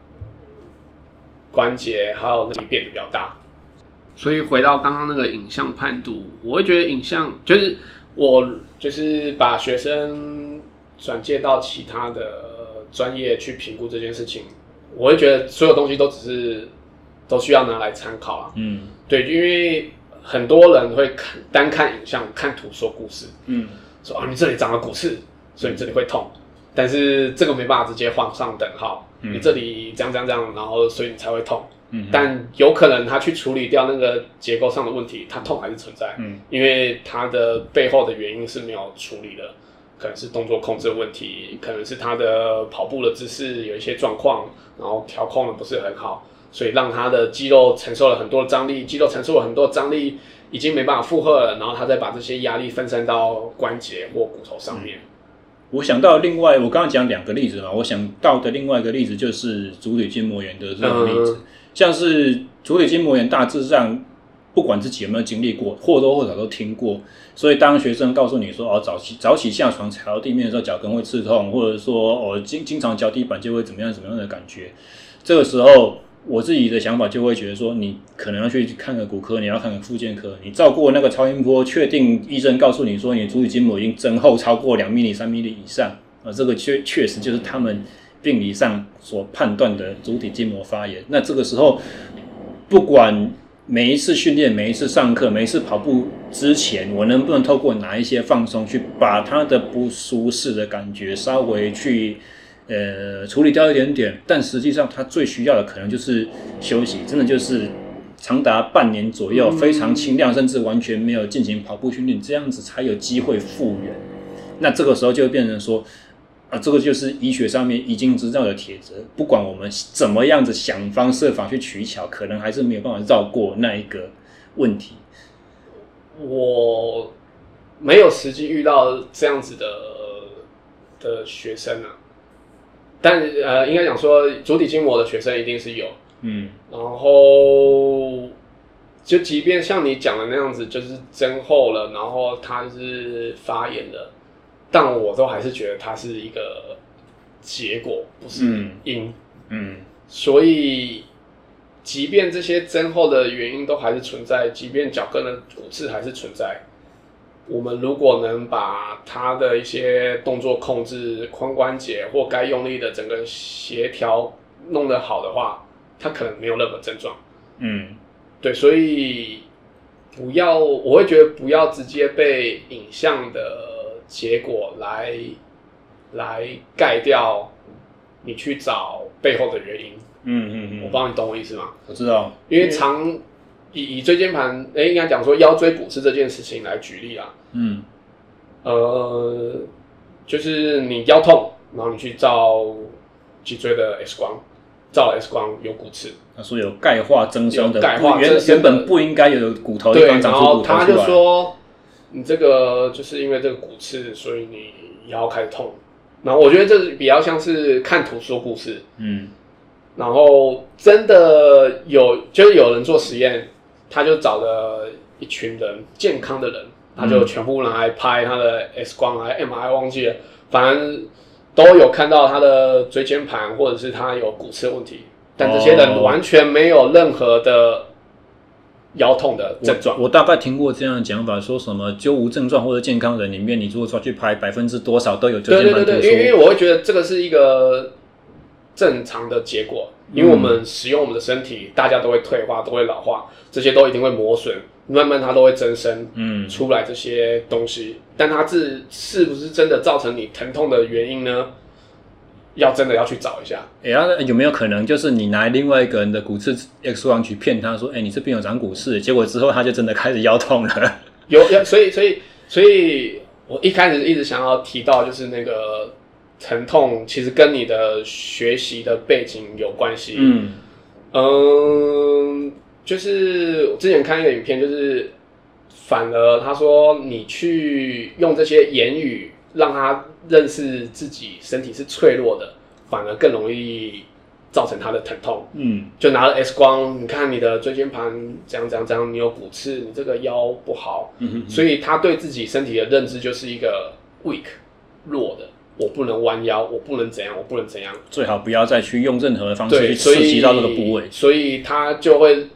关节还有那里变得比较大。所以回到刚刚那个影像判读，我会觉得影像就是我就是把学生转介到其他的专业去评估这件事情，我会觉得所有东西都只是都需要拿来参考啊。嗯，对，因为。很多人会看单看影像，看图说故事。嗯，说啊，你这里长了骨刺，所以你这里会痛。但是这个没办法直接画上等号。嗯，你这里这样这样这样，然后所以你才会痛。嗯，但有可能他去处理掉那个结构上的问题，他痛还是存在。嗯，因为他的背后的原因是没有处理的，可能是动作控制的问题，可能是他的跑步的姿势有一些状况，然后调控的不是很好。所以让他的肌肉承受了很多的张力，肌肉承受了很多的张力，已经没办法负荷了，然后他再把这些压力分散到关节或骨头上面。我想到另外，我刚刚讲两个例子嘛，我想到的另外一个例子就是足底筋膜炎的这种例子，嗯、像是足底筋膜炎，大致上不管自己有没有经历过，或多或少都听过。所以当学生告诉你说哦，早起早起下床踩到地面的时候脚跟会刺痛，或者说哦经经常脚底板就会怎么样怎么样的感觉，这个时候。我自己的想法就会觉得说，你可能要去看个骨科，你要看个复健科，你照过那个超音波，确定医生告诉你说你足底筋膜已经增厚超过两 mm、三 mm 以上，啊，这个确确实就是他们病理上所判断的足底筋膜发炎。那这个时候，不管每一次训练、每一次上课、每一次跑步之前，我能不能透过哪一些放松，去把他的不舒适的感觉稍微去。呃，处理掉一点点，但实际上他最需要的可能就是休息，真的就是长达半年左右，非常轻量，甚至完全没有进行跑步训练，这样子才有机会复原。那这个时候就会变成说，啊，这个就是医学上面已经知道的铁则，不管我们怎么样子想方设法去取巧，可能还是没有办法绕过那一个问题。我没有实际遇到这样子的的学生啊。但呃，应该讲说，足底筋膜的学生一定是有，嗯，然后就即便像你讲的那样子，就是增厚了，然后它是发炎了，但我都还是觉得它是一个结果，不是因，嗯，嗯，所以即便这些增厚的原因。都还是存在，即便脚跟的骨刺还是存在。我们如果能把他的一些动作控制、髋关节或该用力的整个协调弄得好的话，他可能没有任何症状。嗯，对，所以不要，我会觉得不要直接被影像的结果来来盖掉你去找背后的原因。嗯嗯嗯，我帮你懂我意思吗？我知道，因为长。以以椎间盘，哎，应该讲说腰椎骨刺这件事情来举例啊。嗯，呃，就是你腰痛，然后你去照脊椎的 X 光，照了 X 光有骨刺，他说有钙化增生的，钙化增生原本不应该有骨头的地方长出骨头出。然后他就说，你这个就是因为这个骨刺，所以你腰开始痛。然后我觉得这比较像是看图说故事。嗯，然后真的有，就是有人做实验。他就找了一群人，健康的人，他就全部拿来拍他的 X 光啊、MRI，忘记了，反正都有看到他的椎间盘或者是他有骨刺问题，但这些人完全没有任何的腰痛的症状。我，我大概听过这样的讲法，说什么就无症状或者健康人里面，你如果说去拍百分之多少都有椎间盘。对对对，因为因为我会觉得这个是一个正常的结果。因为我们使用我们的身体，大家都会退化，都会老化，这些都一定会磨损，慢慢它都会增生，嗯，出来这些东西。但它是是不是真的造成你疼痛的原因呢？要真的要去找一下。哎呀，有没有可能就是你拿另外一个人的骨刺 X 光去骗他说，哎，你这边有长骨刺，结果之后他就真的开始腰痛了。有，所以，所以，所以我一开始一直想要提到就是那个。疼痛其实跟你的学习的背景有关系。嗯嗯，就是我之前看一个影片，就是反而他说你去用这些言语让他认识自己身体是脆弱的，反而更容易造成他的疼痛。嗯，就拿了 X 光，你看你的椎间盘怎样怎样怎样，你有骨刺，你这个腰不好。嗯哼，所以他对自己身体的认知就是一个 weak 弱的。我不能弯腰，我不能怎样，我不能怎样。最好不要再去用任何的方式去刺激到这个部位。所以他就会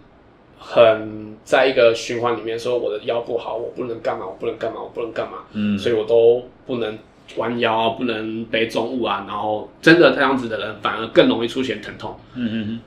很在一个循环里面说：“我的腰不好，我不能干嘛，我不能干嘛，我不能干嘛。”嗯，所以我都不能弯腰啊，不能背重物啊。然后真的这样子的人，反而更容易出现疼痛。嗯嗯嗯。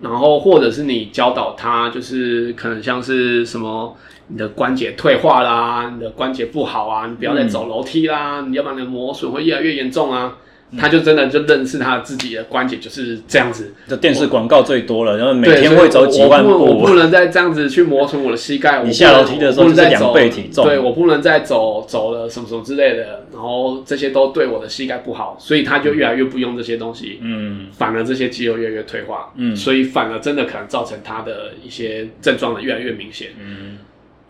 然后或者是你教导他，就是可能像是什么。你的关节退化啦，你的关节不好啊，你不要再走楼梯啦，嗯、你要不然你的磨损会越来越严重啊。嗯、他就真的就认识他自己的关节就是这样子。这电视广告最多了，然后每天会走几万步。我不能再这样子去磨损我的膝盖。你下楼梯的时候就是两倍体重。对，我不能再走走了什么什么之类的，然后这些都对我的膝盖不好，所以他就越来越不用这些东西。嗯，反而这些肌肉越来越退化。嗯，所以反而真的可能造成他的一些症状的越来越明显。嗯。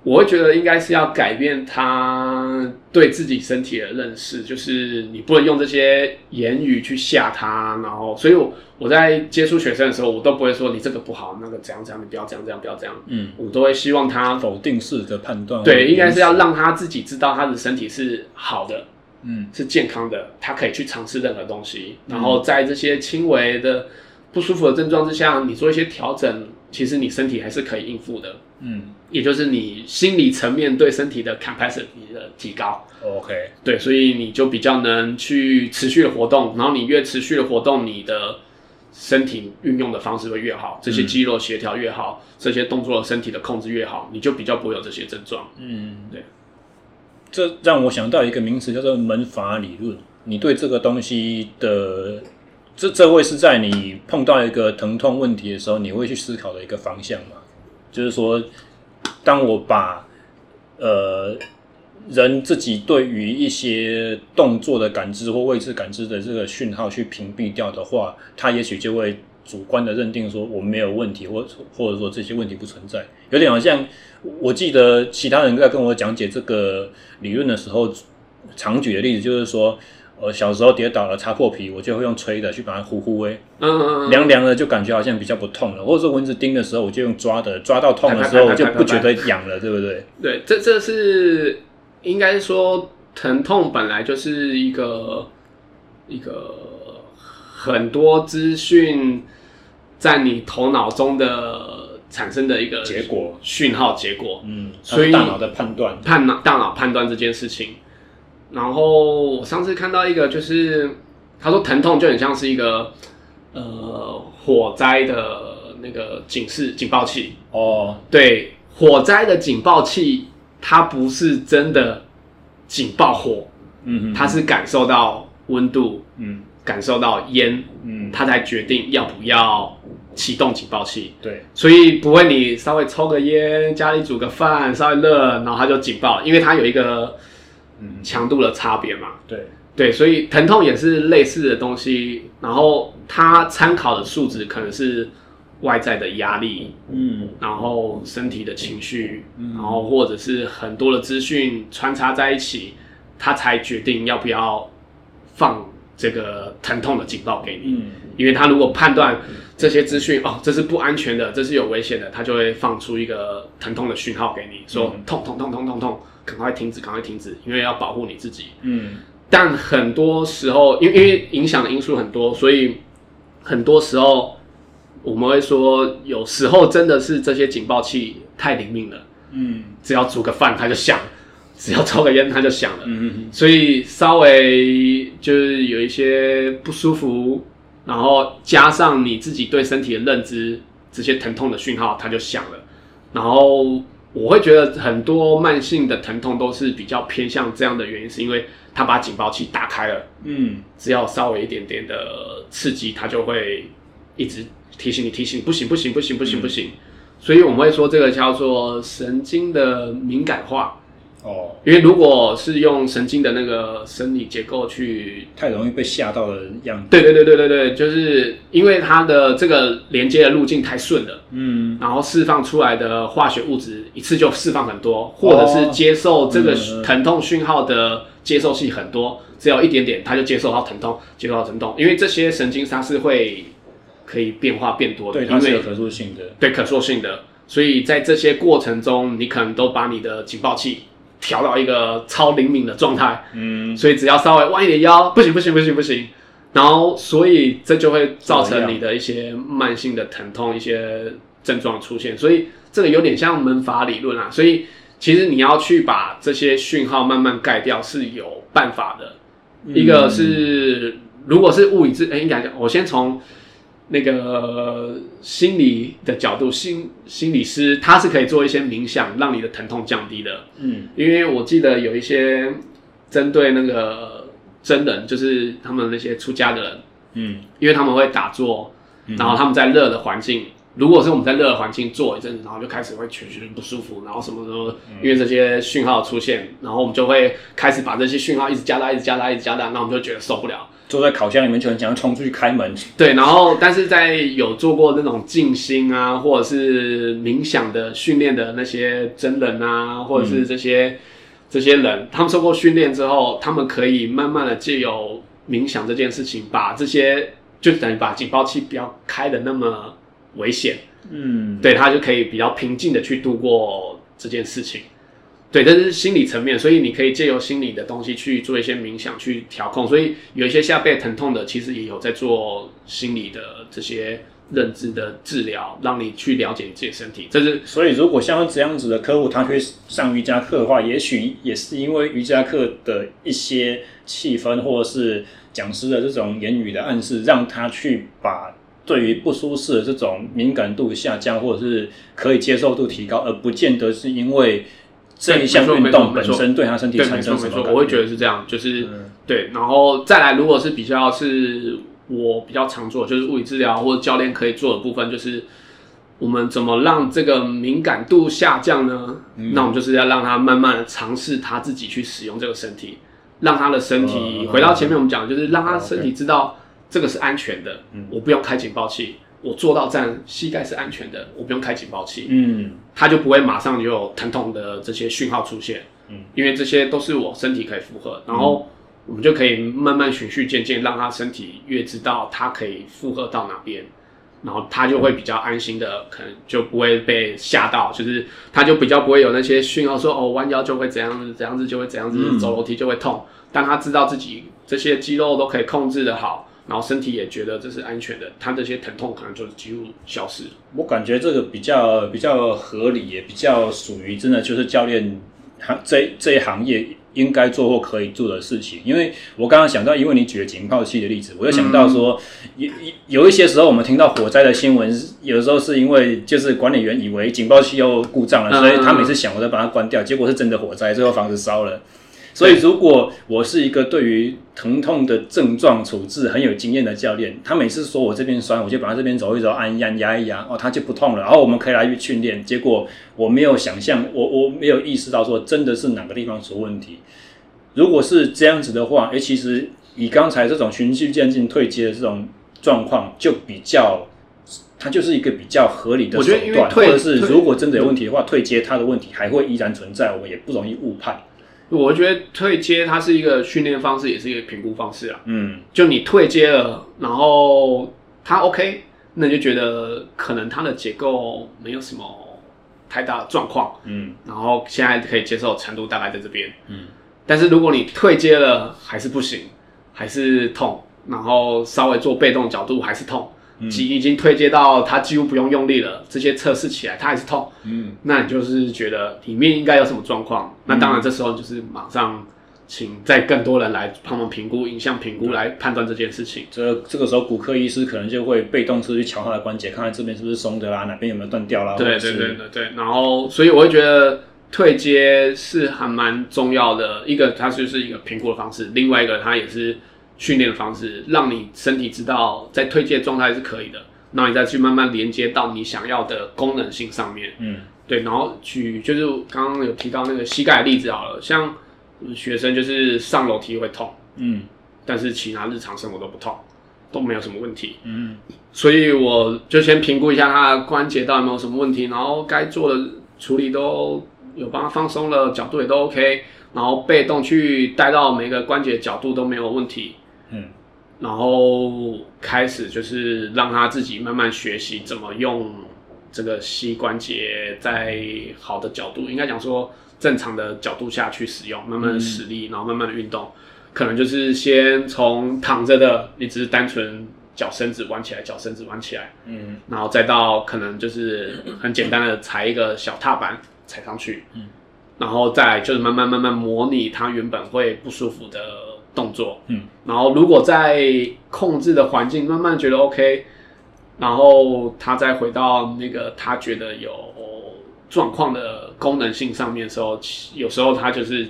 我会觉得应该是要改变他对自己身体的认识，就是你不能用这些言语去吓他，然后，所以我我在接触学生的时候，我都不会说你这个不好，那个怎样怎样，你不要这样这样，不要这样，嗯，我都会希望他否定式的判断，对，应该是要让他自己知道他的身体是好的，嗯，是健康的，他可以去尝试任何东西，然后在这些轻微的。不舒服的症状之下，你做一些调整，其实你身体还是可以应付的。嗯，也就是你心理层面对身体的 capacity 的提高。OK，对，所以你就比较能去持续的活动，然后你越持续的活动，你的身体运用的方式会越好，这些肌肉协调越好，嗯、这些动作的身体的控制越好，你就比较不会有这些症状。嗯，对。这让我想到一个名词叫做门阀理论。你对这个东西的，这这会是在你碰到一个疼痛问题的时候，你会去思考的一个方向吗？就是说，当我把呃人自己对于一些动作的感知或位置感知的这个讯号去屏蔽掉的话，他也许就会主观的认定说我没有问题，或或者说这些问题不存在。有点好像我记得其他人在跟我讲解这个理论的时候，常举的例子就是说。我小时候跌倒了，擦破皮，我就会用吹的去把它呼呼哎，嗯嗯嗯，凉凉的就感觉好像比较不痛了。或者说蚊子叮的时候，我就用抓的，抓到痛的时候我就不觉得痒了，对不对？对，这这是应该说疼痛本来就是一个一个很多资讯在你头脑中的产生的一个结果讯号结果，嗯，所以大脑的判断，判大脑判断这件事情。然后我上次看到一个，就是他说疼痛就很像是一个呃火灾的那个警示警报器。哦，对，火灾的警报器它不是真的警报火，嗯，它是感受到温度，嗯，感受到烟，嗯，它才决定要不要启动警报器。对，所以不会你稍微抽个烟，家里煮个饭稍微热，然后它就警报，因为它有一个。嗯，强度的差别嘛，对。对，所以疼痛也是类似的东西，然后它参考的数值可能是外在的压力，嗯，然后身体的情绪，嗯，然后或者是很多的资讯穿插在一起，它才决定要不要放这个疼痛的警报给你，嗯，因为他如果判断这些资讯哦，这是不安全的，这是有危险的，他就会放出一个疼痛的讯号给你，说痛痛痛痛痛痛。赶快停止，赶快停止，因为要保护你自己。嗯，但很多时候，因为因为影响的因素很多，所以很多时候我们会说，有时候真的是这些警报器太灵敏了。嗯，只要煮个饭它就响，只要抽个烟它就响了。嗯嗯，所以稍微就是有一些不舒服，然后加上你自己对身体的认知，这些疼痛的讯号它就响了，然后。我会觉得很多慢性的疼痛都是比较偏向这样的原因，是因为他把警报器打开了，嗯，只要稍微一点点的刺激，他就会一直提醒你，提醒不行，不行，不行，不行，不行。所以我们会说这个叫做神经的敏感化。哦，因为如果是用神经的那个生理结构去，太容易被吓到的样子。对对对对对对，就是因为它的这个连接的路径太顺了，嗯，然后释放出来的化学物质一次就释放很多，或者是接受这个疼痛讯号的接受器很多，只要一点点它就接受到疼痛，接受到疼痛，因为这些神经它是会可以变化变多的，对，它是有可塑性的，对，可塑性的，所以在这些过程中，你可能都把你的警报器。调到一个超灵敏的状态，嗯，所以只要稍微弯一点腰，不行不行不行不行，然后所以这就会造成你的一些慢性的疼痛，一些症状出现，所以这个有点像门阀理论啊，所以其实你要去把这些讯号慢慢盖掉是有办法的，嗯、一个是如果是物理治，哎，应该讲，我先从。那个心理的角度，心心理师他是可以做一些冥想，让你的疼痛降低的。嗯，因为我记得有一些针对那个真人，就是他们那些出家的人，嗯，因为他们会打坐，然后他们在热的环境，嗯、如果是我们在热的环境坐一阵子，然后就开始会全身不舒服，然后什么什么，因为这些讯号出现，然后我们就会开始把这些讯号一直加大，一直加大，一直加大，那我们就觉得受不了。坐在烤箱里面就很想要冲出去开门。对，然后但是在有做过那种静心啊，或者是冥想的训练的那些真人啊，或者是这些、嗯、这些人，他们受过训练之后，他们可以慢慢的借由冥想这件事情，把这些就等于把警报器不要开的那么危险。嗯，对，他就可以比较平静的去度过这件事情。对，这是心理层面，所以你可以借由心理的东西去做一些冥想去调控。所以有一些下背疼痛的，其实也有在做心理的这些认知的治疗，让你去了解你自己身体。这是所以，如果像这样子的客户，他去上瑜伽课的话，也许也是因为瑜伽课的一些气氛，或者是讲师的这种言语的暗示，让他去把对于不舒适的这种敏感度下降，或者是可以接受度提高，而不见得是因为。这一项运动本身对他身体产生什么？我会觉得是这样，就是、嗯、对，然后再来，如果是比较是我比较常做，就是物理治疗或者教练可以做的部分，就是我们怎么让这个敏感度下降呢？嗯、那我们就是要让他慢慢的尝试他自己去使用这个身体，让他的身体、嗯、回到前面我们讲的，就是让他身体知道这个是安全的，嗯、我不用开警报器。我做到站，膝盖是安全的，我不用开警报器，嗯，他就不会马上就有疼痛的这些讯号出现，嗯，因为这些都是我身体可以负荷，然后我们就可以慢慢循序渐进，让他身体越知道他可以负荷到哪边，然后他就会比较安心的，可能就不会被吓到，就是他就比较不会有那些讯号说哦，弯腰就会怎样子，怎样子就会怎样子，走楼梯就会痛，当他知道自己这些肌肉都可以控制的好。然后身体也觉得这是安全的，他这些疼痛可能就几乎消失了。我感觉这个比较比较合理，也比较属于真的就是教练行这这一行业应该做或可以做的事情。因为我刚刚想到，因为你举了警报器的例子，我又想到说，有、嗯、有一些时候我们听到火灾的新闻，有的时候是因为就是管理员以为警报器又故障了，所以他每次想我都把它关掉，结果是真的火灾，最后房子烧了。所以，如果我是一个对于疼痛的症状处置很有经验的教练，他每次说我这边酸，我就把他这边揉一揉，按一按，压一压，哦，他就不痛了。然后我们可以来去训练。结果我没有想象，我我没有意识到说真的是哪个地方出问题。如果是这样子的话，诶，其实以刚才这种循序渐进退阶的这种状况，就比较，它就是一个比较合理的手段。或者是如果真的有问题的话，退阶它的问题还会依然存在，我们也不容易误判。我觉得退阶它是一个训练方式，也是一个评估方式啊。嗯，就你退阶了，然后它 OK，那你就觉得可能它的结构没有什么太大的状况。嗯，然后现在可以接受程度大概在这边。嗯，但是如果你退阶了还是不行，还是痛，然后稍微做被动角度还是痛。几已经退接到他几乎不用用力了，这些测试起来他还是痛，嗯，那你就是觉得里面应该有什么状况？嗯、那当然这时候就是马上请再更多人来帮忙评估影像评估来判断这件事情。这这个时候骨科医师可能就会被动式去敲他的关节，看看这边是不是松的啦，哪边有没有断掉啦。对对对对对。然后所以我会觉得退阶是还蛮重要的，一个它就是一个评估的方式，另外一个它也是。训练的方式，让你身体知道在推荐状态是可以的，那你再去慢慢连接到你想要的功能性上面。嗯，对，然后举就是刚刚有提到那个膝盖的例子好了，像学生就是上楼梯会痛，嗯，但是其他日常生活都不痛，都没有什么问题。嗯，所以我就先评估一下他的关节到底有没有什么问题，然后该做的处理都有帮他放松了，角度也都 OK，然后被动去带到每个关节角度都没有问题。嗯，然后开始就是让他自己慢慢学习怎么用这个膝关节在好的角度，应该讲说正常的角度下去使用，慢慢的使力，然后慢慢的运动，可能就是先从躺着的，你只是单纯脚伸直弯起来，脚伸直弯起来，嗯，然后再到可能就是很简单的踩一个小踏板踩上去，嗯，然后再就是慢慢慢慢模拟他原本会不舒服的。动作，嗯，然后如果在控制的环境慢慢觉得 OK，然后他再回到那个他觉得有状况的功能性上面的时候，有时候他就是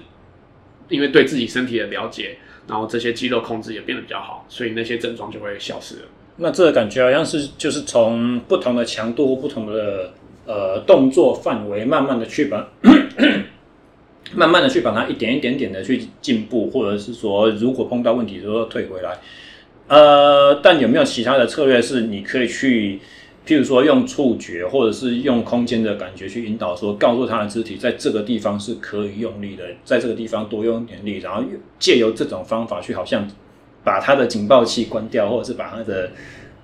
因为对自己身体的了解，然后这些肌肉控制也变得比较好，所以那些症状就会消失了。那这个感觉好像是就是从不同的强度、不同的呃动作范围，慢慢的去把。慢慢的去把它一点一点点的去进步，或者是说，如果碰到问题，就说退回来。呃，但有没有其他的策略是你可以去，譬如说用触觉，或者是用空间的感觉去引导，说告诉他的肢体在这个地方是可以用力的，在这个地方多用点力，然后借由这种方法去，好像把他的警报器关掉，或者是把他的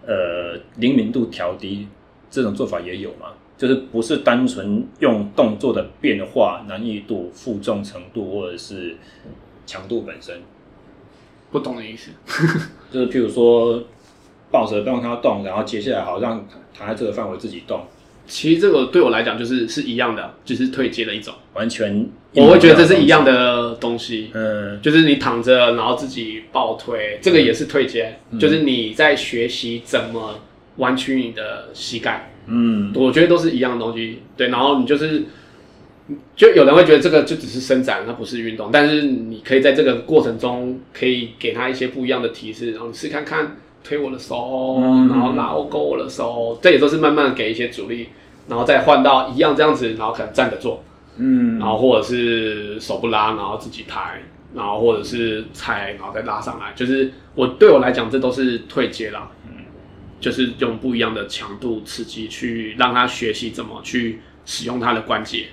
呃灵敏度调低，这种做法也有吗？就是不是单纯用动作的变化、难易度、负重程度或者是强度本身。不懂的意思，(laughs) 就是譬如说抱着让它动，然后接下来好让躺在这个范围自己动。其实这个对我来讲就是是一样的，就是退阶的一种，完全我会觉得这是一样的东西。嗯，就是你躺着，然后自己抱推，这个也是退阶，嗯、就是你在学习怎么弯曲你的膝盖。嗯，我觉得都是一样的东西。对，然后你就是，就有人会觉得这个就只是伸展，它不是运动，但是你可以在这个过程中可以给他一些不一样的提示，然后你试看看。推我的手，然后拉勾我的手，这也都是慢慢给一些阻力，然后再换到一样这样子，然后可能站着做，嗯，然后或者是手不拉，然后自己抬，然后或者是踩，然后再拉上来，就是我对我来讲，这都是退阶啦，嗯，就是用不一样的强度刺激去让他学习怎么去使用他的关节，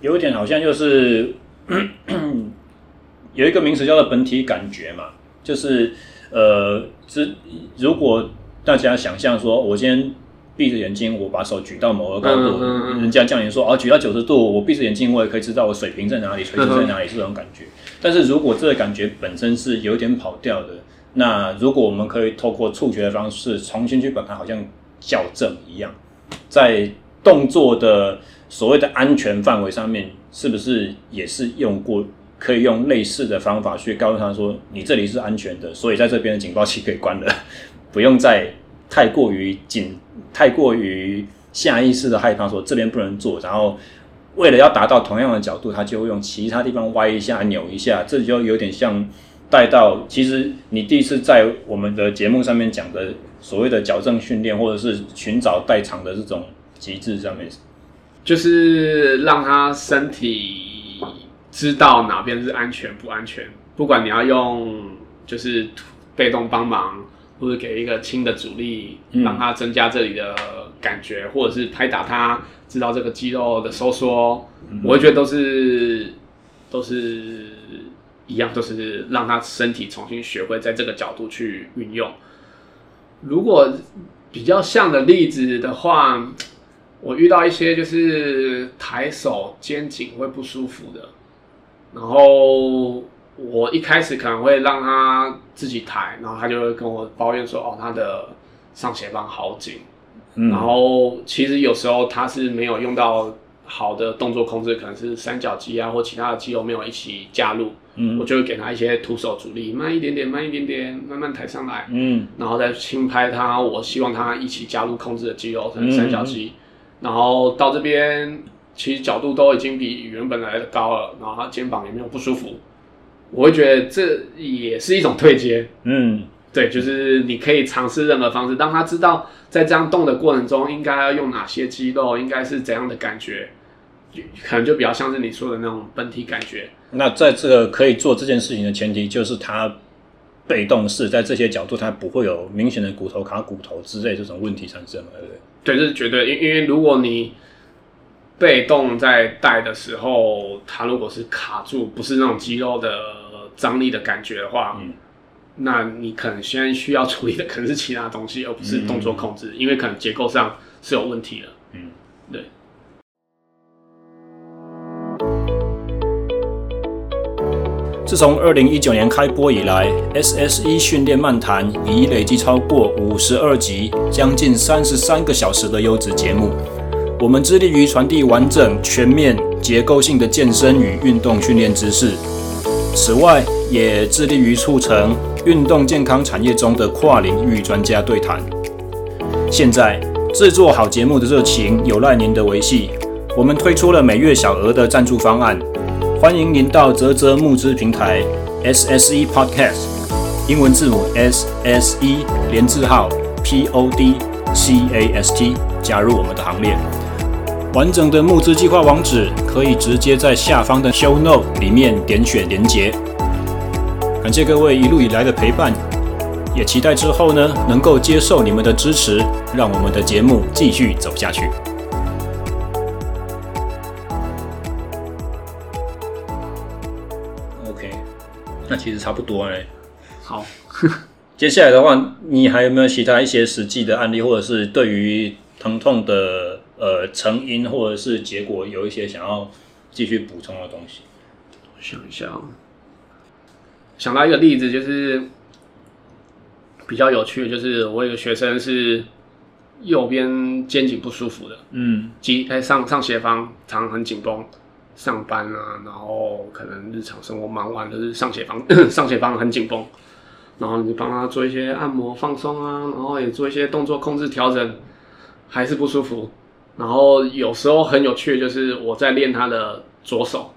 有一点好像就是 (coughs) 有一个名词叫做本体感觉嘛，就是。呃，是如果大家想象说，我今天闭着眼睛，我把手举到某个高度，人家叫你说，哦，举到九十度，我闭着眼睛，我也可以知道我水平在哪里，垂直在哪里，(laughs) 是这种感觉。但是如果这个感觉本身是有点跑调的，那如果我们可以透过触觉的方式重新去把它好像校正一样，在动作的所谓的安全范围上面，是不是也是用过？可以用类似的方法去告诉他说：“你这里是安全的，所以在这边的警报器可以关了，不用再太过于紧、太过于下意识的害怕说这边不能做。然后为了要达到同样的角度，他就会用其他地方歪一下、扭一下，这就有点像带到其实你第一次在我们的节目上面讲的所谓的矫正训练，或者是寻找代偿的这种机制上面，就是让他身体。”知道哪边是安全不安全，不管你要用就是被动帮忙，或者给一个轻的阻力，让他增加这里的感觉，或者是拍打他，知道这个肌肉的收缩，我会觉得都是都是一样，就是让他身体重新学会在这个角度去运用。如果比较像的例子的话，我遇到一些就是抬手肩颈会不舒服的。然后我一开始可能会让他自己抬，然后他就会跟我抱怨说：“哦，他的上斜方好紧。嗯”然后其实有时候他是没有用到好的动作控制，可能是三角肌啊或其他的肌肉没有一起加入。嗯，我就会给他一些徒手阻力，慢一点点，慢一点点，慢慢抬上来。嗯，然后再轻拍他，我希望他一起加入控制的肌肉，可能三角肌。嗯，然后到这边。其实角度都已经比原本来的高了，然后他肩膀也没有不舒服，我会觉得这也是一种退阶。嗯，对，就是你可以尝试任何方式，让他知道在这样动的过程中应该要用哪些肌肉，应该是怎样的感觉，可能就比较像是你说的那种本体感觉。那在这个可以做这件事情的前提，就是它被动式在这些角度，它不会有明显的骨头卡骨头之类这种问题产生，对不对？对，这是绝对，因因为如果你。被动在带的时候，它如果是卡住，不是那种肌肉的张力的感觉的话，嗯，那你可能现在需要处理的可能是其他东西，而不是动作控制，嗯，因为可能结构上是有问题的。自从二零一九年开播以来，SSE 训练漫谈已累计超过五十二集，将近三十三个小时的优质节目。我们致力于传递完整、全面、结构性的健身与运动训练知识。此外，也致力于促成运动健康产业中的跨领域专家对谈。现在，制作好节目的热情有赖您的维系。我们推出了每月小额的赞助方案，欢迎您到泽泽募资平台 SSE Podcast，英文字母 S S E 连字号 P O D C A S T 加入我们的行列。完整的募资计划网址可以直接在下方的 Show Note 里面点选连结。感谢各位一路以来的陪伴，也期待之后呢能够接受你们的支持，让我们的节目继续走下去。那其实差不多嘞。好，(laughs) 接下来的话，你还有没有其他一些实际的案例，或者是对于疼痛的？呃成因或者是结果有一些想要继续补充的东西？我想一下，想到一个例子，就是比较有趣的，就是我有个学生是右边肩颈不舒服的，嗯，肌哎上上斜方常常很紧绷，上班啊，然后可能日常生活忙完就是上斜方 (clears throat) 上斜方很紧绷。然后你帮他做一些按摩放松啊，然后也做一些动作控制调整，还是不舒服。然后有时候很有趣，就是我在练他的左手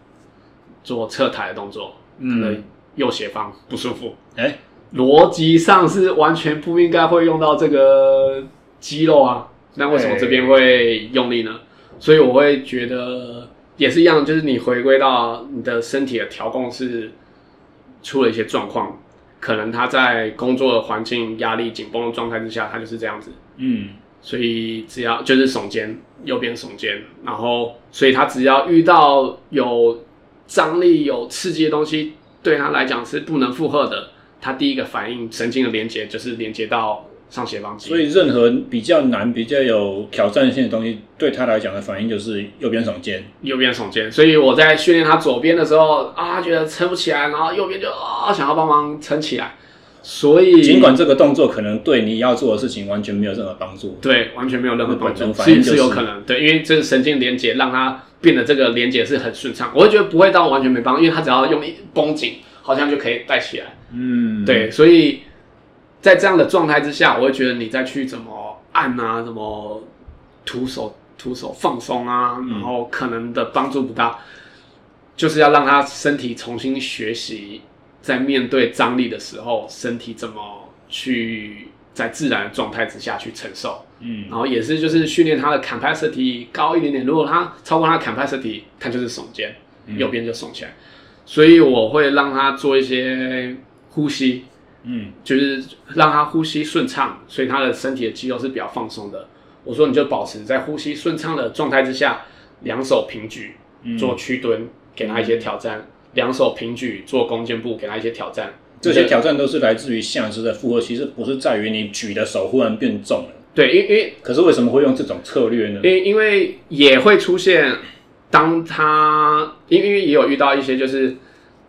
做侧抬的动作，嗯，右斜方不舒服。哎，逻辑上是完全不应该会用到这个肌肉啊，那为什么这边会用力呢？所以我会觉得也是一样，就是你回归到你的身体的调控是出了一些状况。可能他在工作的环境压力紧绷的状态之下，他就是这样子。嗯，所以只要就是耸肩，右边耸肩，然后所以他只要遇到有张力、有刺激的东西，对他来讲是不能负荷的，他第一个反应神经的连接就是连接到。上斜方肌，所以任何比较难、比较有挑战性的东西，对他来讲的反应就是右边耸肩，右边耸肩。所以我在训练他左边的时候啊，觉得撑不起来，然后右边就啊想要帮忙撑起来。所以尽管这个动作可能对你要做的事情完全没有任何帮助，对，完全没有任何帮助，反应、就是、是有可能，对，因为这个神经连接让他变得这个连接是很顺畅。我会觉得不会到完全没帮助，因为他只要用力绷紧，好像就可以带起来。嗯，对，所以。在这样的状态之下，我会觉得你再去怎么按啊，怎么徒手徒手放松啊，然后可能的帮助不大，嗯、就是要让他身体重新学习，在面对张力的时候，身体怎么去在自然的状态之下去承受。嗯，然后也是就是训练他的 capacity 高一点点，如果他超过他的 capacity，他就是耸肩，右边就耸起来。嗯、所以我会让他做一些呼吸。嗯，就是让他呼吸顺畅，所以他的身体的肌肉是比较放松的。我说你就保持在呼吸顺畅的状态之下，两手平举做屈蹲，嗯、给他一些挑战；两手平举做弓箭步，给他一些挑战。这些挑战都是来自于下肢的负荷，其实不是在于你举的手忽然变重了。对，因因为可是为什么会用这种策略呢？因因为也会出现，当他因因为也有遇到一些就是。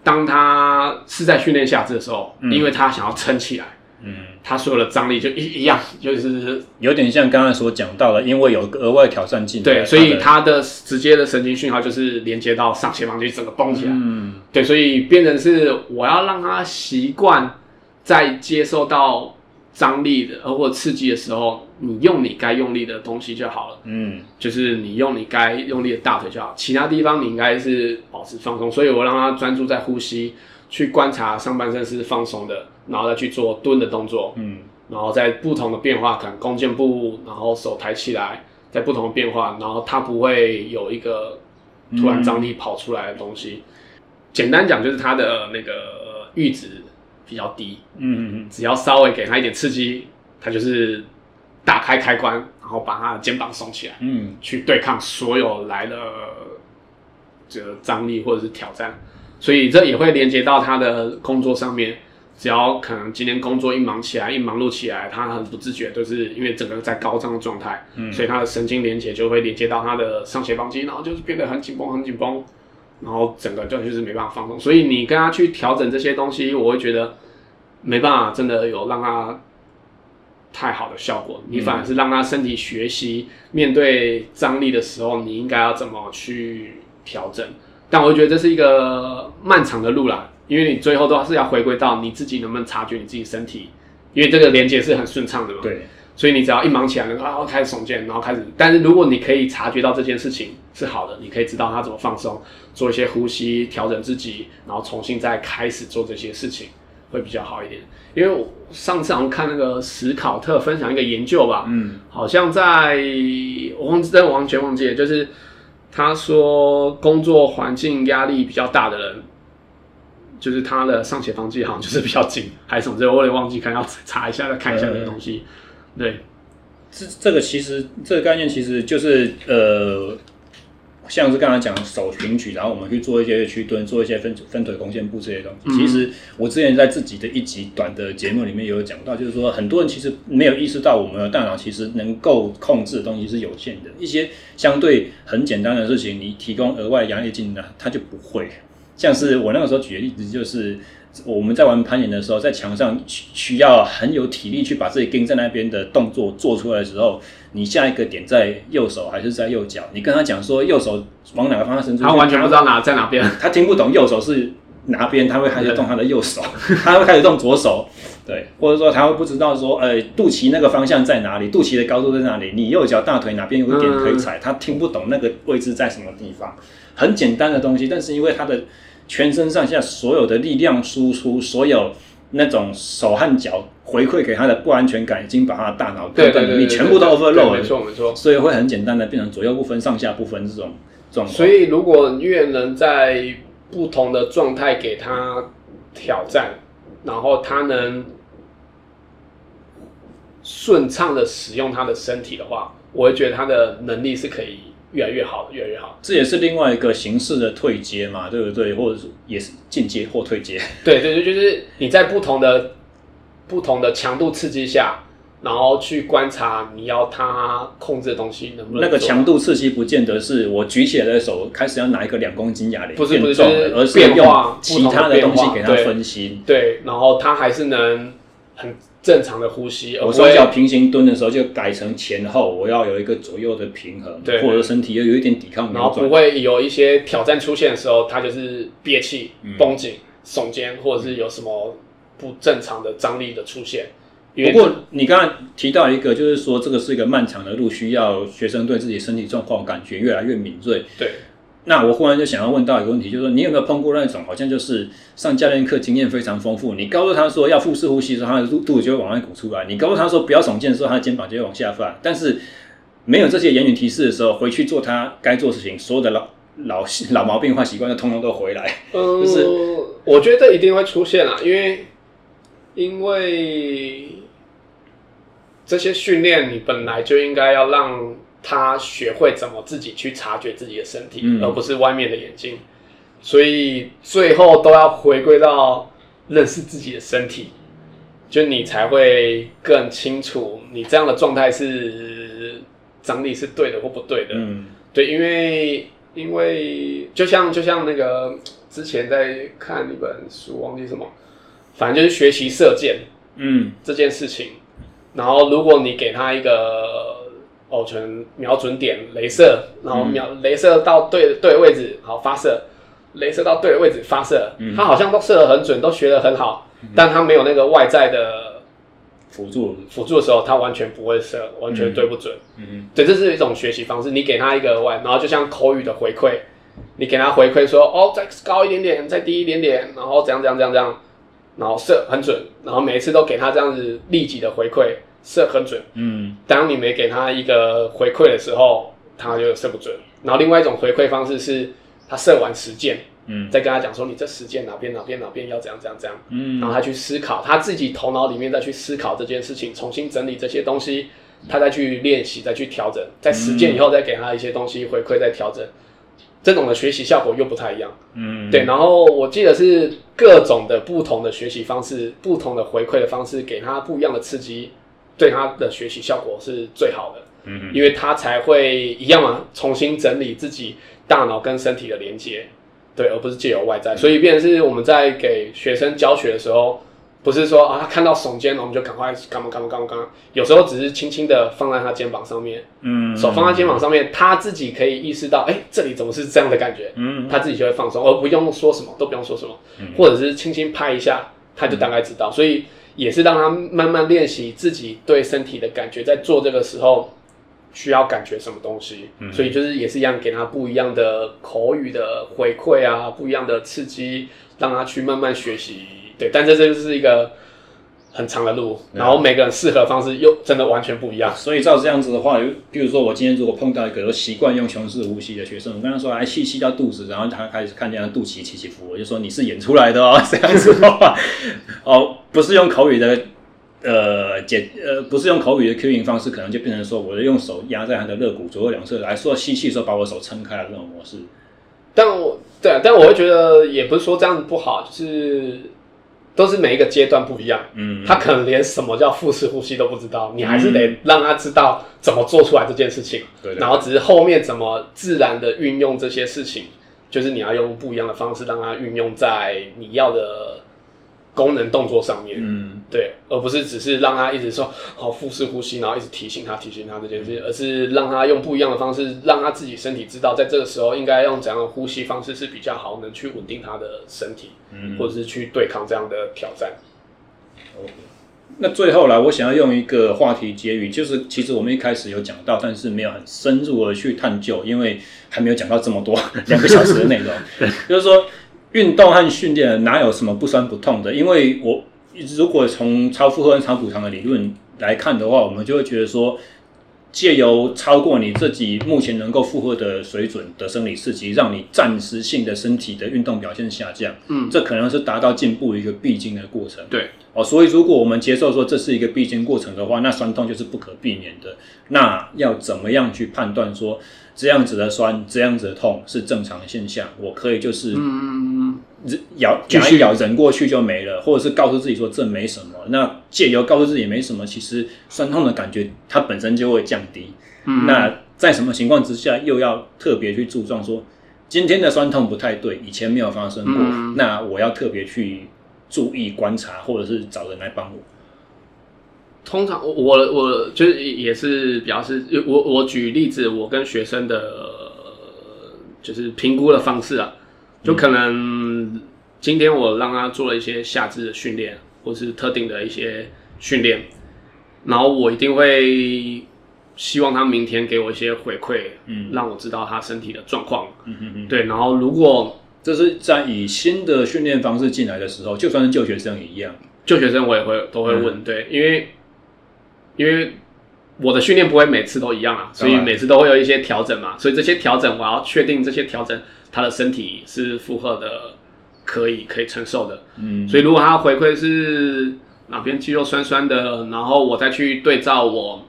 当他是在训练下肢的时候，嗯、因为他想要撑起来，嗯，他所有的张力就一一样，就是有点像刚才所讲到的，因为有额外挑战进来，对，所以他的直接的神经讯号就是连接到上斜方肌，整个绷起来，嗯，对，所以变成是我要让他习惯在接受到张力的或刺激的时候，你用你该用力的东西就好了。嗯，就是你用你该用力的大腿就好，其他地方你应该是保持放松。所以我让他专注在呼吸，去观察上半身是放松的，然后再去做蹲的动作。嗯，然后在不同的变化，可能弓箭步，然后手抬起来，在不同的变化，然后他不会有一个突然张力跑出来的东西。嗯、简单讲，就是他的那个阈值。比较低，嗯嗯嗯，只要稍微给他一点刺激，他就是打开开关，然后把他的肩膀耸起来，嗯，去对抗所有来的这个张力或者是挑战，所以这也会连接到他的工作上面。只要可能今天工作一忙起来，一忙碌起来，他很不自觉，都是因为整个在高涨的状态，嗯，所以他的神经连接就会连接到他的上斜方肌，然后就是变得很紧绷，很紧绷。然后整个就就是没办法放松，所以你跟他去调整这些东西，我会觉得没办法，真的有让他太好的效果。你反而是让他身体学习面对张力的时候，你应该要怎么去调整。但我觉得这是一个漫长的路啦，因为你最后都是要回归到你自己能不能察觉你自己身体，因为这个连接是很顺畅的嘛。对。所以你只要一忙起来，然后开始耸肩，然后开始。但是如果你可以察觉到这件事情是好的，你可以知道他怎么放松，做一些呼吸调整自己，然后重新再开始做这些事情，会比较好一点。因为我上次好像看那个史考特分享一个研究吧，嗯，好像在我忘记，我完全忘记了，就是他说工作环境压力比较大的人，就是他的上斜方肌好像就是比较紧，还是什么之类，我有点忘记，可能要查一下再看一下这个东西。嗯对，这这个其实这个概念其实就是呃，像是刚才讲手平举，然后我们去做一些屈蹲，做一些分分腿弓箭步这些东西。嗯、其实我之前在自己的一集短的节目里面也有讲到，就是说很多人其实没有意识到，我们的大脑其实能够控制的东西是有限的。一些相对很简单的事情，你提供额外压力进来，它就不会。像是我那个时候举的例子，就是我们在玩攀岩的时候，在墙上需要很有体力去把自己钉在那边的动作做出来的时候，你下一个点在右手还是在右脚？你跟他讲说右手往哪个方向伸出去，他完全不知道哪在哪边，(laughs) 他听不懂右手是哪边，他会开始动他的右手，他会开始动左手，(laughs) 对，或者说他会不知道说，呃，肚脐那个方向在哪里，肚脐的高度在哪里，你右脚大腿哪边有一点可以踩，他听不懂那个位置在什么地方，很简单的东西，但是因为他的。全身上下所有的力量输出，所有那种手和脚回馈给他的不安全感，已经把他的大脑判断能力全部都 overload 了。没错没错，所以会很简单的变成左右不分、上下不分这种状况。所以如果越能在不同的状态给他挑战，然后他能顺畅的使用他的身体的话，我会觉得他的能力是可以。越来越好，越来越好。这也是另外一个形式的退阶嘛，对不对？或者是也是进阶或退阶。(laughs) 对对对，就是你在不同的不同的强度刺激下，然后去观察你要它控制的东西能不能。那个强度刺激不见得是我举起来的手开始要拿一个两公斤哑铃，不是不是，就是而是用其他的东西给它分析。对，然后它还是能很。正常的呼吸，我双脚平行蹲的时候就改成前后，我要有一个左右的平衡，对，或者身体要有一点抵抗，然后不会有一些挑战出现的时候，它就是憋气、绷紧、耸肩，或者是有什么不正常的张力的出现。不过你刚刚提到一个，就是说这个是一个漫长的路，需要学生对自己身体状况感觉越来越敏锐。对。那我忽然就想要问到一个问题，就是说你有没有碰过那种好像就是上教练课经验非常丰富，你告诉他说要腹式呼吸的时候，他的肚肚子就会往外鼓出来；你告诉他说不要耸肩的时候，他的肩膀就会往下放。但是没有这些言语提示的时候，回去做他该做的事情，所有的老老老毛病坏习惯就通通都回来。嗯，就是我觉得一定会出现啦，因为因为这些训练你本来就应该要让。他学会怎么自己去察觉自己的身体，嗯、而不是外面的眼睛，所以最后都要回归到认识自己的身体，就你才会更清楚你这样的状态是张力是对的或不对的。嗯，对，因为因为就像就像那个之前在看一本书，忘记什么，反正就是学习射箭，嗯，这件事情，然后如果你给他一个。哦，全瞄准点，镭射，然后瞄镭射到对对的位置，好发射，镭射到对的位置发射，嗯，他好像都射得很准，都学得很好，嗯，但他没有那个外在的辅助辅助的时候，他完全不会射，完全对不准。嗯嗯，对，这是一种学习方式。你给他一个外，然后就像口语的回馈，你给他回馈说，哦，再高一点点，再低一点点，然后怎样怎样怎样怎样，然后射很准，然后每一次都给他这样子立即的回馈。射很准，嗯，当你没给他一个回馈的时候，他就射不准。然后另外一种回馈方式是，他射完十箭，嗯，再跟他讲说，你这十箭哪边哪边哪边要怎样怎样怎样，嗯，然后他去思考，他自己头脑里面再去思考这件事情，重新整理这些东西，他再去练习，再去调整，在实践以后再给他一些东西回馈，再调整，这种的学习效果又不太一样，嗯，对。然后我记得是各种的不同的学习方式，不同的回馈的方式，给他不一样的刺激。对他的学习效果是最好的，嗯，因为他才会一样嘛，重新整理自己大脑跟身体的连接，对，而不是借由外在。所以，变成是我们在给学生教学的时候，不是说啊，他看到耸肩，我们就赶快干嘛干嘛干嘛干嘛。有时候只是轻轻的放在他肩膀上面，嗯，手放在肩膀上面，他自己可以意识到，哎，这里怎么是这样的感觉？嗯，他自己就会放松，而不用说什么，都不用说什么，或者是轻轻拍一下，他就大概知道。所以。也是让他慢慢练习自己对身体的感觉，在做这个时候需要感觉什么东西，嗯，所以就是也是一样，给他不一样的口语的回馈啊，不一样的刺激，让他去慢慢学习。对，但这就是一个。很长的路，然后每个人适合的方式又真的完全不一样。所以照这样子的话，比如说我今天如果碰到一个习惯用胸式呼吸的学生，我跟他说来气吸到肚子，然后他开始看见他肚脐起起伏，我就说你是演出来的哦，(laughs) 这样子的话，哦，不是用口语的呃解呃不是用口语的 cueing 方式，可能就变成说，我用手压在他的肋骨左右两侧来说吸气的时候把我手撑开了这种模式。但我对，但我会觉得也不是说这样子不好，就是都是每一个阶段不一样。嗯，他可能连什么叫腹式呼吸都不知道，你还是得让他知道怎么做出来这件事情。对，然后只是后面怎么自然的运用这些事情，就是你要用不一样的方式让他运用在你要的。功能动作上面，嗯，对，而不是只是让他一直说好腹式呼吸，然后一直提醒他、提醒他这件事情，而是让他用不一样的方式，让他自己身体知道，在这个时候应该用怎样的呼吸方式是比较好，能去稳定他的身体，嗯，或者是去对抗这样的挑战。那最后来，我想要用一个话题结语，就是其实我们一开始有讲到，但是没有很深入的去探究，因为还没有讲到这么多两个小时的内容，(laughs) 就是说。运动和训练哪有什么不酸不痛的？因为我如果从超负荷和超补偿的理论来看的话，我们就会觉得说，借由超过你自己目前能够负荷的水准的生理刺激，让你暂时性的身体的运动表现下降，嗯，这可能是达到进步一个必经的过程。对，哦，所以如果我们接受说这是一个必经过程的话，那酸痛就是不可避免的。那要怎么样去判断说？这样子的酸，这样子的痛是正常的现象，我可以就是咬咬一咬，忍过去就没了，或者是告诉自己说这没什么。那借由告诉自己没什么，其实酸痛的感觉它本身就会降低。嗯，那在什么情况之下又要特别去注重说今天的酸痛不太对，以前没有发生过，嗯，那我要特别去注意观察，或者是找人来帮我。通常我我我就是也是比较是我我举例子，我跟学生的就是评估的方式啊，就可能今天我让他做了一些下肢的训练，或是特定的一些训练，然后我一定会希望他明天给我一些回馈，嗯，让我知道他身体的状况，嗯嗯嗯，对，然后如果这是在以新的训练方式进来的时候，就算是旧学生也一样，旧学生我也会都会问，嗯、对，因为。因为我的训练不会每次都一样啊，所以每次都会有一些调整嘛。所以这些调整，我要确定这些调整他的身体是负荷的，可以可以承受的。嗯，所以如果他回馈是哪边肌肉酸酸的，然后我再去对照我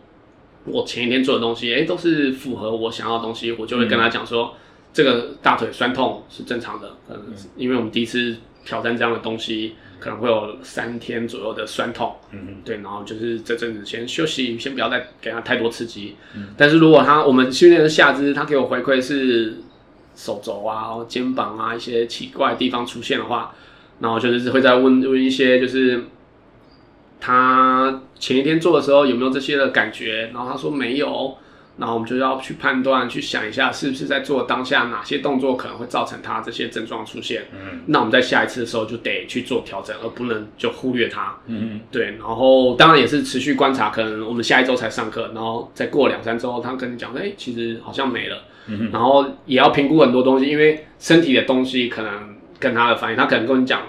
我前一天做的东西，哎，都是符合我想要的东西，我就会跟他讲说，这个大腿酸痛是正常的，可能是因为我们第一次挑战这样的东西。可能会有三天左右的酸痛，嗯嗯，对，然后就是这阵子先休息，先不要再给他太多刺激。嗯，但是如果他我们训练的下肢，他给我回馈是手肘啊、然后肩膀啊一些奇怪的地方出现的话，然后就是会再问问一些，就是他前一天做的时候有没有这些的感觉，然后他说没有。然后我们就要去判断，去想一下是不是在做当下哪些动作可能会造成他这些症状出现。嗯，那我们在下一次的时候就得去做调整，而不能就忽略它。嗯，对。然后当然也是持续观察，可能我们下一周才上课，然后再过两三周，他跟你讲，哎，其实好像没了。嗯，然后也要评估很多东西，因为身体的东西可能跟他的反应，他可能跟你讲。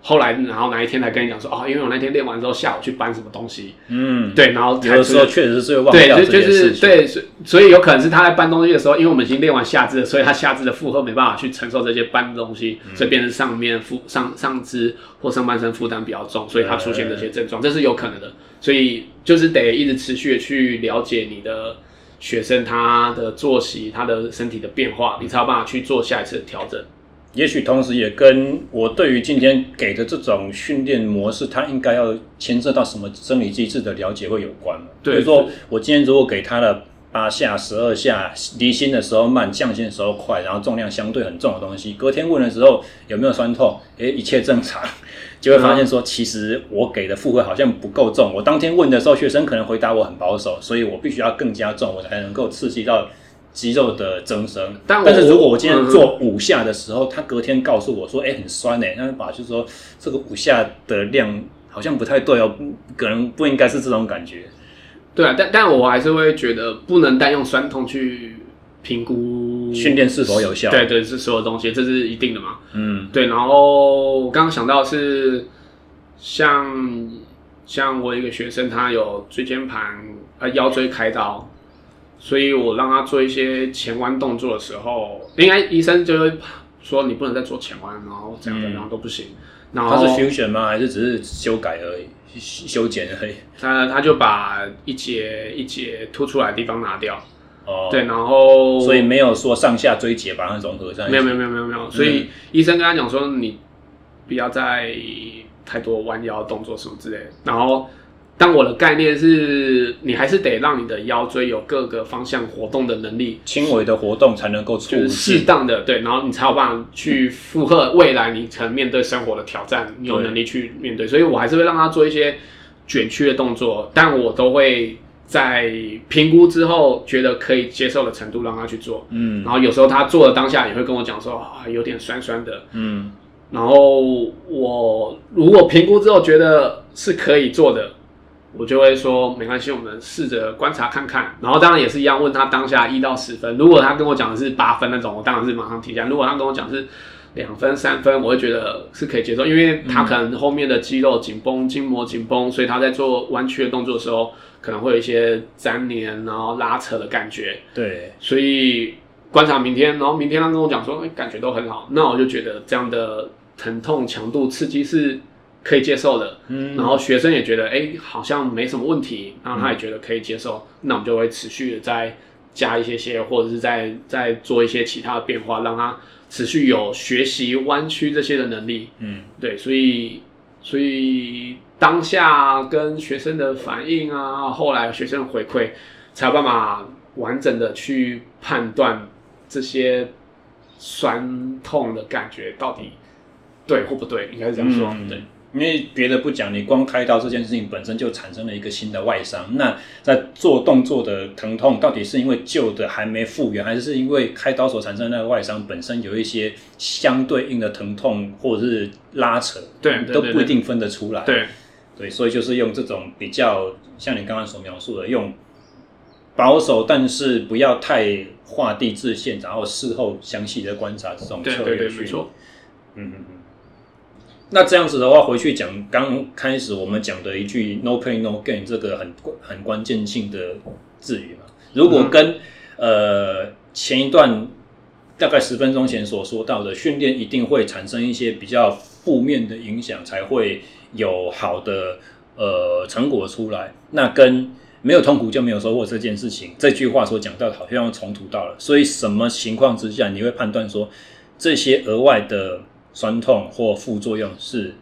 后来，然后哪一天才跟你讲说，哦，因为我那天练完之后，下午去搬什么东西，嗯，对，然后有的时候确实是会忘掉这件事情。对，就就是对，所所以有可能是他在搬东西的时候，因为我们已经练完下肢了，所以他下肢的负荷没办法去承受这些搬东西，所以变成上面负上上肢或上半身负担比较重，所以他出现这些症状，这是有可能的。所以就是得一直持续的去了解你的学生他的作息、他的身体的变化，你才有办法去做下一次的调整。也许同时也跟我对于今天给的这种训练模式，它应该要牵涉到什么生理机制的了解会有关。对，比如说我今天如果给他的八下、十二下，离心的时候慢，降心的时候快，然后重量相对很重的东西，隔天问的时候有没有酸痛？诶，一切正常，就会发现说，其实我给的负荷好像不够重。我当天问的时候，学生可能回答我很保守，所以我必须要更加重，我才能够刺激到。肌肉的增生，但但是如果我今天做五下的时候，嗯、他隔天告诉我说：“哎、欸，很酸哎、欸。”那把就是说这个五下的量好像不太对哦，可能不应该是这种感觉。对啊，但但我还是会觉得不能单用酸痛去评估训练是否有效。对对，是所有东西，这是一定的嘛。嗯，对。然后我刚刚想到是像像我一个学生，他有椎间盘啊腰椎开刀。所以我让他做一些前弯动作的时候，应该医生就会说你不能再做前弯，然后这样的，然后都不行。然后他是 fusion 吗？还是只是修改而已，修剪而已？他他就把一节一节凸出来的地方拿掉。哦，对，然后所以没有说上下椎节把它融合在一起。没有没有没有没有没有，所以医生跟他讲说，你不要再太多弯腰动作什么之类的。然后，但我的概念是你还是得让你的腰椎有各个方向活动的能力，轻微的活动才能够就是适当的对，然后你才有办法去负荷未来你可能面对生活的挑战，你有能力去面对。所以我还是会让他做一些卷曲的动作，但我都会。在评估之后，觉得可以接受的程度，让他去做。嗯，然后有时候他做的当下也会跟我讲说，啊，有点酸酸的。嗯，然后我如果评估之后觉得是可以做的，我就会说没关系，我们试着观察看看。然后当然也是一样，问他当下一到十分。如果他跟我讲的是八分那种，我当然是马上提下。如果他跟我讲是两分、三分，我会觉得是可以接受，因为他可能后面的肌肉紧绷、筋膜紧绷，所以他在做弯曲的动作的时候。可能会有一些粘连，然后拉扯的感觉。对，所以观察明天，然后明天他跟我讲说，哎，感觉都很好，那我就觉得这样的疼痛强度刺激是可以接受的。嗯，然后学生也觉得，哎，好像没什么问题，然后他也觉得可以接受，嗯、那我们就会持续的再加一些些，或者是再再做一些其他的变化，让他持续有学习弯曲这些的能力。嗯，对，所以所以。当下跟学生的反应啊，后来学生的回馈，才有办法完整的去判断这些酸痛的感觉到底对或不对，应该是这样说。嗯、对，因为别的不讲，你光开刀这件事情本身就产生了一个新的外伤。那在做动作的疼痛，到底是因为旧的还没复原，还是是因为开刀所产生的那个外伤本身有一些相对应的疼痛或者是拉扯？对，对，对，对，都不一定分得出来。对。对，所以就是用这种比较像你刚刚所描述的，用保守但是不要太画地自限，然后事后详细的观察这种策略去。嗯嗯嗯。那这样子的话，回去讲刚开始我们讲的一句 “no pain no gain” 这个很很关键性的字语嘛。如果跟、嗯、呃前一段大概十分钟前所说到的训练一定会产生一些比较负面的影响，才会。有好的呃成果出来，那跟没有痛苦就没有收获这件事情，这句话所讲到的好像要冲突到了。所以什么情况之下你会判断说这些额外的酸痛或副作用是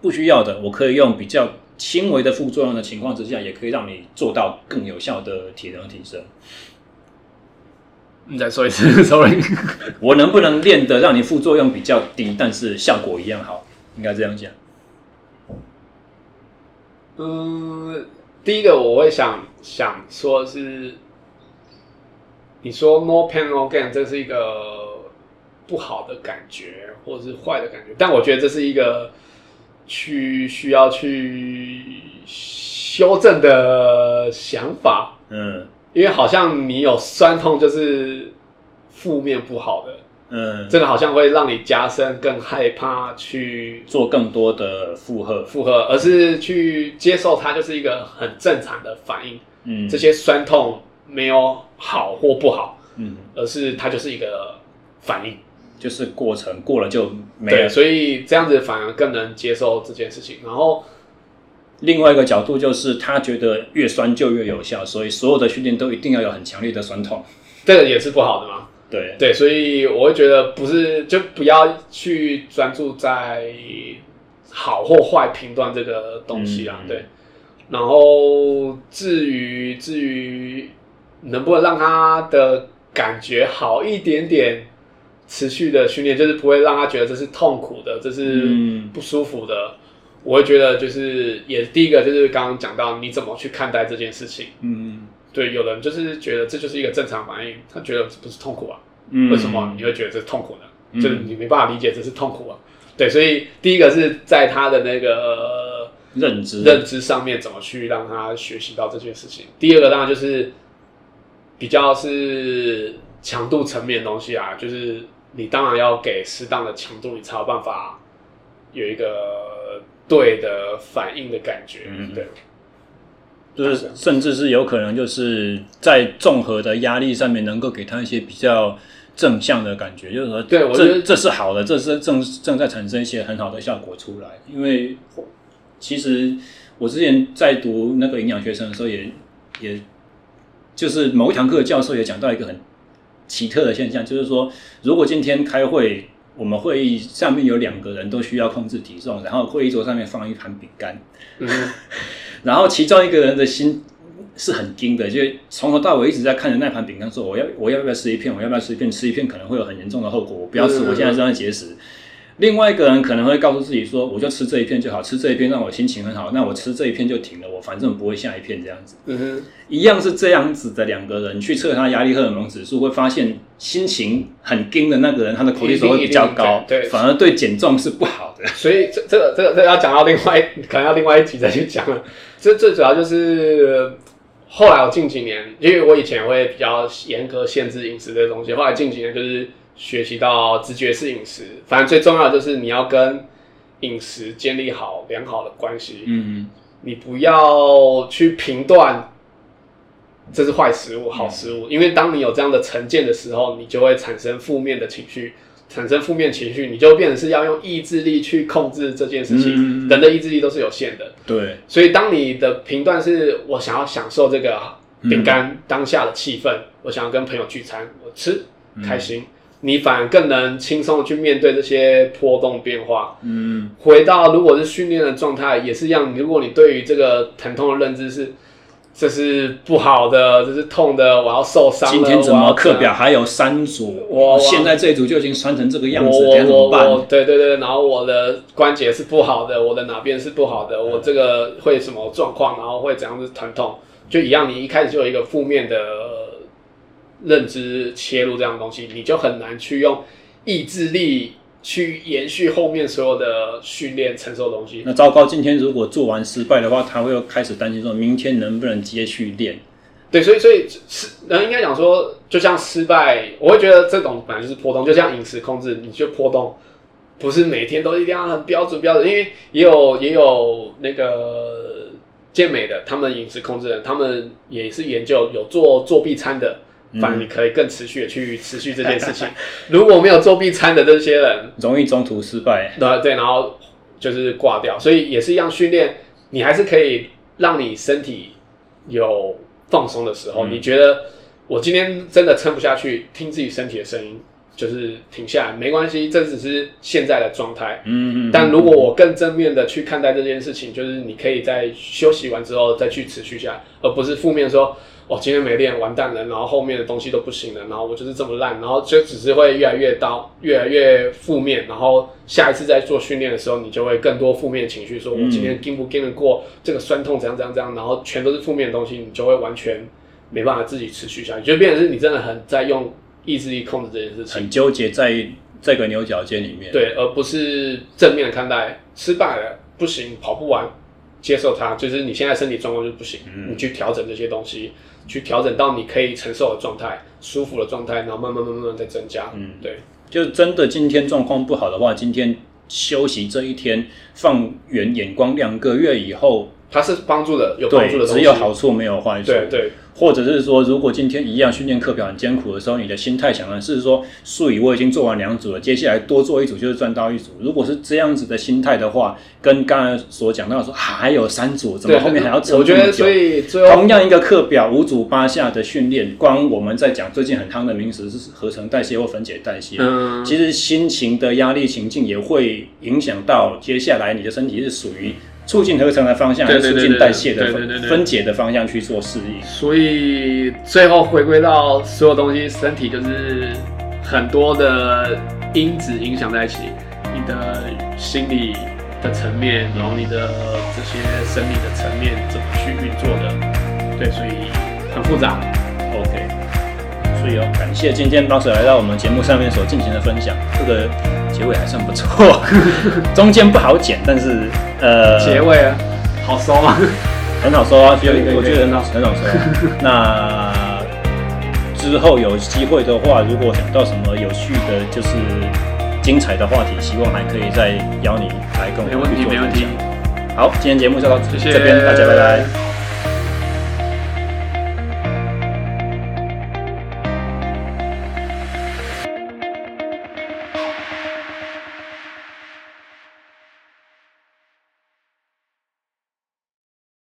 不需要的？我可以用比较轻微的副作用的情况之下，也可以让你做到更有效的体能提升。你再说一次，(laughs) sorry，我能不能练得让你副作用比较低，但是效果一样好？应该这样讲。嗯，第一个我会想想说是，你说 no pain no gain，这是一个不好的感觉，或者是坏的感觉，但我觉得这是一个去需要去修正的想法。嗯，因为好像你有酸痛就是负面不好的。嗯，这个好像会让你加深更害怕去做更多的负荷，负荷，而是去接受它就是一个很正常的反应。嗯，这些酸痛没有好或不好，嗯，而是它就是一个反应，就是过程过了就没了。所以这样子反而更能接受这件事情。然后另外一个角度就是，他觉得越酸就越有效，所以所有的训练都一定要有很强烈的酸痛，这个也是不好的吗？对对，所以我会觉得不是，就不要去专注在好或坏评断这个东西啊。嗯、对，然后至于至于能不能让他的感觉好一点点，持续的训练就是不会让他觉得这是痛苦的，这是不舒服的。嗯、我会觉得就是也第一个就是刚刚讲到你怎么去看待这件事情。嗯。对，有人就是觉得这就是一个正常反应，他觉得这不是痛苦啊？嗯，为什么你会觉得这是痛苦呢？嗯、就是你没办法理解这是痛苦啊？对，所以第一个是在他的那个认知认知上面怎么去让他学习到这件事情。第二个当然就是比较是强度层面的东西啊，就是你当然要给适当的强度，你才有办法有一个对的反应的感觉，嗯、对。就是，甚至是有可能就是在综合的压力上面，能够给他一些比较正向的感觉，就是说，对，我觉得这这是好的，这是正正在产生一些很好的效果出来。因为其实我之前在读那个营养学生的时候也，也也就是某一堂课的教授也讲到一个很奇特的现象，就是说，如果今天开会，我们会议上面有两个人都需要控制体重，然后会议桌上面放一盘饼干，嗯、(laughs) 然后其中一个人的心。是很惊的，就从头到尾一直在看着那盘饼干，说我要我要不要吃一片？我要不要吃一片？吃一片可能会有很严重的后果，我不要吃。我现在正在节食。另外一个人可能会告诉自己说，我就吃这一片就好，吃这一片让我心情很好，那我吃这一片就停了，我反正不会下一片这样子。嗯哼，一样是这样子的两个人去测他压力荷尔蒙指数，会发现心情很惊的那个人，他的口体会比较高，对，反而对减重是不好的。所以 (laughs) 这这个这个这要讲到另外可能要另外一集再去讲了。(laughs) 这最主要就是。后来我近几年，因为我以前会比较严格限制饮食这些东西，后来近几年就是学习到直觉式饮食。反正最重要的就是你要跟饮食建立好良好的关系。嗯，你不要去评断这是坏食物、好食物，因为当你有这样的成见的时候，你就会产生负面的情绪。产生负面情绪，你就变成是要用意志力去控制这件事情。嗯、人的意志力都是有限的，对。所以当你的评断是我想要享受这个饼干当下的气氛，嗯、我想要跟朋友聚餐，我吃开心，嗯、你反而更能轻松的去面对这些波动变化。嗯，回到如果是训练的状态也是一样，如果你对于这个疼痛的认知是。这是不好的，这是痛的，我要受伤了。今天怎么课表还有三组？我现在这一组就已经酸成这个样子，该怎么办？对对对，然后我的关节是不好的，我的哪边是不好的？嗯、我这个会什么状况？然后会怎样子疼痛？就一样，你一开始就有一个负面的认知切入这样东西，你就很难去用意志力。去延续后面所有的训练承受东西。那糟糕，今天如果做完失败的话，他会又开始担心说，明天能不能接续练？对，所以所以是人应该讲说，就像失败，我会觉得这种本来就是波动，就像饮食控制，你就波动，不是每天都一定要很标准标准，因为也有也有那个健美的，他们饮食控制人，他们也是研究有做作弊餐的。反正你可以更持续的去持续这件事情。(laughs) 如果没有作弊餐的这些人，容易中途失败。对对，然后就是挂掉。所以也是一样训练，你还是可以让你身体有放松的时候。嗯、你觉得我今天真的撑不下去，听自己身体的声音，就是停下来，没关系，这只是现在的状态。嗯嗯。但如果我更正面的去看待这件事情，就是你可以在休息完之后再去持续下来，而不是负面说。哦，今天没练，完蛋了，然后后面的东西都不行了，然后我就是这么烂，然后就只是会越来越到越来越负面，然后下一次再做训练的时候，你就会更多负面情绪，说我今天经不经得过这个酸痛，怎样怎样怎样，然后全都是负面的东西，你就会完全没办法自己持续下去，就变成是你真的很在用意志力控制这件事情，很纠结在这个牛角尖里面，对，而不是正面的看待，失败了不行，跑不完，接受它，就是你现在身体状况就不行，嗯、你去调整这些东西。去调整到你可以承受的状态、舒服的状态，然后慢慢慢慢慢再增加。嗯，对，就真的今天状况不好的话，今天休息这一天，放远眼光，两个月以后，它是帮助的，有帮助的只有好处没有坏处。对对。对或者是说，如果今天一样训练课表很艰苦的时候，你的心态想的是说，术语我已经做完两组了，接下来多做一组就是赚到一组。如果是这样子的心态的话，跟刚才所讲到的说还有三组，怎么后面还要撑这么久？我觉得所以同样一个课表五组八下的训练，光我们在讲最近很夯的名词是合成代谢或分解代谢。嗯，其实心情的压力情境也会影响到接下来你的身体是属于。促进合成的方向，还是促进代谢的分解的方向去做适应。所以最后回归到所有东西，身体就是很多的因子影响在一起。你的心理的层面，然后你的这些生理的层面怎么去运作的？对，所以很复杂。所以哦，感谢今天 Box 来到我们节目上面所进行的分享。这个。结尾还算不错，(laughs) 中间不好剪，但是呃，结尾啊，好收吗？很好收啊，(laughs) 就我觉得很好，很好收。(laughs) 那之后有机会的话，如果想到什么有趣的，就是精彩的话题，希望还可以再邀你来跟我们去做分享。好，今天节目就到这边，大家拜拜。